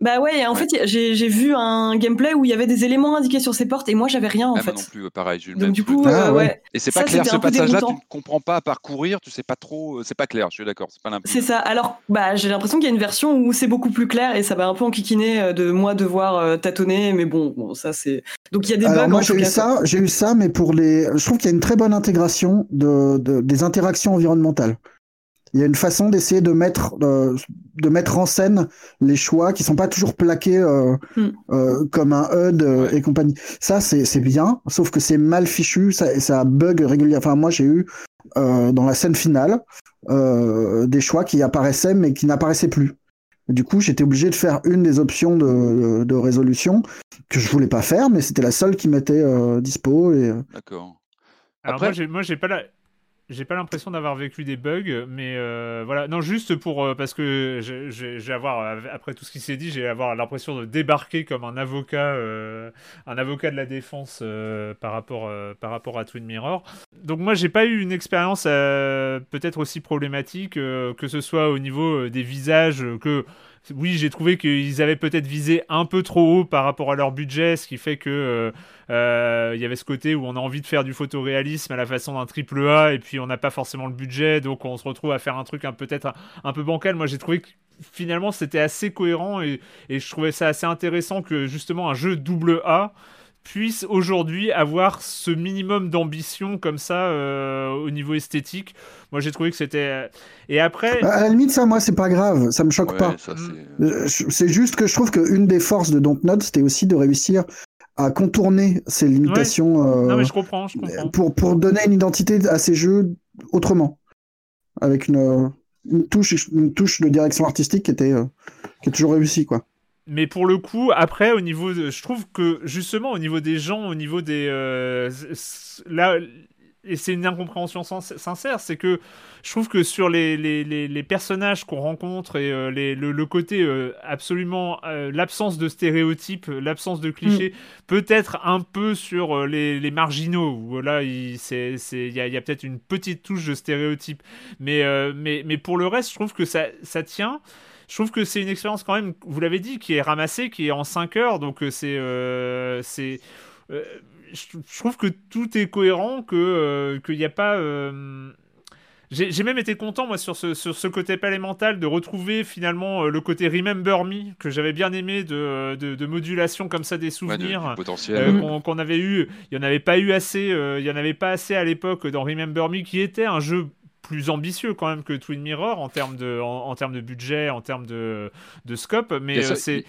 bah ouais, en fait, j'ai vu un gameplay où il y avait des éléments indiqués sur ces portes et moi j'avais rien en ah, fait. Moi non plus, pareil. J'ai Donc du coup, ah, ouais. Et c'est pas clair, ce passage-là, tu ne comprends pas à parcourir, tu sais pas trop, c'est pas clair, je suis d'accord, c'est pas C'est ça. Alors, bah, j'ai l'impression qu'il y a une version où c'est beaucoup plus clair et ça va un peu enquiquiner de moi devoir tâtonner, mais bon, bon ça c'est. Donc il y a des bugs. Moi j'ai eu ça, j'ai eu ça, mais pour les, je trouve qu'il y a une très bonne intégration de, de, des interactions environnementales. Il y a une façon d'essayer de mettre euh, de mettre en scène les choix qui sont pas toujours plaqués euh, hmm. euh, comme un HUD et compagnie. Ça c'est bien, sauf que c'est mal fichu, ça, ça bug régulièrement. Enfin moi j'ai eu dans la scène finale des choix qui apparaissaient mais qui n'apparaissaient plus. Du coup, j'étais obligé de faire une des options de, de, résolution que je voulais pas faire, mais c'était la seule qui m'était euh, dispo. Et... D'accord. Alors moi, j'ai pas la, j'ai pas l'impression d'avoir vécu des bugs, mais euh, voilà. Non, juste pour euh, parce que j'ai avoir après tout ce qui s'est dit, j'ai avoir l'impression de débarquer comme un avocat, euh, un avocat de la défense par rapport par rapport à Twin Mirror. Donc moi, j'ai pas eu une expérience peut-être aussi problématique que ce soit au niveau des visages que oui, j'ai trouvé qu'ils avaient peut-être visé un peu trop haut par rapport à leur budget, ce qui fait que euh, euh, il y avait ce côté où on a envie de faire du photoréalisme à la façon d'un triple A et puis on n'a pas forcément le budget, donc on se retrouve à faire un truc un peut-être un, peu bancal. Moi, j'ai trouvé que finalement c'était assez cohérent et, je trouvais ça assez intéressant que justement un jeu double A puisse aujourd'hui avoir ce minimum d'ambition comme ça euh, au niveau esthétique. Moi, j'ai trouvé que c'était. Euh, et après. À la limite, ça, moi, c'est pas grave, ça me choque pas. Euh, c'est juste que je trouve qu'une des forces de Dontnod, c'était aussi de réussir à contourner ces limitations. non, mais je comprends, je comprends. Pour, pour donner une identité à ces jeux autrement. Avec une, une touche, une touche de direction artistique qui était qui est toujours réussie, quoi mais pour le coup, après, au niveau, de, je trouve que justement au niveau des gens, au niveau des, euh, là, et c'est une incompréhension sincère, c'est que je trouve que sur les, les, les, personnages qu'on rencontre et euh, le, le, côté euh, absolument l'absence de stéréotypes, l'absence de clichés, mm. peut-être un peu sur les, marginaux où là il y a, y a peut-être une petite touche de stéréotype, mais, mais, mais pour le reste, je trouve que ça, ça tient je trouve que c'est une expérience quand même, vous l'avez dit, qui est ramassée, qui est en 5 heures, donc euh, c'est... Euh, c'est euh, je trouve que tout est cohérent, que qu'il n'y a pas... J'ai même été content, moi, sur ce, sur ce côté palais mental, de retrouver finalement le côté Remember Me, que j'avais bien aimé, de, de, modulation comme ça des souvenirs qu'on avait eu. Il n'y en avait pas eu assez, il y en avait pas assez à l'époque dans Remember Me, qui était un jeu plus ambitieux quand même que Twin Mirror en termes de, en, termes de budget, en termes de, de scope, mais c'est.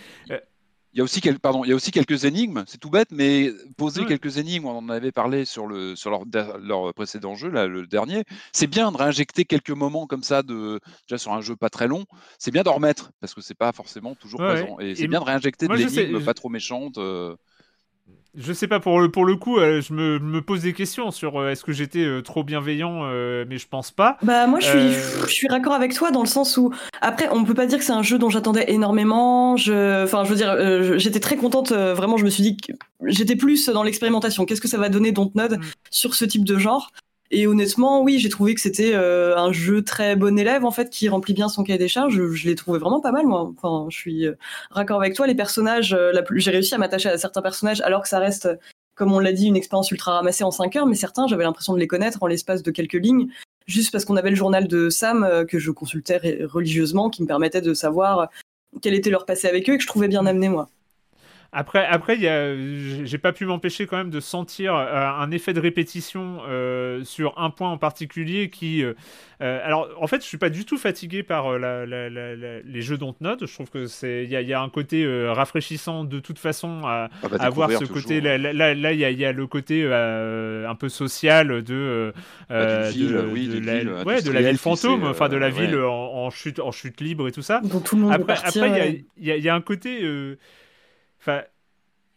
Il y, a aussi pardon, il y a aussi quelques énigmes, c'est tout bête, mais poser quelques énigmes, on en avait parlé sur, le, sur leur, leur précédent jeu, là, le dernier, c'est bien de réinjecter quelques moments comme ça, de, déjà sur un jeu pas très long, c'est bien d'en remettre, parce que c'est pas forcément toujours présent. Et c'est bien de réinjecter des énigmes pas trop méchantes. Euh, je sais pas, pour le, pour le coup, euh, je me, me, pose des questions sur euh, est-ce que j'étais euh, trop bienveillant, mais je pense pas. Bah, moi, je suis, je suis raccord avec toi dans le sens où, après, on peut pas dire que c'est un jeu dont j'attendais énormément. Je, enfin, je veux dire, j'étais très contente, vraiment, je me suis dit que j'étais plus dans l'expérimentation. Qu'est-ce que ça va donner Dontnod mm. sur ce type de genre? Et honnêtement, oui, j'ai trouvé que c'était euh, un jeu très bon élève en fait qui remplit bien son cahier des charges. Je, l'ai trouvé vraiment pas mal moi. Enfin, je suis euh, raccord avec toi. Les personnages, euh, j'ai réussi à m'attacher à certains personnages alors que ça reste, comme on l'a dit, une expérience ultra ramassée en 5 heures. Mais certains, j'avais l'impression de les connaître en l'espace de quelques lignes, juste parce qu'on avait le journal de Sam que je consultais religieusement, qui me permettait de savoir quel était leur passé avec eux et que je trouvais bien amené moi. Après, après, j'ai pas pu m'empêcher quand même de sentir euh, un effet de répétition euh, sur un point en particulier qui. Euh, alors, en fait, je suis pas du tout fatigué par les jeux Dontnod. Je trouve que c'est, il y, a un côté rafraîchissant de toute façon à, ah bah, voir ce côté. Là, là, il y, a le côté un peu social de. Bah, ville, oui, de, la, ouais, de la ville fantôme, enfin de la ville en, chute, en chute libre et tout ça. tout le monde après, après, il y, y, a un côté Enfin,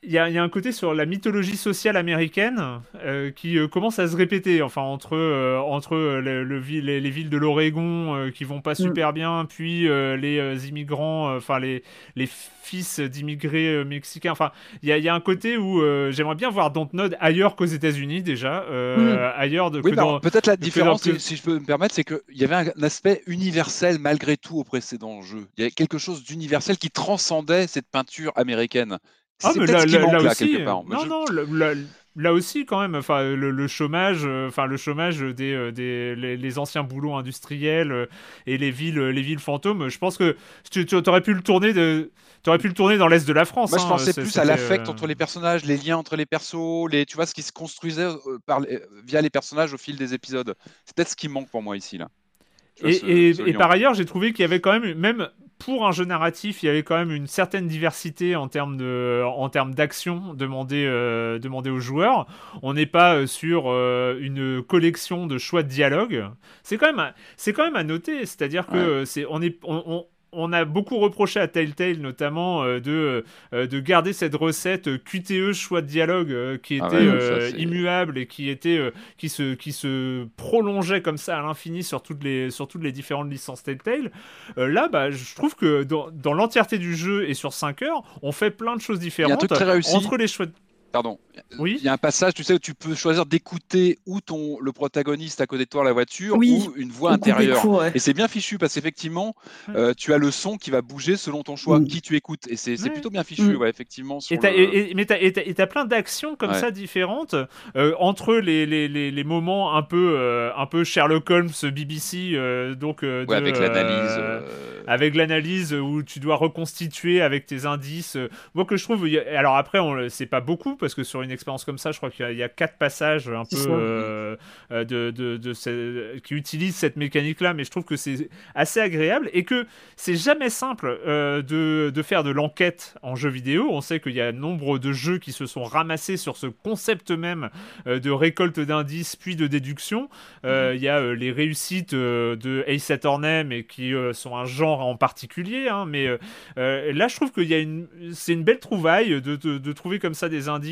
il y, a un côté sur la mythologie sociale américaine euh, qui euh, commence à se répéter, enfin entre euh, entre le, les, villes de l'Oregon qui vont pas mm. super bien, puis les immigrants, enfin les les fils d'immigrés mexicains. Enfin, il y, y, a un côté où j'aimerais bien voir Dontnod ailleurs qu'aux États-Unis déjà, mm. ailleurs de. Oui, peut-être la différence, si je peux me permettre, c'est qu'il y avait un aspect universel malgré tout au précédent jeu. Il y avait quelque chose d'universel qui transcendait cette peinture américaine. Ah, mais là, là, aussi, non, non, là, aussi quand même, enfin, le, chômage, euh, enfin, le chômage des, euh, des les, anciens boulots industriels euh, et les villes, les villes fantômes. Je pense que tu, tu aurais pu le tourner de, aurais pu le tourner dans l'est de la France. Moi, je hein, pensais plus à l'affect entre les personnages, les liens entre les persos, les, tu vois, ce qui se construisait par, via les personnages au fil des épisodes. C'est peut-être ce qui manque pour moi ici là. et, et, par ailleurs, j'ai trouvé qu'il y avait quand même, même pour un jeu narratif, il y avait quand même une certaine diversité en termes de, en termes d'action demandée, euh, aux joueurs. On n'est pas euh, sur euh, une collection de choix de dialogue. C'est quand même, c'est quand même à noter. C'est-à-dire que c'est, on est, on, on a beaucoup reproché à Telltale notamment euh, de, euh, de garder cette recette euh, QTE choix de dialogue qui ah était immuable et qui était qui se qui se prolongeait comme ça à l'infini sur toutes les sur toutes les différentes licences Telltale. là bah je trouve que dans, dans l'entièreté du jeu et sur 5 heures, on fait plein de choses différentes entre les choix de... Pardon. Oui. Il y a un passage, tu sais, où tu peux choisir d'écouter ou ton le protagoniste à côté de toi la voiture ou une voix intérieure. Et c'est bien fichu parce qu'effectivement, euh, tu as le son qui va bouger selon ton choix, mm. qui tu écoutes. Et c'est plutôt bien fichu, mm. ouais, effectivement. et, mais tu as, plein d'actions comme ça différentes euh, entre les, les, les, moments un peu, euh, un peu Sherlock Holmes, BBC, donc avec l'analyse. Avec l'analyse où tu dois reconstituer avec tes indices. moi que je trouve, alors après, c'est pas beaucoup parce que sur une expérience comme ça, je crois qu'il y, a quatre passages un peu euh, euh, de, de, qui utilisent cette mécanique-là, mais je trouve que c'est assez agréable et que c'est jamais simple euh, de, de, faire de l'enquête en jeu vidéo. On sait qu'il y a nombre de jeux qui se sont ramassés sur ce concept même de récolte d'indices puis de déduction. Mhm. Il y a les réussites de Ace Attorney, mais qui sont un genre en particulier. Hein, mais là, je trouve qu'il y a une, c'est une belle trouvaille de, de trouver comme ça des indices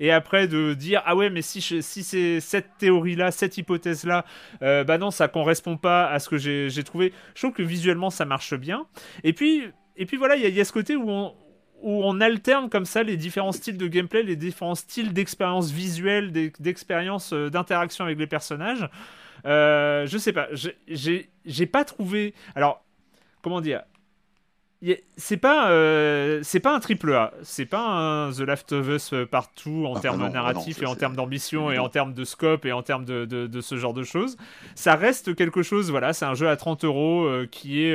et après de dire ah ouais mais si, si c'est cette théorie là cette hypothèse là euh, bah non ça correspond pas à ce que j'ai trouvé je trouve que visuellement ça marche bien et puis et puis voilà il y, a ce côté où on où on alterne comme ça les différents styles de gameplay, les différents styles d'expérience visuelle, d'expérience euh, d'interaction avec les personnages. Euh, je sais pas, j'ai pas trouvé. Alors, comment dire c'est pas euh, c'est pas un triple A, c'est pas un The Last of Us euh, partout en ah, termes bah narratifs et en termes d'ambition et en termes de scope et en termes de, de, ce genre de choses. Ça reste quelque chose, voilà, c'est un jeu à 30 euros euh, qui est.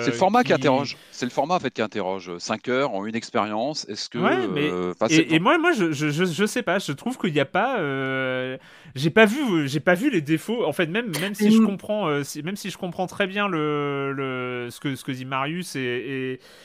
c'est le format qui... interroge. C'est le format en fait qui interroge. 5 heures en une expérience. Est-ce que. Ouais, mais... et, moi, moi, je, je, je, sais pas. Je trouve qu'il n'y a pas. J'ai pas vu, j'ai pas vu les défauts. En fait, même même si je comprends, même si je comprends très bien le, le ce que ce que dit Marius et et,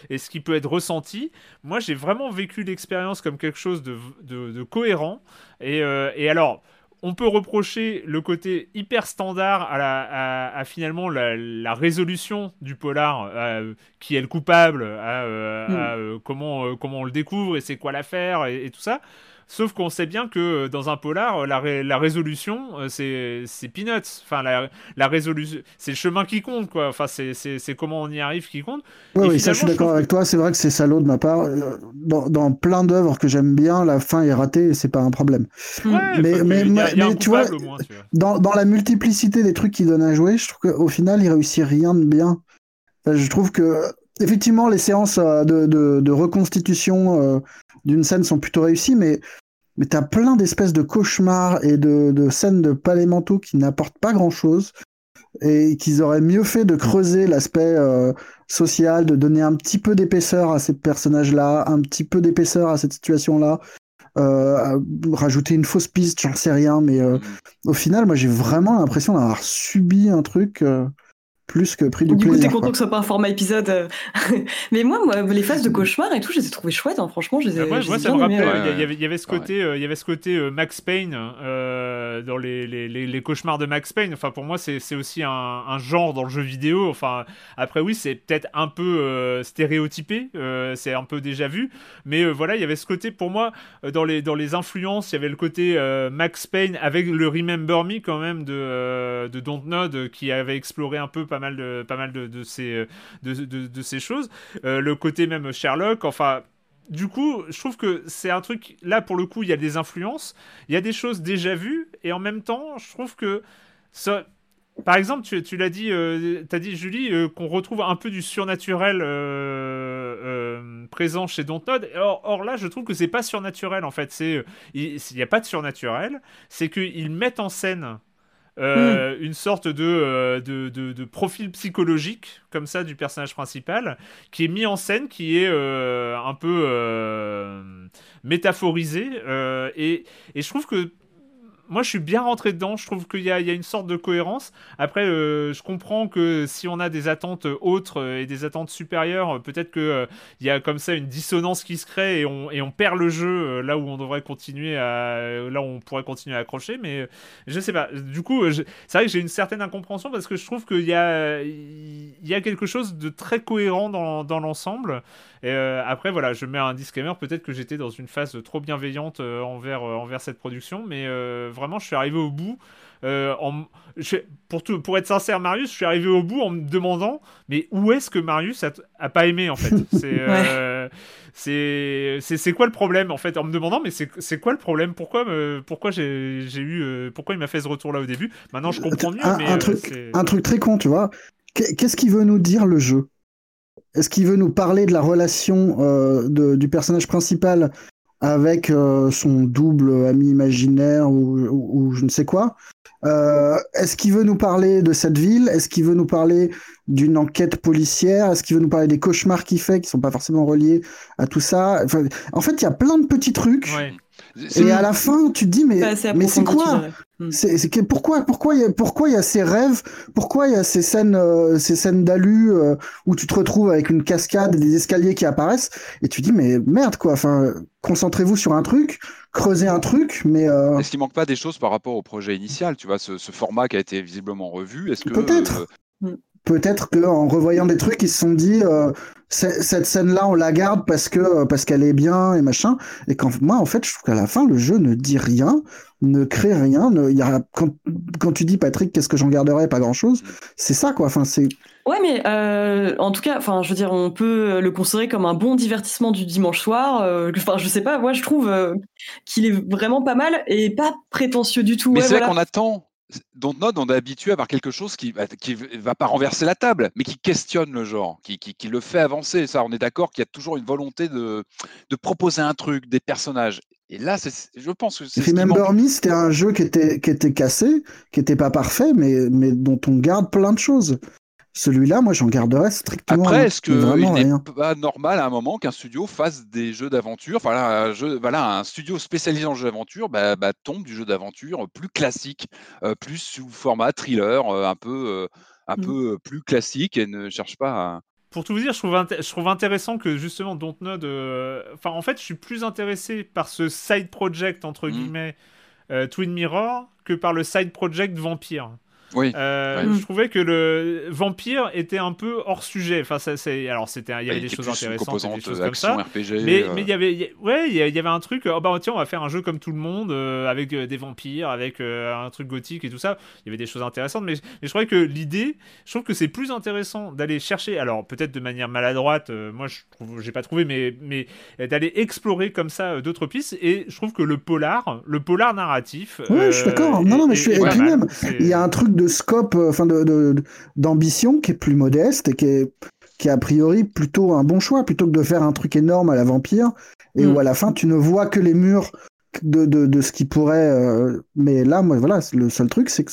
ce qui peut être ressenti. Moi, j'ai vraiment vécu l'expérience comme quelque chose de, cohérent. Euh, et, alors, on peut reprocher le côté hyper standard à, finalement la, résolution du polar, euh, qui est le coupable, à, euh, mm. comment, comment on le découvre et c'est quoi l'affaire et, tout ça. Sauf qu'on sait bien que euh, dans un polar, euh, la, la résolution, euh, c'est, peanuts. Enfin, la, la résolution, c'est le chemin qui compte, quoi. Enfin, c'est, comment on y arrive qui compte. Oui, ça, je suis d'accord avec toi. C'est vrai que c'est salaud de ma part. Dans, dans plein d'œuvres que j'aime bien, la fin est ratée et c'est pas un problème. mais, mais, mais, tu, vois, Dans, dans la multiplicité des trucs qu'il donne à jouer, je trouve qu'au final, il réussit rien de bien. je trouve que effectivement, les séances de, de, de reconstitution d'une scène sont plutôt réussies, mais, mais tu as plein d'espèces de cauchemars et de, de scènes de palais mentaux qui n'apportent pas grand-chose et qu'ils auraient mieux fait de creuser l'aspect euh, social, de donner un petit peu d'épaisseur à ces personnages-là, un petit peu d'épaisseur à cette situation-là, euh, rajouter une fausse piste, j'en sais rien, mais euh, mm. au final, moi j'ai vraiment l'impression d'avoir subi un truc plus que pris du, du plaisir. Du coup, t'es content que ce soit pas un format épisode. Euh. mais moi, moi, les phases de cauchemar et tout, je les ai trouvées chouettes. Hein. Franchement, je les ai. moi, moi ça me rappelle. Il y, avait ce côté, euh, il y avait ce côté euh, Max Payne dans les, les, les, cauchemars de Max Payne. Enfin, pour moi, c'est aussi un, un, genre dans le jeu vidéo. Enfin, après, oui, c'est peut-être un peu stéréotypé. c'est un peu déjà vu. Mais voilà, il y avait ce côté, pour moi, dans les, dans les influences, il y avait le côté Max Payne avec le Remember Me quand même de, de Dontnod qui avait exploré un peu pas mal de, pas mal de, ces, de, de, ces choses. Euh, le côté même Sherlock, enfin, du coup, je trouve que c'est un truc, là pour le coup, il y a des influences, il y a des choses déjà vues, et en même temps, je trouve que ça. Par exemple, tu, tu l'as dit, euh, dit Julie, euh, qu'on retrouve un peu du surnaturel présent chez Dontnod. Or, or, là, je trouve que c'est pas surnaturel en fait. C'est, il n'y a pas de surnaturel. C'est qu'ils mettent en scène euh, une sorte euh, de, de, profil psychologique comme ça du personnage principal qui est mis en scène, qui est euh, un peu métaphorisé et, et, je trouve que moi, je suis bien rentré dedans. Je trouve qu'il y, a une sorte de cohérence. Après, euh, je comprends que si on a des attentes autres euh, et des attentes supérieures, euh, peut-être qu'il il y a comme ça une dissonance qui se crée et on, perd le jeu là où on devrait continuer à, là où on pourrait continuer à accrocher. Mais je sais pas. Du coup, c'est vrai que j'ai une certaine incompréhension parce que je trouve qu'il y a, il y a quelque chose de très cohérent dans l'ensemble. Et après, voilà, je mets un disclaimer. Peut-être que j'étais dans une phase trop bienveillante envers, envers cette production, mais vraiment, je suis arrivé au bout. Euh, en, pour, tout, pour être sincère, Marius, je suis arrivé au bout en me demandant, mais où est-ce que Marius a, pas aimé en fait? C'est euh, c'est quoi le problème en fait? En me demandant, mais c'est quoi le problème? Pourquoi, pourquoi j'ai eu, euh, pourquoi il m'a fait ce retour là au début? Maintenant, je comprends mieux. Un, mais, un truc, un truc très con, tu vois. Qu'est-ce qu'il veut nous dire le jeu? Est-ce qu'il veut nous parler de la relation de, du personnage principal avec euh, son double ami imaginaire ou, je ne sais quoi? Euh, est-ce qu'il veut nous parler de cette ville? Est-ce qu'il veut nous parler d'une enquête policière? Est-ce qu'il veut nous parler des cauchemars qu'il fait qui sont pas forcément reliés à tout ça? En fait, il y a plein de petits trucs. Et à la fin, tu te dis mais mais c'est quoi hmm. C'est pourquoi pourquoi il y a pourquoi il y a ces rêves? Pourquoi il y a ces scènes euh, ces scènes d'alu euh, où tu te retrouves avec une cascade et des escaliers qui apparaissent et tu te dis mais merde quoi. Enfin, concentrez-vous sur un truc, creusez un truc, mais euh... est-ce qu'il manque pas des choses par rapport au projet initial Tu vois, ce, ce format qui a été visiblement revu? Est-ce que peut-être hmm peut-être qu'en revoyant des trucs, ils se sont dit euh, cette scène-là, on la garde parce que euh, parce qu'elle est bien et machin. Et quand moi, en fait, je trouve qu'à la fin, le jeu ne dit rien, ne crée rien. Ne, y a, quand, quand tu dis Patrick, qu'est-ce que j'en garderais Pas grand-chose. C'est ça, quoi. Enfin, c'est. Ouais, mais euh, en tout cas, enfin, je veux dire, on peut le considérer comme un bon divertissement du dimanche soir. Enfin, je sais pas, moi, je trouve qu'il est vraiment pas mal et pas prétentieux du tout. Mais c'est vrai qu'on attend Dontnod, on est habitué à avoir quelque chose qui ne va pas renverser la table, mais qui questionne le genre, qui, qui, le fait avancer. Ça, on est d'accord qu'il y a toujours une volonté de, de proposer un truc, des personnages. Et là, je pense que c'est. Remember Me, c'était un jeu qui était, qui était cassé, qui n'était pas parfait, mais, mais dont on garde plein de choses. Celui-là, moi, j'en garderais strictement. Après, est-ce qu'il n'est pas normal à un moment qu'un studio fasse des jeux d'aventure Enfin, un, jeu, voilà, un studio spécialisé en jeux d'aventure bah, bah, tombe du jeu d'aventure plus classique, euh, plus sous format thriller, euh, un peu, euh, un peu plus classique et ne cherche pas à, pour tout vous dire, je trouve, je trouve intéressant que justement Dontnod. Enfin, en fait, je suis plus intéressé par ce side project, entre mmh. guillemets, Twin Mirror, que par le side project Vampire. Oui. Euh, je trouvais que le vampire était un peu hors sujet. Enfin, ça, c'est alors c'était, il y avait des choses intéressantes, des choses comme ça. RPG, mais, mais il y avait, ouais, il y avait un truc. Oh bah tiens, on va faire un jeu comme tout le monde euh, avec euh, des vampires, avec un truc gothique et tout ça. Il y avait des choses intéressantes, mais, mais je trouvais que l'idée, je trouve que c'est plus intéressant d'aller chercher. Alors peut-être de manière maladroite. moi, je trouve, j'ai pas trouvé, mais mais d'aller explorer comme ça d'autres pistes. Et je trouve que le polar, le polar narratif. Oui, je suis d'accord. Non, non, mais je suis. même, il y a un truc de scope, euh, enfin de, d'ambition qui est plus modeste et qui est, qui a priori plutôt un bon choix plutôt que de faire un truc énorme à la vampire et où mm. à la fin tu ne vois que les murs de, de, ce qui pourrait. Euh, mais là, moi, voilà, le seul truc, c'est que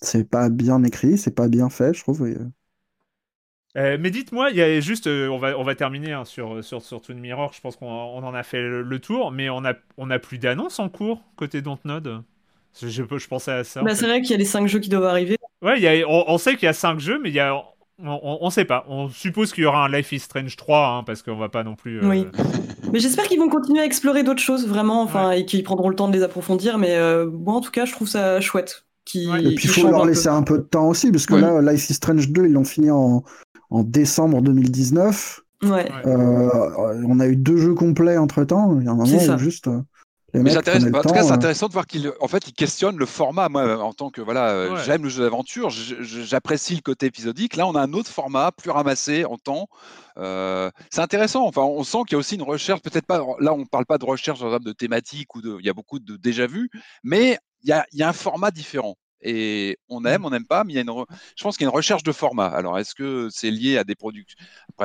c'est pas bien écrit, c'est pas bien fait, je trouve. Euh, mais dites-moi, il y a juste, on, va, on va terminer hein, sur, sur, sur Twin Mirror, je pense qu'on on en a fait le, tour, mais on a, on a plus d'annonces en cours côté Dontnod? Je, je, pensais à ça. Bah, c'est vrai qu'il y a les 5 jeux qui doivent arriver. Ouais, y a, on, sait qu'il y a 5 jeux, mais il y a, on, on, sait pas. On suppose qu'il y aura un Life is Strange 3, hein, parce qu'on va pas non plus. Euh, oui. mais j'espère qu'ils vont continuer à explorer d'autres choses, vraiment, enfin, et qu'ils prendront le temps de les approfondir. Mais euh, moi, en tout cas, je trouve ça chouette. Qui, et puis il faut leur laisser un peu de temps aussi, parce que là, Life is Strange 2, ils l'ont fini en, en décembre 2019. Ouais. Euh, on a eu deux jeux complets entre temps. Il y a un moment où juste. Mais en tout cas, c'est euh. intéressant de voir qu'il en fait, il questionne le format. Moi, en tant que voilà, euh, j'aime le jeu d'aventure, j'apprécie le côté épisodique. Là, on a un autre format, plus ramassé en temps. Euh, c'est intéressant. Enfin, on sent qu'il y a aussi une recherche. Peut-être pas. Là, on ne parle pas de recherche de thématique ou de. Il y a beaucoup de déjà vu, mais il y a, il y a un format différent. Et on mmh. aime, on n'aime pas, mais il y a une je pense qu'il y a une recherche de format. Alors, est-ce que c'est lié à des problèmes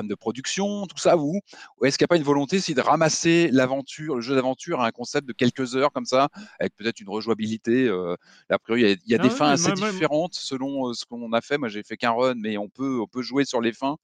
de production, tout ça, ou, ou est-ce qu'il n'y a pas une volonté aussi de ramasser l'aventure, le jeu d'aventure à un concept de quelques heures comme ça, avec peut-être une rejouabilité euh, A priori, il y a, des ah fins assez différentes selon euh, ce qu'on a fait. Moi, j'ai fait qu'un run, mais on peut, on peut jouer sur les fins.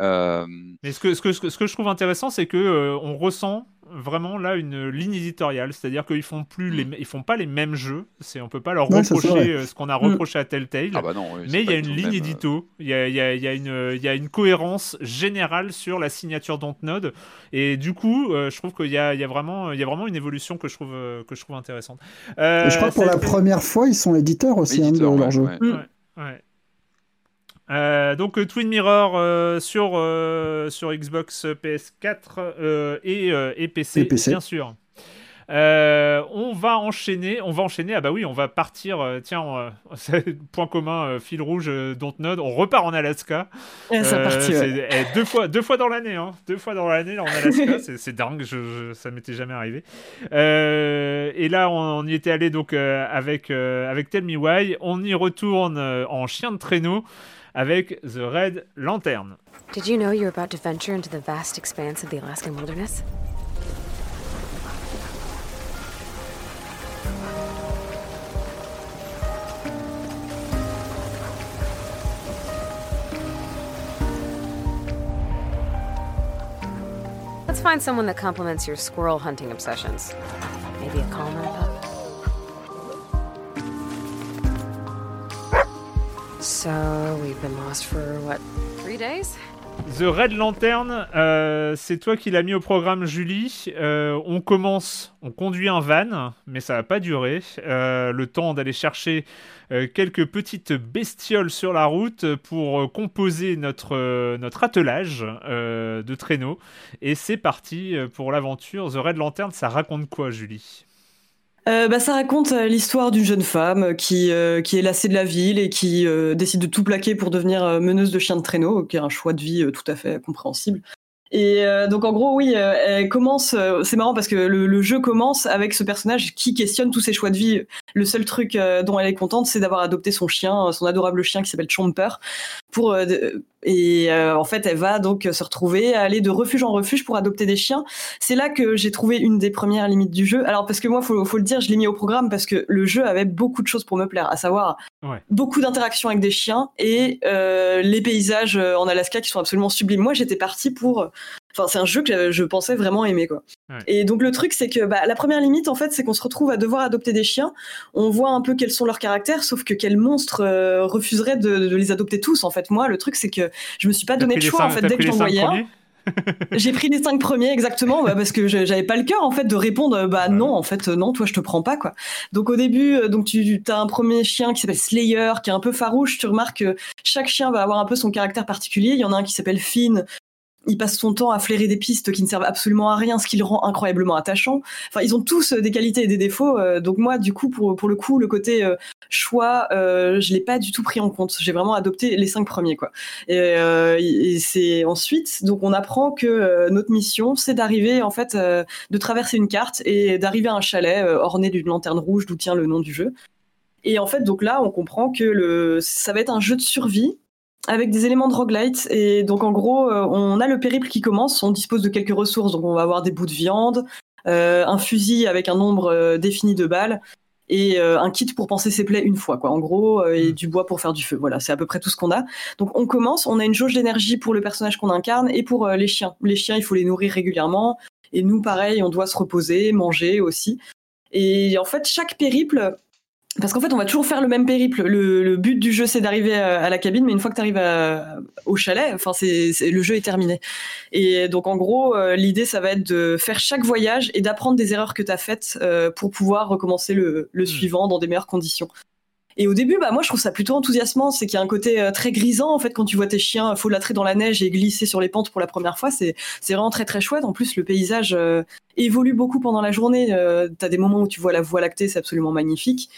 Euh... Mais ce que, ce, que, ce que je trouve intéressant, c'est que euh, on ressent vraiment là une ligne éditoriale, c'est-à-dire qu'ils font plus les, mm. ils font pas les mêmes jeux. C'est, on peut pas leur reprocher euh, ce qu'on a reproché à Telltale. Ah bah mais il y a une ligne euh, édito, il y a, y, a, y, a une, y a une cohérence générale sur la signature Dontnod. Et du coup, euh, je trouve qu'il y a, y a vraiment, il y a vraiment une évolution que je trouve que je trouve intéressante. je crois que pour la première fois, ils sont éditeurs aussi hein, de leur jeu. Ouais, euh, donc euh, Twin Mirror euh, sur, sur Xbox PS4 et, et, PC, bien sûr. on va enchaîner, on va enchaîner. Ah bah oui, on va partir. tiens, point commun, fil rouge, Dontnod. On repart en Alaska. Et ça partit, eh, deux fois, deux fois dans l'année, hein. deux fois dans l'année en Alaska. c'est dingue, je, ça m'était jamais arrivé. et là, on, y était allé donc avec avec Tell Me Why. On y retourne en chien de traîneau avec The Red Lantern. Did you know you're about to venture into the vast expanse of the Alaskan wilderness? Let's find someone that complements your squirrel hunting obsessions. Maybe a calmer pup. So, we've been lost for what, three days? The Red Lantern, euh, c'est toi qui l'as mis au programme, Julie. Euh, on commence, on conduit un van, mais ça va pas durer. Euh, le temps d'aller chercher quelques petites bestioles sur la route pour composer notre, notre attelage de traîneau. Et c'est parti pour l'aventure. The Red Lantern, ça raconte quoi, Julie? Euh, bah, ça raconte euh, l'histoire d'une jeune femme qui, euh, qui est lassée de la ville et qui décide de tout plaquer pour devenir meneuse de chien de traîneau, qui est un choix de vie tout à fait compréhensible. Et euh, donc en gros, oui, euh, elle commence. Euh, c'est marrant parce que le, jeu commence avec ce personnage qui questionne tous ses choix de vie. Le seul truc dont elle est contente, c'est d'avoir adopté son chien, son adorable chien qui s'appelle Chomper. Pour et en fait, elle va donc se retrouver, aller de refuge en refuge pour adopter des chiens. C'est là que j'ai trouvé une des premières limites du jeu. Alors parce que moi, faut, faut le dire, je l'ai mis au programme parce que le jeu avait beaucoup de choses pour me plaire, à savoir beaucoup d'interactions avec des chiens et les paysages en Alaska qui sont absolument sublimes. Moi, j'étais partie pour Enfin, c'est un jeu que je pensais vraiment aimer, quoi. Et donc le truc, c'est que bah, la première limite, en fait, c'est qu'on se retrouve à devoir adopter des chiens. On voit un peu quels sont leurs caractères, sauf que quel monstre euh, refuserait de, les adopter tous. En fait, moi, le truc, c'est que je me suis pas donné de choix. en fait, dès que j'en voyais un. j'ai pris les cinq premiers exactement bah, parce que j'avais pas le cœur en fait de répondre bah non en fait non toi je te prends pas quoi donc au début euh, donc tu as un premier chien qui s'appelle Slayer qui est un peu farouche tu remarques que chaque chien va avoir un peu son caractère particulier il y en a un qui s'appelle Finn il passe son temps à flairer des pistes qui ne servent absolument à rien, ce qui le rend incroyablement attachant. Enfin, ils ont tous euh, des qualités et des défauts. Euh, donc moi, du coup, pour, pour le coup, le côté euh, choix, euh, je l'ai pas du tout pris en compte. J'ai vraiment adopté les cinq premiers, quoi. Et, et c'est ensuite, donc on apprend que notre mission, c'est d'arriver, en fait, de traverser une carte et d'arriver à un chalet orné d'une lanterne rouge d'où tient le nom du jeu. Et en fait, donc là, on comprend que le, ça va être un jeu de survie avec des éléments de roguelite. Et donc, en gros, euh, on a le périple qui commence. On dispose de quelques ressources. Donc, on va avoir des bouts de viande, euh, un fusil avec un nombre euh, défini de balles et un kit pour penser ses plaies une fois, quoi. En gros, et hmm. du bois pour faire du feu. Voilà, c'est à peu près tout ce qu'on a. Donc, on commence. On a une jauge d'énergie pour le personnage qu'on incarne et pour les chiens. Les chiens, il faut les nourrir régulièrement. Et nous, pareil, on doit se reposer, manger aussi. Et en fait, chaque périple parce qu'en fait, on va toujours faire le même périple. Le, but du jeu, c'est d'arriver à, la cabine, mais une fois que tu arrives au chalet, enfin, c'est, le jeu est terminé. Et donc, en gros, euh, l'idée, ça va être de faire chaque voyage et d'apprendre des erreurs que tu as faites euh, pour pouvoir recommencer le, hmm. suivant dans des meilleures conditions. Et au début, bah moi, je trouve ça plutôt enthousiasmant. C'est qu'il y a un côté euh, très grisant en fait quand tu vois tes chiens folâtrer dans la neige et glisser sur les pentes pour la première fois. C'est c'est vraiment très très chouette. En plus, le paysage évolue beaucoup pendant la journée. tu as des moments où tu vois la voie lactée, c'est absolument magnifique.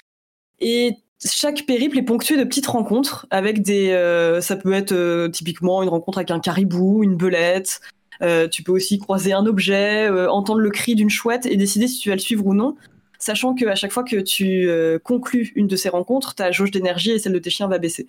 Et chaque périple est ponctué de petites rencontres avec des. Euh, ça peut être euh, typiquement une rencontre avec un caribou, une belette. Euh, tu peux aussi croiser un objet, entendre le cri d'une chouette et décider si tu vas le suivre ou non. Sachant qu'à chaque fois que tu conclus une de ces rencontres, ta jauge d'énergie et celle de tes chiens va baisser.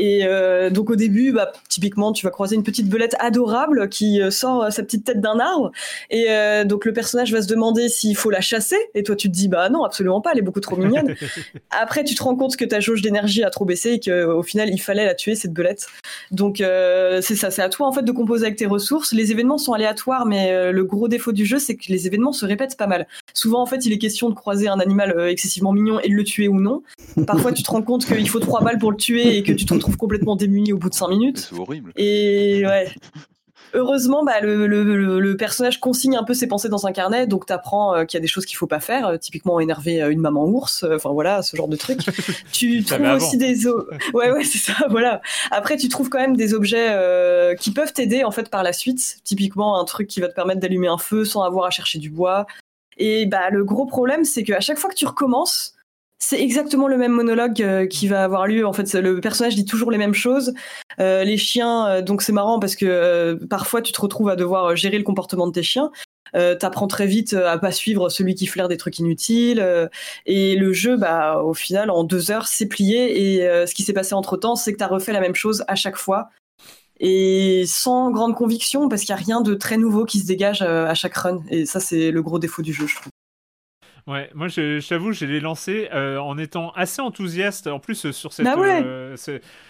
Et euh, donc au début, bah, typiquement, tu vas croiser une petite belette adorable qui euh, sort euh, sa petite tête d'un arbre. Et donc le personnage va se demander s'il faut la chasser. Et toi, tu te dis, bah non, absolument pas, elle est beaucoup trop mignonne. Après, tu te rends compte que ta jauge d'énergie a trop baissé et qu'au final, il fallait la tuer, cette belette. Donc c'est ça, c'est à toi en fait de composer avec tes ressources. Les événements sont aléatoires, mais le gros défaut du jeu, c'est que les événements se répètent pas mal. Souvent, en fait, il est question de croiser un animal excessivement mignon et de le tuer ou non. Parfois, tu te rends compte qu'il faut trois balles pour le tuer et que tu te retrouves complètement démuni au bout de 5 minutes. C'est horrible. Et ouais. Heureusement, bah, le, le, personnage consigne un peu ses pensées dans un carnet, donc tu apprends euh, qu'il y a des choses qu'il faut pas faire, euh, typiquement énerver euh, une maman ours, enfin voilà, ce genre de truc. tu trouves aussi des ouais ouais c'est ça, voilà. Après, tu trouves quand même des objets qui peuvent t'aider en fait par la suite, typiquement un truc qui va te permettre d'allumer un feu sans avoir à chercher du bois. Et bah le gros problème, c'est qu'à chaque fois que tu recommences, c'est exactement le même monologue euh, qui va avoir lieu. En fait, le personnage dit toujours les mêmes choses. Euh, les chiens, euh, donc c'est marrant parce que parfois tu te retrouves à devoir gérer le comportement de tes chiens. T'apprends très vite à pas suivre celui qui flaire des trucs inutiles. et le jeu, bah, au final, en deux heures, c'est plié. Et ce qui s'est passé entre temps, c'est que t'as refait la même chose à chaque fois. Et sans grande conviction, parce qu'il n'y a rien de très nouveau qui se dégage à chaque run. Et ça, c'est le gros défaut du jeu, je trouve. Ouais, moi je, j'avoue, je l'ai lancé euh, en étant assez enthousiaste en plus euh, sur cette. Bah euh,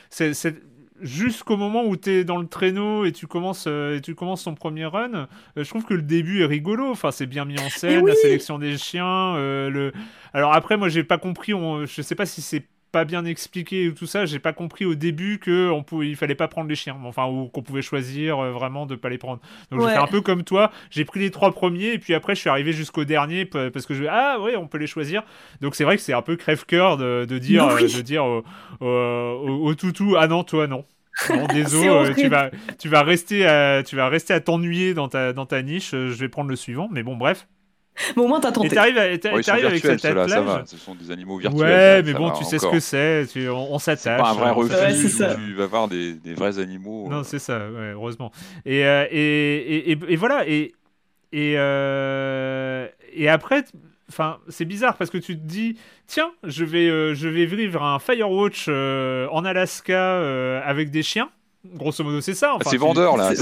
c'est, jusqu'au moment où tu es dans le traîneau et tu commences et tu commences ton premier run, je trouve que le début est rigolo. Enfin, c'est bien mis en scène, la sélection des chiens. le... Alors après, moi, j'ai pas compris. On... Je sais pas si c'est pas bien expliqué tout ça. J'ai pas compris au début que on pouvait, il fallait pas prendre les chiens, enfin ou qu'on pouvait choisir euh, vraiment de pas les prendre. Donc j'ai fait un peu comme toi. J'ai pris les trois premiers et puis après je suis arrivé jusqu'au dernier parce que je ah ouais on peut les choisir. Donc c'est vrai que c'est un peu crève-cœur de, de, dire euh, de dire au, au, toutou ah non toi non. Non, désolé, euh, tu vas, tu vas rester à, tu vas rester à t'ennuyer dans ta, dans ta niche. Je vais prendre le suivant, mais bon, bref. Mais au moins, t'as tenté. Et t'arrives, avec cette là, ça va. Ce sont des animaux virtuels. Ouais, mais bon, tu sais ce que c'est. On, s'attache. C'est pas un vrai refuge où tu vas voir des, vrais animaux. Non, c'est ça, heureusement. Et, et, et, voilà. Et, et, et après, enfin, c'est bizarre parce que tu te dis, tiens, je vais, euh, je vais vivre un Firewatch euh, en Alaska euh, avec des chiens. Grosso modo, c'est ça. Enfin, c'est vendeur là.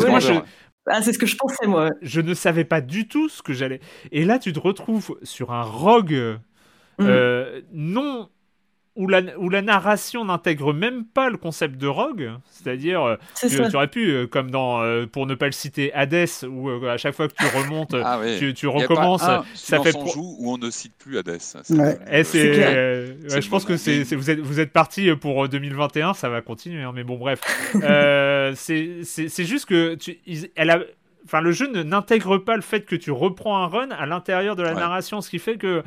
Ah, c'est ce que je pensais moi. Je ne savais pas du tout ce que j'allais. Et là, tu te retrouves sur un rogue mmh. non où la, où la narration n'intègre même pas le concept de rogue, c'est-à-dire euh, tu, aurais pu, euh, comme dans, euh, pour ne pas le citer, Hades, où à chaque fois que tu remontes, ah tu, tu recommences, ça fait pour... joue où on ne cite plus Hades. Ouais. Et je pense que c'est, vous êtes, vous êtes parti pour 2021, ça va continuer, hein, mais bon bref, c'est juste que tu, elle a, enfin le jeu n'intègre pas le fait que tu reprends un run à l'intérieur de la narration, ce qui fait que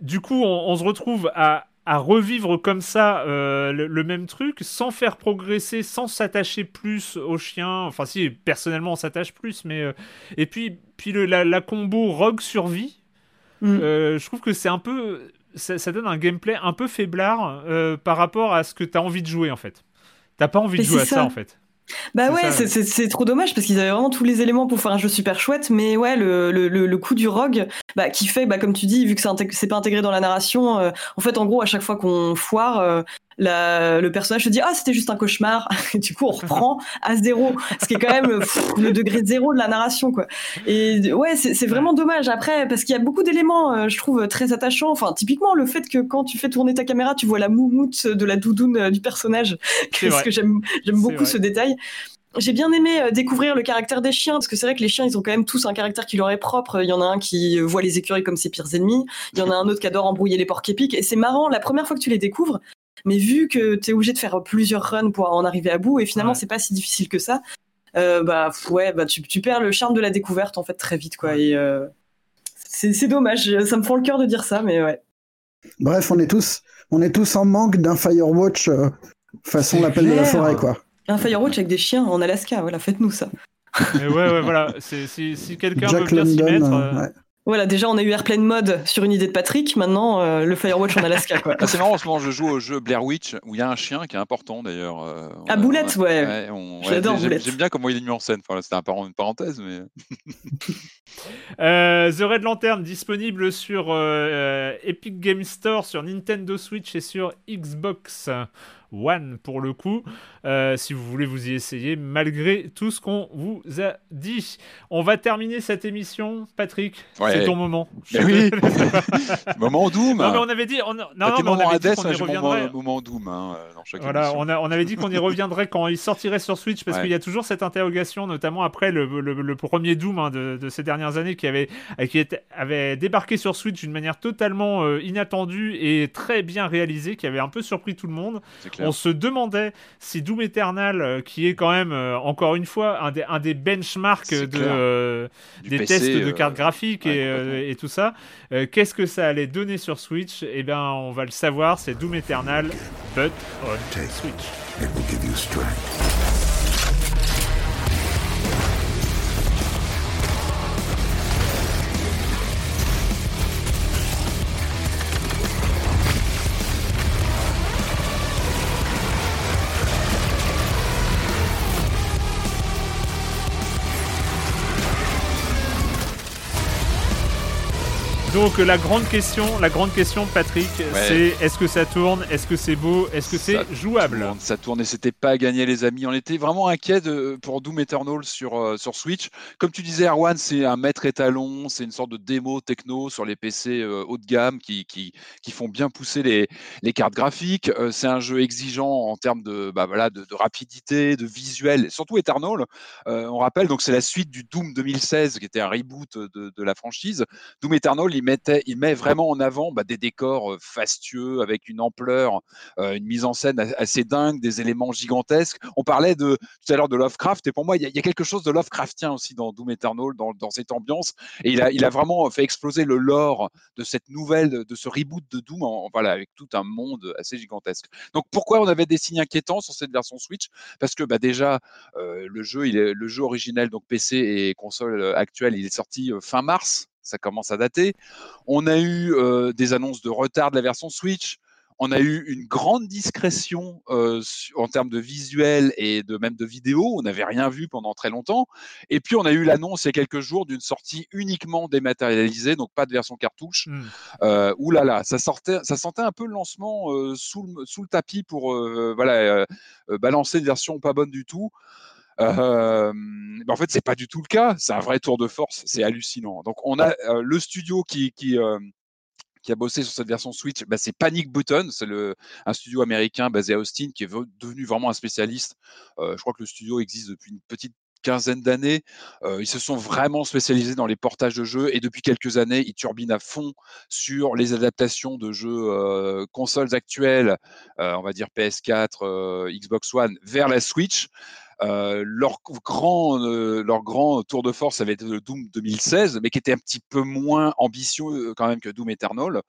du coup on se retrouve à à revivre comme ça euh, le, même truc sans faire progresser, sans s'attacher plus au chien. Enfin, si, personnellement, on s'attache plus, mais. Euh, et puis, puis le, la, combo Rogue Survie, mm. euh, je trouve que c'est un peu. Ça, ça, donne un gameplay un peu faiblard par rapport à ce que tu as envie de jouer, en fait. T'as pas envie de jouer à ça, en fait. Bah ouais, c'est trop dommage parce qu'ils avaient vraiment tous les éléments pour faire un jeu super chouette, mais ouais, le, le, le, coup du rogue, bah, qui fait, bah, comme tu dis, vu que c'est pas intégré dans la narration, euh, en fait, en gros, à chaque fois qu'on foire, euh, le personnage se dit ah c'était juste un cauchemar. Et du coup on reprend à zéro ce qui est quand même le degré de zéro de la narration quoi. Et ouais c'est vraiment dommage. Après parce qu'il y a beaucoup d'éléments euh, je trouve très attachants. Enfin typiquement le fait que quand tu fais tourner ta caméra tu vois la moumoute de la doudoune euh, du personnage ce que j'aime j'aime beaucoup ce détail. J'ai bien aimé euh, découvrir le caractère des chiens, parce que c'est vrai que les chiens, ils ont quand même tous un caractère qui leur est propre. Il y en a un qui voit les écureuils comme ses pires ennemis, il y en a un autre qui adore embrouiller les porcs épiques, et c'est marrant, la première fois que tu les découvres, mais vu que tu es obligé de faire plusieurs runs pour en arriver à bout, et finalement, c'est pas si difficile que ça, euh, bah ouais, bah tu, perds le charme de la découverte en fait très vite, quoi. Et euh, c'est dommage, ça me fend le cœur de dire ça, mais ouais. Bref, on est tous, on est tous en manque d'un Firewatch euh, façon l'appel de la forêt, quoi. Un Firewatch avec des chiens en Alaska, voilà, faites-nous ça. ouais, ouais, voilà. Si, si quelqu'un veut bien s'y mettre. Voilà, déjà on a eu Airplane Mode sur une idée de Patrick, maintenant euh, le Firewatch en Alaska. Quoi. Ah, c'est marrant, en ce moment je joue au jeu Blair Witch où il y a un chien qui est important d'ailleurs. Euh, ah, Boulette, ouais. J'adore Boulette. J'aime bien comment il est mis en scène, enfin, c'était un une parenthèse. mais. euh, The Red Lantern disponible sur euh, Epic Game Store, sur Nintendo Switch et sur Xbox. One pour le coup, euh, si vous voulez vous y essayer, malgré tout ce qu'on vous a dit. On va terminer cette émission, Patrick. C'est ton moment. oui. moment Doom. Non, mais on avait dit, on, non, non, mais on avait dit qu'on y reviendrait. Moment, Doom. Hein, dans voilà, on, a, on, avait dit qu'on y reviendrait quand il sortirait sur Switch, parce qu'il y a toujours cette interrogation, notamment après le, le, premier Doom hein, de, de, ces dernières années, qui avait, qui était, avait débarqué sur Switch d'une manière totalement euh, inattendue et très bien réalisée, qui avait un peu surpris tout le monde. On se demandait si Doom Eternal, euh, qui est quand même, euh, encore une fois, un des, un des benchmarks de, euh, des tests de cartes graphiques et, tout ça, qu'est-ce que ça allait donner sur Switch? Eh bien, on va le savoir, c'est Doom Eternal, but on Switch. Donc la grande question, la grande question, Patrick, c'est est-ce que ça tourne, est-ce que c'est beau, est-ce que c'est jouable Ça tourne et c'était pas gagné les amis. On était vraiment inquiet pour Doom Eternal sur euh, sur Switch. Comme tu disais, Erwan, c'est un maître étalon, c'est une sorte de démo techno sur les PC euh, haut de gamme qui, qui, qui font bien pousser les, les cartes graphiques. Euh, c'est un jeu exigeant en termes de bah voilà de, rapidité, de visuel, surtout Eternal. on rappelle donc c'est la suite du Doom 2016 qui était un reboot de, de la franchise. Doom Eternal, il il, met vraiment en avant bah, des décors fastueux avec une ampleur, une mise en scène assez dingue, des éléments gigantesques. On parlait de, tout à l'heure de Lovecraft, et pour moi, il y, a, quelque chose de Lovecraftien aussi dans Doom Eternal, dans, dans cette ambiance. Et il a, il a, vraiment fait exploser le lore de cette nouvelle, de ce reboot de Doom, voilà, avec tout un monde assez gigantesque. Donc pourquoi on avait des signes inquiétants sur cette version Switch? Parce que bah, déjà, le, jeu, il est, le jeu originel, donc PC et console actuelle, il est sorti fin mars ça commence à dater. On a eu des annonces de retard de la version Switch. On a eu une grande discrétion euh, en termes de visuel et de même de vidéo. On n'avait rien vu pendant très longtemps. Et puis on a eu l'annonce il y a quelques jours d'une sortie uniquement dématérialisée, donc pas de version cartouche. Mmh. Euh, ouh là là, ça sortait, ça sentait un peu le lancement euh, sous, le, sous, le, tapis pour voilà balancer une version pas bonne du tout. Euh, en fait, c'est pas du tout le cas. C'est un vrai tour de force. C'est hallucinant. Donc, on a le studio qui, qui, qui a bossé sur cette version Switch, bah, c'est Panic Button, c'est un studio américain basé à Austin qui est devenu vraiment un spécialiste. Euh, je crois que le studio existe depuis une petite quinzaine d'années. Euh, ils se sont vraiment spécialisés dans les portages de jeux et depuis quelques années, ils turbinent à fond sur les adaptations de jeux euh, consoles actuelles, on va dire PS4, Xbox One, vers la Switch. Euh, leur, grand, euh, leur grand tour de force avait été le Doom 2016, mais qui était un petit peu moins ambitieux euh, quand même que Doom Eternal.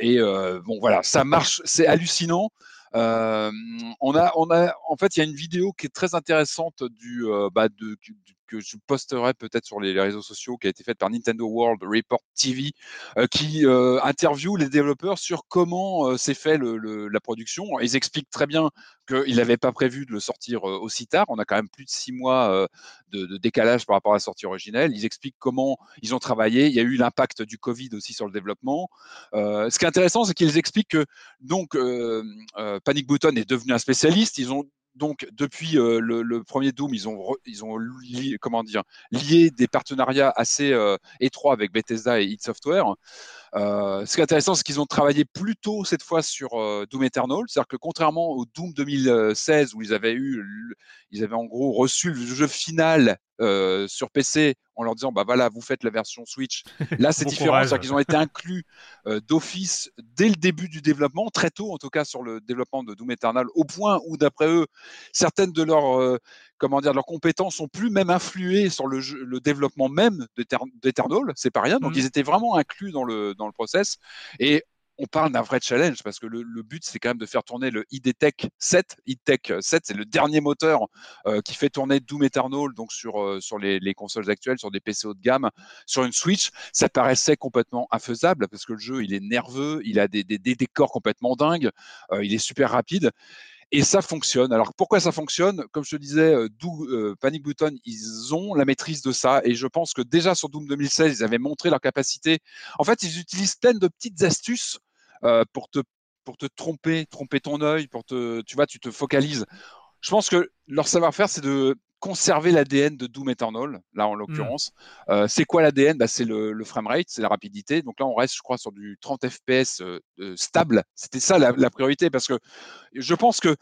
et bon, voilà, ça marche, c'est hallucinant. on a, on a, en fait, il y a une vidéo qui est très intéressante du, bah, de, du que je posterai peut-être sur les, réseaux sociaux, qui a été faite par Nintendo World Report TV, euh, qui euh, interviewe les développeurs sur comment euh, s'est fait la production. Ils expliquent très bien qu'ils n'avaient pas prévu de le sortir aussi tard. On a quand même plus de six mois de, décalage par rapport à la sortie originelle. Ils expliquent comment ils ont travaillé. Il y a eu l'impact du Covid aussi sur le développement. ce qui est intéressant, c'est qu'ils expliquent que donc Panic Button est devenu un spécialiste. Ils ont donc depuis euh, le, premier Doom, ils ont, lié, lié des partenariats assez euh, étroits avec Bethesda et id Software. Euh, ce qui est intéressant, c'est qu'ils ont travaillé plutôt cette fois sur Doom Eternal, c'est-à-dire que contrairement au Doom 2016 où ils avaient eu, ils avaient en gros reçu le jeu final sur PC en leur disant bah voilà vous faites la version Switch. Là c'est différent, c'est-à-dire qu'ils ont été inclus d'office dès le début du développement, très tôt en tout cas sur le développement de Doom Eternal, au point où d'après eux certaines de leurs comment dire leurs compétences sont plus même influées sur le, le développement même d'Eternal, c'est pas rien. Donc mmh. ils étaient vraiment inclus dans le dans le process et on parle d'un vrai challenge parce que le, but, c'est quand même de faire tourner le IDTech 7. IDTech 7, c'est le dernier moteur euh, qui fait tourner Doom Eternal donc sur, euh, sur les, consoles actuelles, sur des PC haut de gamme, sur une Switch. Ça paraissait complètement infaisable parce que le jeu, il est nerveux, il a des, décors complètement dingues, euh, il est super rapide. Et ça fonctionne. Alors pourquoi ça fonctionne? Comme je te disais, Panic Button, ils ont la maîtrise de ça. Et je pense que déjà sur Doom 2016, ils avaient montré leur capacité. En fait, ils utilisent plein de petites astuces euh, pour te pour te tromper, tromper ton œil, pour te, tu vois, tu te focalises. Je pense que leur savoir-faire, c'est de conserver l'ADN de Doom Eternal, là en mmh. l'occurrence. Euh, c'est quoi l'ADN bah, C'est le, le framerate, c'est la rapidité. Donc là, on reste, je crois, sur du 30 FPS euh, stable. C'était ça la, priorité parce que je pense que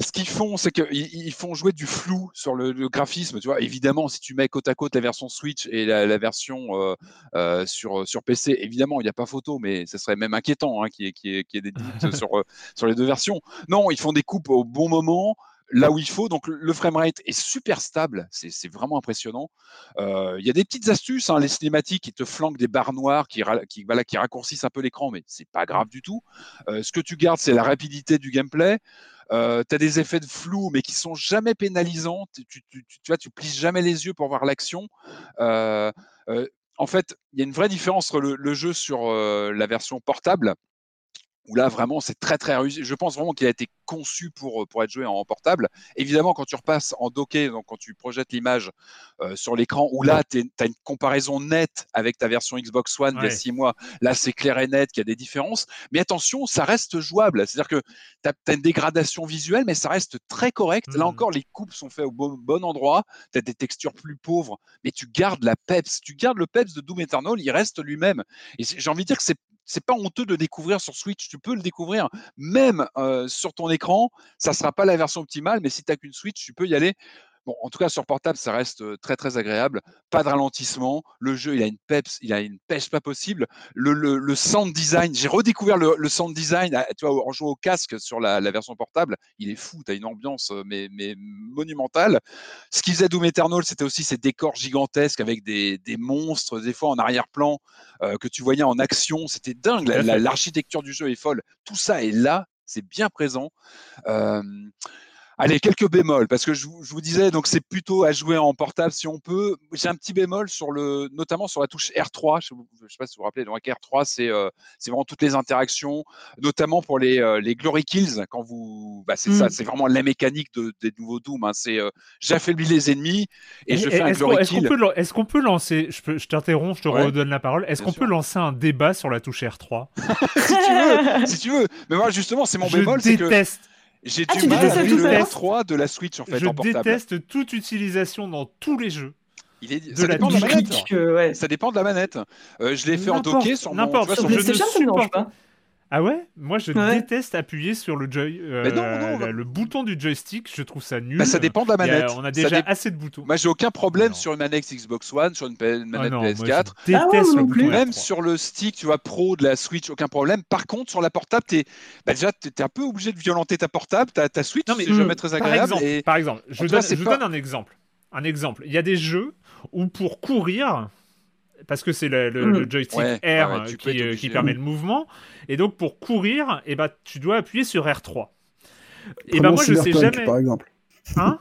ce qu'ils font, c'est qu'ils ils font jouer du flou sur le, graphisme. Tu vois, évidemment, si tu mets côte à côte la version Switch et la, version euh, sur, sur PC, évidemment, il n'y a pas photo, mais ce serait même inquiétant hein, qu'il y, ait des doutes sur, sur les deux versions. Non, ils font des coupes au bon moment là où il faut. Donc le framerate est super stable, c'est vraiment impressionnant. Euh, il y a des petites astuces, hein, les cinématiques qui te flanquent des barres noires, qui, raccourcissent un peu l'écran, mais c'est pas grave du tout. Euh, ce que tu gardes, c'est la rapidité du gameplay. Euh, tu as des effets de flou, mais qui sont jamais pénalisants. Tu, tu plisses jamais les yeux pour voir l'action. en fait, il y a une vraie différence entre le jeu sur la version portable où là vraiment c'est très très réussi. Je pense vraiment qu'il a été conçu pour, euh, pour être joué en portable. Évidemment, quand tu repasses en docké, donc quand tu projettes l'image euh, sur l'écran, où là tu as une comparaison nette avec ta version Xbox One il y a six mois, là c'est clair et net qu'il y a des différences. Mais attention, ça reste jouable. C'est-à-dire que tu as, une dégradation visuelle, mais ça reste très correct. Là mmh. encore, les coupes sont faites au bon, bon endroit. Tu as des textures plus pauvres, mais tu gardes la peps. Tu gardes le peps de Doom Eternal, il reste lui-même. Et j'ai envie de dire que c'est c'est pas honteux de découvrir sur Switch. Tu peux le découvrir même sur ton écran. Ça sera pas la version optimale, mais si tu n'as qu'une Switch, tu peux y aller. Bon, en tout cas, sur portable, ça reste très très agréable. Pas de ralentissement. Le jeu, il a une peps, il a une pêche pas possible. Le, le, sound design, j'ai redécouvert le, le, sound design. Ah, tu vois, en jouant au casque sur la, la version portable, il est fou. Tu as une ambiance mais, mais monumentale. Ce qu'ils faisait Doom Eternal, c'était aussi ces décors gigantesques avec des, des monstres, des fois en arrière-plan, que tu voyais en action. C'était dingue. L'architecture du jeu est folle. Tout ça est là, c'est bien présent. Euh, Allez, quelques bémols, parce que je, vous disais, donc c'est plutôt à jouer en portable si on peut. J'ai un petit bémol sur le, notamment sur la touche R3. Je ne sais pas si vous vous rappelez, donc R3, c'est euh, c'est vraiment toutes les interactions, notamment pour les, euh, les glory kills. Quand vous, bah, c'est ça, mmh. c'est vraiment la mécanique de, des nouveaux Doom. Hein. C'est euh, j'affaiblis les ennemis et, je fais un glory kill. Est-ce qu'on peut, lancer, je, je t'interromps, je te redonne la parole. Est-ce qu'on peut lancer un débat sur la touche R3 si tu veux, si tu veux. Mais moi justement, c'est mon bémol, c'est que j'ai ah, du mal avec le R3 de la Switch en fait je en portable. Je déteste toute utilisation dans tous les jeux. Il est... ça, dépend de la manette. ça dépend de la manette. je l'ai fait en docké sur mon. N'importe. PlayStation, ça ne dérange pas. Ah ouais? Moi, je déteste appuyer sur le, joy, euh, le bouton du joystick. Je trouve ça nul. Bah, ça dépend de la manette. on a déjà assez de boutons. Moi, j'ai aucun problème sur une manette Xbox One, sur une, manette PS4. je ah déteste le bouton Même sur le stick, tu vois, pro de la Switch, aucun problème. Par contre, sur la portable, es... Bah, déjà, tu es un peu obligé de violenter ta portable. Ta, ta Switch, c'est jamais très agréable. Par exemple, par exemple je, donne, je donne un exemple. Un exemple. Il y a des jeux où pour courir, parce que c'est le, mmh. joystick R qui, qui, permet le mouvement. Et donc pour courir, et eh ben, tu dois appuyer sur R3. Et ben moi je sais jamais. Par exemple. Hein?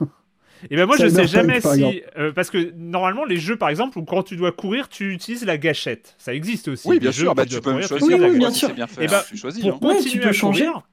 Et ben moi je sais jamais si euh, parce que normalement les jeux par exemple où quand tu dois courir tu utilises la gâchette. Ça existe aussi oui bien sûr bah, tu, peux choisir oui, bien sûr. Bien fait, et ben, pour hein. continuer à courir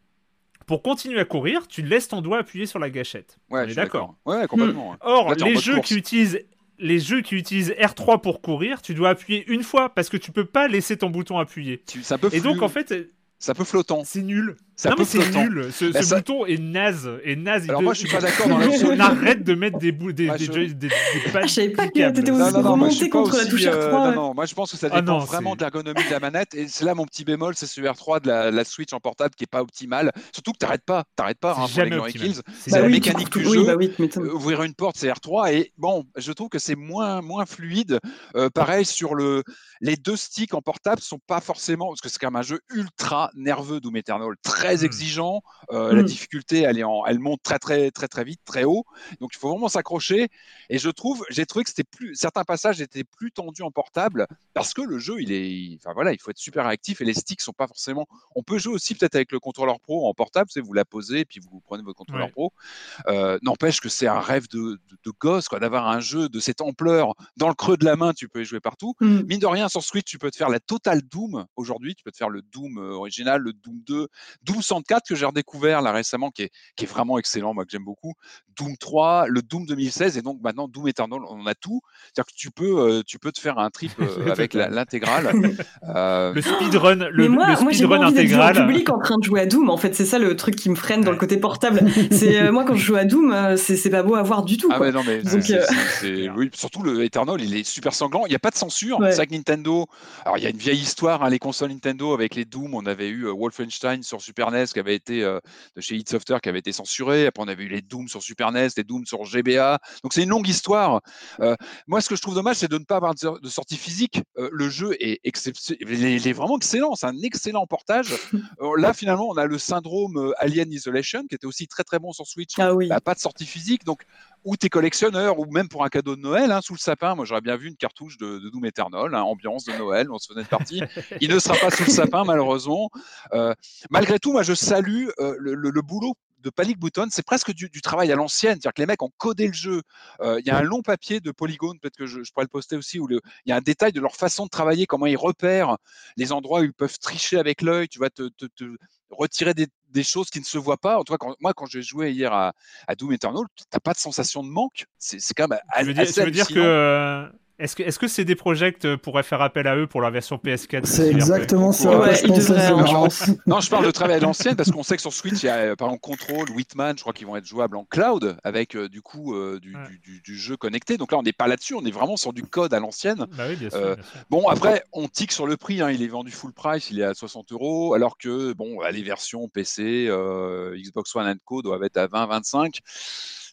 pour continuer à courir tu laisses ton doigt appuyer sur la gâchette. Ouais, on est d'accord. ouais complètement or les jeux qui utilisent les jeux qui utilisent R3 pour courir, tu dois appuyer une fois parce que tu peux pas laisser ton bouton appuyé. Ça peut Et donc en fait, ça peut flottant. C'est nul. Ça non, mais c'est nul. Ce, bah, bouton est naze. Et naze. Alors moi, je suis pas d'accord dans. On arrête de mettre des bouts, des, des, des, des, ah, Je savais pas que t'étais aussi remonté contre la touche R3. Euh, non, non, moi je pense que ça ah dépend vraiment de l'ergonomie de la manette. Et c'est là mon petit bémol, c'est ce R3 de la, Switch en portable qui est pas optimal. Surtout que t'arrêtes pas, t'arrêtes pas hein, pour les Glory Kills. C'est la mécanique du jeu. Bah euh, ouvrir une porte, c'est R3. Et bon, je trouve que c'est moins moins fluide. Euh, pareil sur le, les deux sticks en portable sont pas forcément parce que c'est quand même un jeu ultra nerveux Doom Eternal, très hmm. exigeant. Euh, la mmh. difficulté, elle, est en, elle monte très très très très vite, très haut. Donc il faut vraiment s'accrocher. Et je trouve, j'ai trouvé que c'était plus, certains passages étaient plus tendus en portable parce que le jeu, il est, enfin voilà, il faut être super actif et les sticks sont pas forcément. On peut jouer aussi peut-être avec le contrôleur pro en portable, c'est vous la posez et puis vous prenez votre contrôleur pro. Euh, n'empêche que c'est un rêve de, de, gosse quoi, d'avoir un jeu de cette ampleur dans le creux de la main, tu peux y jouer partout. Mmh. Mine de rien, sur Switch, tu peux te faire la totale Doom aujourd'hui. Tu peux te faire le Doom euh, original, le Doom 2, Doom 104 que j'ai redécouvert là récemment, qui est, qui est vraiment excellent, moi que j'aime beaucoup. Doom 3, le Doom 2016 et donc maintenant Doom Eternal, on a tout. C'est-à-dire que tu peux, euh, tu peux te faire un trip euh, avec l'intégrale. Euh, le speedrun, le, moi, le speedrun intégral. en public en train de jouer à Doom. En fait, c'est ça le truc qui me freine dans le côté portable. C'est moi quand je joue à Doom, c'est pas beau à voir du tout. Ah non mais oui, surtout le Eternal, il est super sanglant. Il n'y a pas de censure. C'est ça que Nintendo. Alors il y a une vieille histoire, hein, les consoles Nintendo avec les Doom. On avait eu Wolfenstein sur Super NES qui avait été de chez id Software qui avait été censuré. Après, on avait eu les Doom sur Super NES, les Doom sur GBA. Donc, c'est une longue histoire. Euh, moi, ce que je trouve dommage, c'est de ne pas avoir de sortie physique. Euh, le jeu est, il est, vraiment excellent. C'est un excellent portage. Euh, là, finalement, on a le syndrome Alien Isolation qui était aussi très très bon sur Switch. Ah oui. Bah, pas de sortie physique. Donc, ou t'es collectionneur, ou même pour un cadeau de Noël, hein, sous le sapin. Moi, j'aurais bien vu une cartouche de, Doom Eternal, hein, ambiance de Noël, on se faisait de partie. Il ne sera pas sous le sapin, malheureusement. malgré tout, moi, je salue le, boulot de Panic Button, c'est presque du, travail à l'ancienne, c'est-à-dire que les mecs ont codé le jeu. Euh, il y a un long papier de Polygon, peut-être que je, pourrais le poster aussi, où il y a un détail de leur façon de travailler, comment ils repèrent les endroits où ils peuvent tricher avec l'œil, tu vas te, retirer des, choses qui ne se voient pas. En tout cas, moi, quand j'ai joué hier à, Doom Eternal, tu n'as pas de sensation de manque. C'est quand même assez dire, tu veux dire que est-ce que, est-ce que CD Projekt pourrait faire appel à eux pour la version PS4 C'est exactement ça. Ouais, je pense non, je parle de travail à l'ancienne parce qu'on sait que sur Switch, il y a euh, par exemple Control, Whitman, je crois qu'ils vont être jouables en cloud avec euh, du coup euh, du, du, du, jeu connecté. Donc là, on n'est pas là-dessus, on est vraiment sur du code à l'ancienne. Bah oui, bien sûr, bien sûr. Bon, après, on tique sur le prix. Hein, il est vendu full price, il est à 60 euros, alors que bon, les versions PC, Xbox One and Co doivent être à 20-25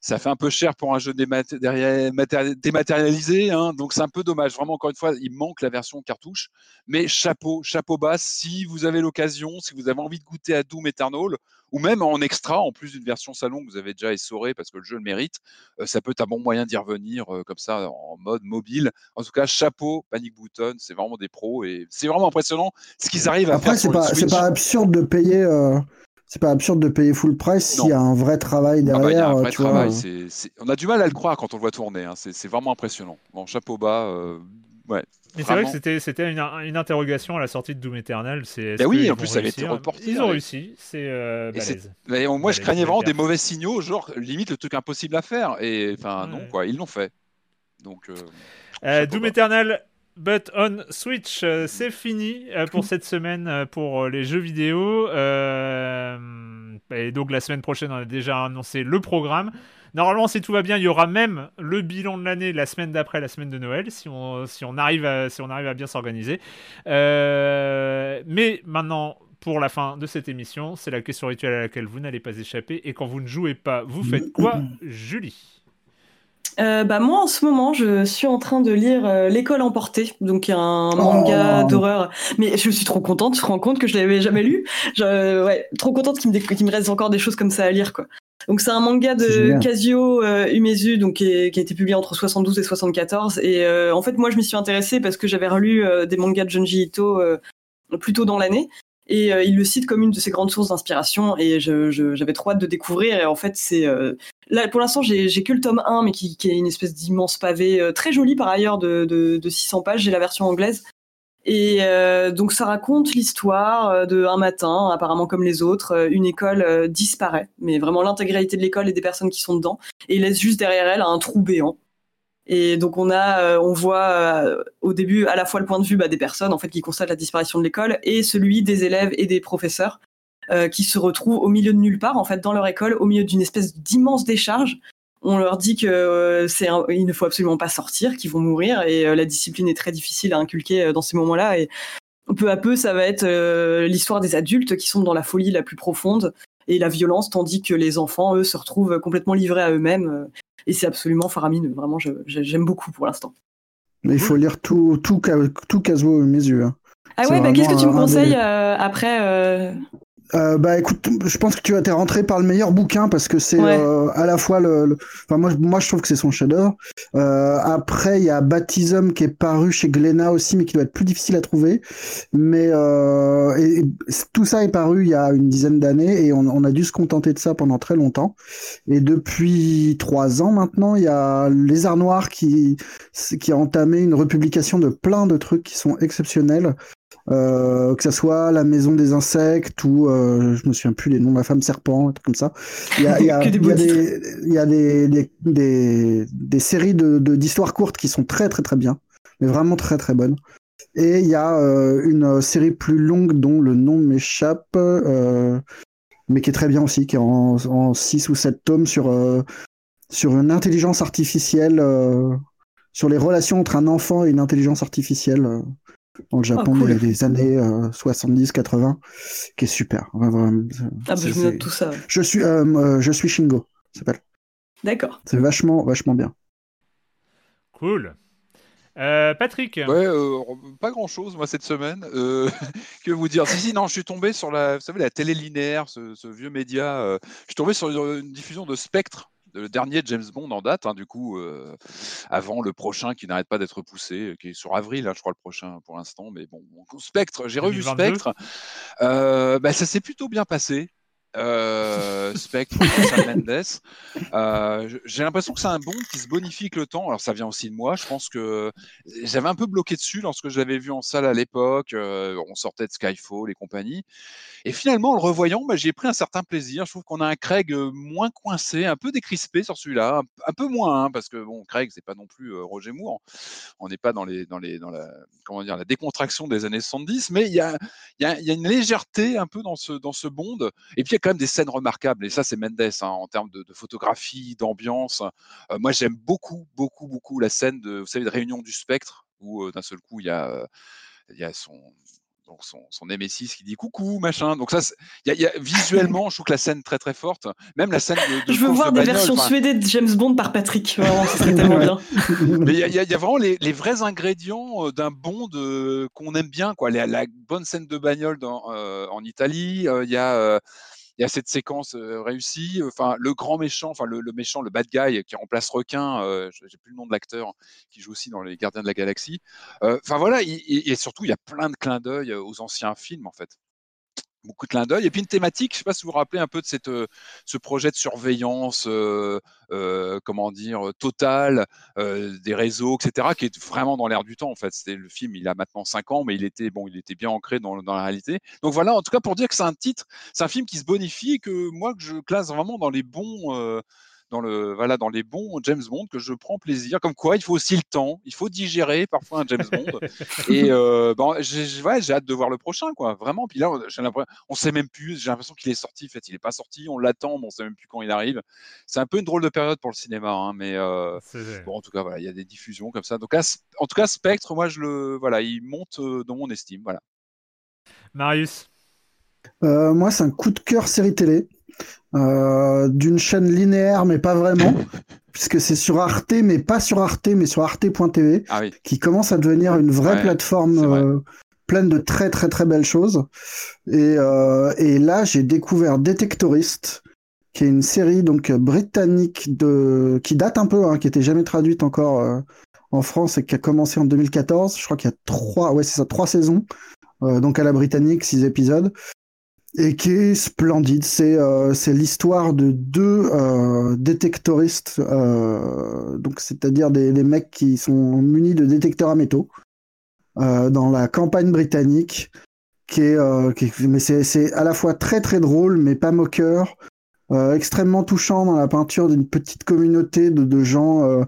ça fait un peu cher pour un jeu dématérialisé, hein, donc c'est un peu dommage. Vraiment, encore une fois, il manque la version cartouche, mais chapeau, chapeau bas, si vous avez l'occasion, si vous avez envie de goûter à Doom Eternal, ou même en extra, en plus d'une version salon que vous avez déjà essorée parce que le jeu le mérite, euh, ça peut être un bon moyen d'y revenir euh, comme ça en mode mobile. En tout cas, chapeau, Panic Button, c'est vraiment des pros et c'est vraiment impressionnant ce qu'ils arrivent à faire. Après, c'est pas, pas absurde de payer. Euh, c'est pas absurde de payer full price s'il y a un vrai travail ah bah, derrière. un vrai travail. On a du mal à le croire quand on le voit tourner. Hein. C'est vraiment impressionnant. Bon, chapeau bas. ouais. Mais c'est vrai que c'était, une, une, interrogation à la sortie de Doom Eternal. C'est, ben oui, en plus, ça avait été reporté. Ils ont réussi, c'est euh, moi, je craignais vraiment des mauvais signaux, genre limite le truc impossible à faire. Et enfin, non, quoi, ils l'ont fait. Donc, euh, euh Doom Eternal, but on Switch, euh, c'est fini pour cette semaine pour les jeux vidéo. et donc, la semaine prochaine, on a déjà annoncé le programme. Normalement, si tout va bien, il y aura même le bilan de l'année la semaine d'après, la semaine de Noël, si on, si on, arrive, à, si on arrive à bien s'organiser. Euh, mais maintenant, pour la fin de cette émission, c'est la question rituelle à laquelle vous n'allez pas échapper. Et quand vous ne jouez pas, vous faites quoi, Julie? Euh, bah moi en ce moment je suis en train de lire euh, l'école emportée. Donc un manga oh. d'horreur. Mais je suis trop contente. Je me rends compte que je l'avais jamais lu. Je, ouais trop contente qu'il me, reste encore des choses comme ça à lire quoi. Donc c'est un manga de Kazuo euh, Umezu donc qui, a été publié entre 72 et 74 et euh, en fait moi je m'y suis intéressée parce que j'avais relu euh, des mangas de Junji Ito plus tôt dans l'année et il le cite comme une de ses grandes sources d'inspiration et j'avais trop hâte de découvrir et en fait c'est là pour l'instant j'ai que le tome 1 mais qui, est une espèce d'immense pavé très joli par ailleurs de, de, de 600 pages. J'ai la version anglaise. Et euh, donc ça raconte l'histoire euh, de un matin, apparemment comme les autres, euh, une école disparaît, mais vraiment l'intégralité de l'école et des personnes qui sont dedans, et laisse juste derrière elle un trou béant. Et donc on a, on voit au début à la fois le point de vue bah, des personnes en fait qui constatent la disparition de l'école et celui des élèves et des professeurs qui se retrouvent au milieu de nulle part en fait dans leur école, au milieu d'une espèce d'immense décharge. On leur dit que euh, c'est il ne faut absolument pas sortir, qu'ils vont mourir et euh, la discipline est très difficile à inculquer euh, dans ces moments-là. Et peu à peu ça va être l'histoire des adultes qui sont dans la folie la plus profonde et la violence tandis que les enfants eux se retrouvent complètement livrés à eux-mêmes et c'est absolument faramineux vraiment j'aime beaucoup pour l'instant. Mais il faut lire tout tout tout Kazuo mes yeux. Hein. Ah ouais, bah, qu'est-ce que tu me conseilles après euh, bah écoute, je pense que tu vas être rentré par le meilleur bouquin parce que c'est euh, à la fois le, Enfin moi, moi je trouve que c'est son chef-d'œuvre. Euh, après il y a Baptism qui est paru chez Glénat aussi, mais qui doit être plus difficile à trouver. Mais euh, et, tout ça est paru il y a une dizaine d'années et on, on, a dû se contenter de ça pendant très longtemps. Et depuis trois ans maintenant, il y a Les Arts Noirs qui qui a entamé une republication de plein de trucs qui sont exceptionnels. Euh, que ça soit la maison des insectes ou euh, je me souviens plus les noms, la femme serpent, un truc comme ça. Il y a, y a, des, y a des, des, des, des, séries de d'histoires courtes qui sont très très très bien, mais vraiment très très bonnes. Et il y a euh, une série plus longue dont le nom m'échappe, euh, mais qui est très bien aussi, qui est en, en 6 ou 7 tomes sur, sur une intelligence artificielle, sur les relations entre un enfant et une intelligence artificielle dans le Japon oh, des années 70-80, euh, qui est super. ah bah je note tout ça. Je suis, euh, euh, je suis Shingo, s'appelle. D'accord. C'est vachement, vachement bien. Cool. Patrick Ouais, pas grand chose moi cette semaine. que vous dire? Si, si, non, je suis tombé sur la, vous savez, la télé linéaire, ce, ce vieux média. je suis tombé sur une diffusion de Spectre le dernier James Bond en date, hein, du coup, euh, avant le prochain qui n'arrête pas d'être poussé, qui est sur avril, hein, je crois, le prochain pour l'instant. Mais bon, Spectre, j'ai revu Spectre. Euh, bah, ça s'est plutôt bien passé. Euh, Spectre, Mendes. Euh, j'ai l'impression que c'est un bond qui se bonifie avec le temps. Alors ça vient aussi de moi. Je pense que j'avais un peu bloqué dessus lorsque je l'avais vu en salle à l'époque. Euh, on sortait de Skyfall et compagnie. Et finalement, en le revoyant, bah, j'ai pris un certain plaisir. Je trouve qu'on a un Craig euh, moins coincé, un peu décrispé sur celui-là, un, peu moins, hein, parce que bon, Craig, c'est pas non plus Roger Moore. On n'est pas dans les, dans les, dans la, comment dire, la décontraction des années 70, mais il y a, y, a, y a, une légèreté un peu dans ce, dans ce Bond. Et puis quand même des scènes remarquables. Et ça, c'est Mendes hein, en termes de, photographie, d'ambiance. Euh, moi, j'aime beaucoup, beaucoup, beaucoup la scène de, vous savez, de réunion du spectre où euh, d'un seul coup, il y a, euh, il y a son, donc son, son Nemesis qui dit coucou, machin. Donc ça, il y, a, visuellement, je trouve que la scène très très forte. Même la scène de, je veux voir des versions suédées de James Bond par Patrick. Vraiment, serait tellement bien. Mais il y, y, a vraiment les, les vrais ingrédients d'un Bond qu'on aime bien, quoi. La, la, bonne scène de bagnole dans, en Italie. Il y a il y a cette séquence réussie. Enfin, le grand méchant, enfin le, méchant, le bad guy qui remplace Requin, j'ai plus le nom de l'acteur qui joue aussi dans les Gardiens de la Galaxie. Enfin voilà, et surtout il y a plein de clins d'œil aux anciens films en fait. Beaucoup de clins d'œil. Et puis une thématique, je ne sais pas si vous vous rappelez un peu de cette, euh, ce projet de surveillance, euh, euh, comment dire, totale des réseaux, etc., qui est vraiment dans l'air du temps. En fait, c'était le film, il a maintenant 5 ans, mais il était bon, il était bien ancré dans, dans, la réalité. Donc voilà, en tout cas pour dire que c'est un titre, c'est un film qui se bonifie, que moi que je classe vraiment dans les bons dans, le, voilà, dans les bons James Bond que je prends plaisir. Comme quoi, il faut aussi le temps, il faut digérer parfois un James Bond. et euh, bon, j'ai hâte de voir le prochain, quoi. Vraiment. Puis là, on sait même plus. J'ai l'impression qu'il est sorti. En fait, il n'est pas sorti. On l'attend, mais on sait même plus quand il arrive. C'est un peu une drôle de période pour le cinéma, hein, mais euh, bon, en tout cas, voilà, il y a des diffusions comme ça. Donc, en tout cas, Spectre, moi, je le, voilà, il monte euh, dans mon estime, voilà. Marius. moi, c'est un coup de cœur série télé. Euh, d'une chaîne linéaire, mais pas vraiment, puisque c'est sur Arte, mais pas sur Arte, mais sur arte.tv, ah qui commence à devenir une vraie plateforme euh, pleine de très très très belles choses. Et, euh, et là, j'ai découvert Detectorist, qui est une série donc britannique de qui date un peu, hein, qui était jamais traduite encore en France et qui a commencé en 2014. Je crois qu'il y a trois, ouais c'est ça, trois saisons. donc à la britannique, six épisodes et qui est splendide. C'est euh, l'histoire de deux euh, détectoristes, euh, c'est-à-dire des, mecs qui sont munis de détecteurs à métaux euh, dans la campagne britannique. Qui est, euh, mais c'est à la fois très très drôle, mais pas moqueur, extrêmement touchant dans la peinture d'une petite communauté de gens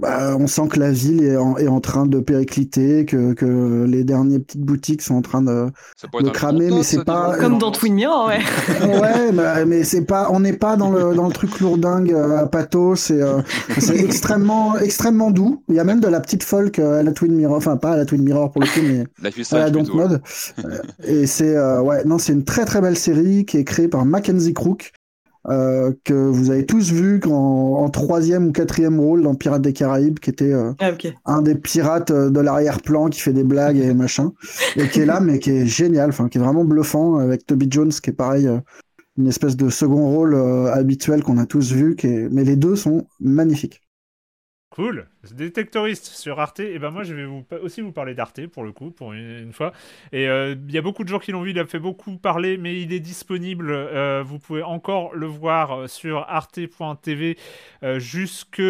bah, on sent que la ville est en, train de péricliter, que, les dernières petites boutiques sont en train de, cramer, mais c'est pas comme dans Twin Mirror, ouais. ouais, mais, c'est pas, on n'est pas dans le dans le truc lourdingue euh, à pathos, c'est euh, c'est extrêmement extrêmement doux. Il y a même de la petite folk euh, à la Twin Mirror, enfin pas à la Twin Mirror pour le coup, mais à la donc mode. et c'est ouais, non, c'est une très très belle série qui est créée par Mackenzie Crook euh, que vous avez tous vu en, troisième ou quatrième rôle dans Pirates des Caraïbes, qui était euh, ah, un des pirates euh, de l'arrière-plan qui fait des blagues et machin, et qui est là, mais qui est génial, enfin, qui est vraiment bluffant, avec Toby Jones, qui est pareil, une espèce de second rôle habituel qu'on a tous vu, qui mais les deux sont magnifiques. Cool. Détectoriste sur Arte. Et ben moi, je vais vous, aussi vous parler d'Arte pour le coup, pour une, fois. Et euh, il y a beaucoup de gens qui l'ont vu. Il a fait beaucoup parler, mais il est disponible. Euh, vous pouvez encore le voir euh, sur arte.tv jusque,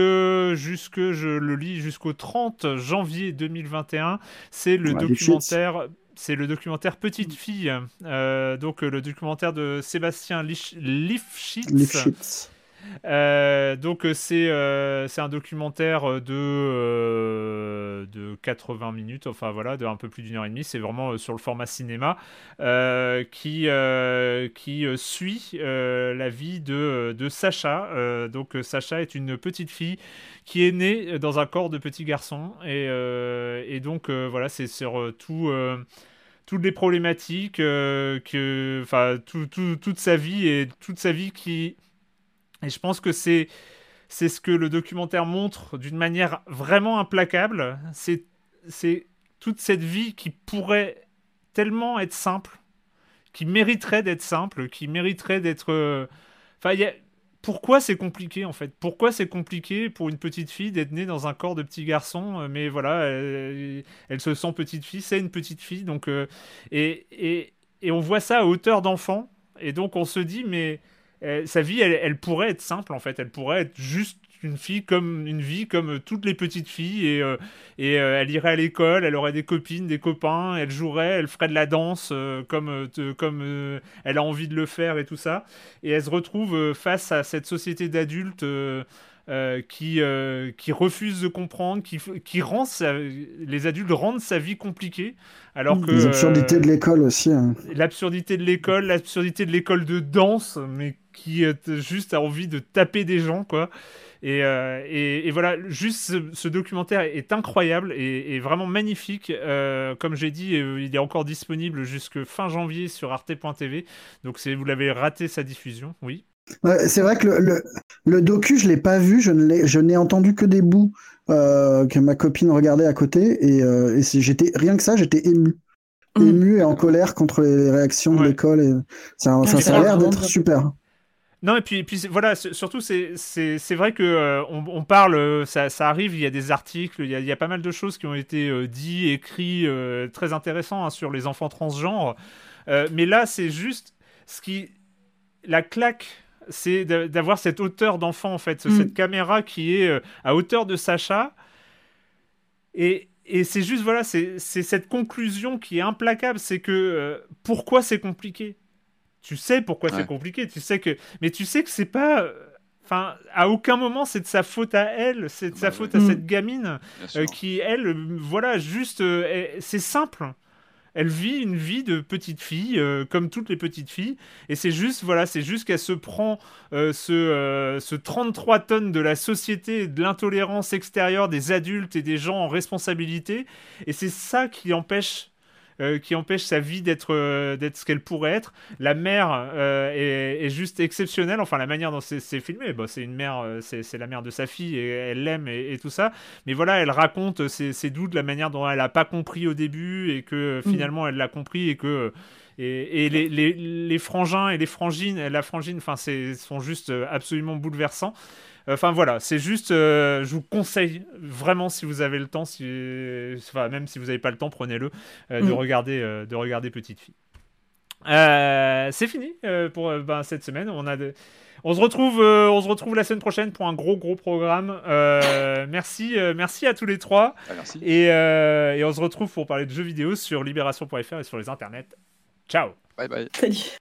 jusque, je le lis, jusqu'au 30 janvier 2021. C'est le documentaire c'est le documentaire Petite fille, donc le documentaire de Sébastien Lifshitz. Euh, donc euh, c'est euh, c'est un documentaire de de 80 minutes, enfin voilà, de un peu plus d'une heure et demie. C'est vraiment sur le format cinéma qui qui suit la vie de de Sacha. donc Sacha est une petite fille qui est née dans un corps de petit garçon et et donc voilà c'est sur tout toutes les problématiques que enfin tout, tout, toute sa vie et toute sa vie qui et je pense que c'est c'est ce que le documentaire montre d'une manière vraiment implacable. C'est c'est toute cette vie qui pourrait tellement être simple, qui mériterait d'être simple, qui mériterait d'être. Euh, enfin, pourquoi c'est compliqué en fait? Pourquoi c'est compliqué pour une petite fille d'être née dans un corps de petit garçon euh, Mais voilà, elle, se sent petite fille, c'est une petite fille, donc euh, et, et, et on voit ça à hauteur d'enfant, et donc on se dit mais euh, sa vie, elle, pourrait être simple en fait. Elle pourrait être juste une fille comme une vie comme toutes les petites filles et, euh, et euh, elle irait à l'école, elle aurait des copines, des copains, elle jouerait, elle ferait de la danse comme comme elle a envie de le faire et tout ça. Et elle se retrouve face à cette société d'adultes. Qui, qui refuse de comprendre, qui, qui rend les adultes rendent sa vie compliquée. Alors que, l'absurdité de l'école aussi. Hein. L'absurdité de l'école, l'absurdité de l'école de danse, mais qui juste a envie de taper des gens, quoi. Et, euh, et, voilà, juste ce, documentaire est incroyable et, vraiment magnifique. Euh, comme j'ai dit, euh, il est encore disponible jusque fin janvier sur arte.tv. Donc si vous l'avez raté sa diffusion, oui. C'est vrai que le, le, docu, je l'ai pas vu, je n'ai entendu que des bouts que ma copine regardait à côté et, et j'étais rien que ça, j'étais ému. Mmh. Ému et en colère contre les réactions de l'école. Et... Ça, ça, ça a l'air d'être super. Non, et puis, puis voilà, surtout, c'est vrai que euh, on, parle, euh, ça, ça, arrive, il y a des articles, il y a, il y a pas mal de choses qui ont été euh, dit, écrits, très intéressants hein, sur les enfants transgenres. mais là, c'est juste ce qui. La claque c'est d'avoir cette hauteur d'enfant en fait, cette caméra qui est à hauteur de Sacha. Et, et c'est juste, voilà, c'est cette conclusion qui est implacable. C'est que euh, pourquoi c'est compliqué? Tu sais pourquoi c'est compliqué. Tu sais que, mais tu sais que c'est pas. Euh, enfin, à aucun moment c'est de sa faute à elle, c'est de sa bah faute à cette gamine euh, qui, elle, voilà, juste, c'est simple. Elle vit une vie de petite fille, euh, comme toutes les petites filles. Et c'est juste, voilà, c'est juste qu'elle se prend euh, ce, euh, ce 33 tonnes de la société, de l'intolérance extérieure des adultes et des gens en responsabilité. Et c'est ça qui empêche euh, qui empêche sa vie d'être euh, d'être ce qu'elle pourrait être. La mère euh, est, juste exceptionnelle. Enfin, la manière dont c'est filmé, bah, c'est une mère, c'est la mère de sa fille et elle l'aime et, tout ça. Mais voilà, elle raconte ses, doutes, la manière dont elle n'a pas compris au début et que mm. finalement elle l'a compris et que et, les, les, les, frangins et les frangines, la frangine, enfin, sont juste absolument bouleversants. Enfin voilà, c'est juste, euh, je vous conseille vraiment si vous avez le temps, si, enfin, même si vous n'avez pas le temps, prenez-le, euh, de, mm. regarder, euh, de regarder Petite Fille. c'est fini pour ben, cette semaine. On, a on, se retrouve, on se retrouve la semaine prochaine pour un gros gros programme. merci, merci à tous les trois. Ah, merci. Et, et, on se retrouve pour parler de jeux vidéo sur libération.fr et sur les internets. Ciao. Bye bye. Salut.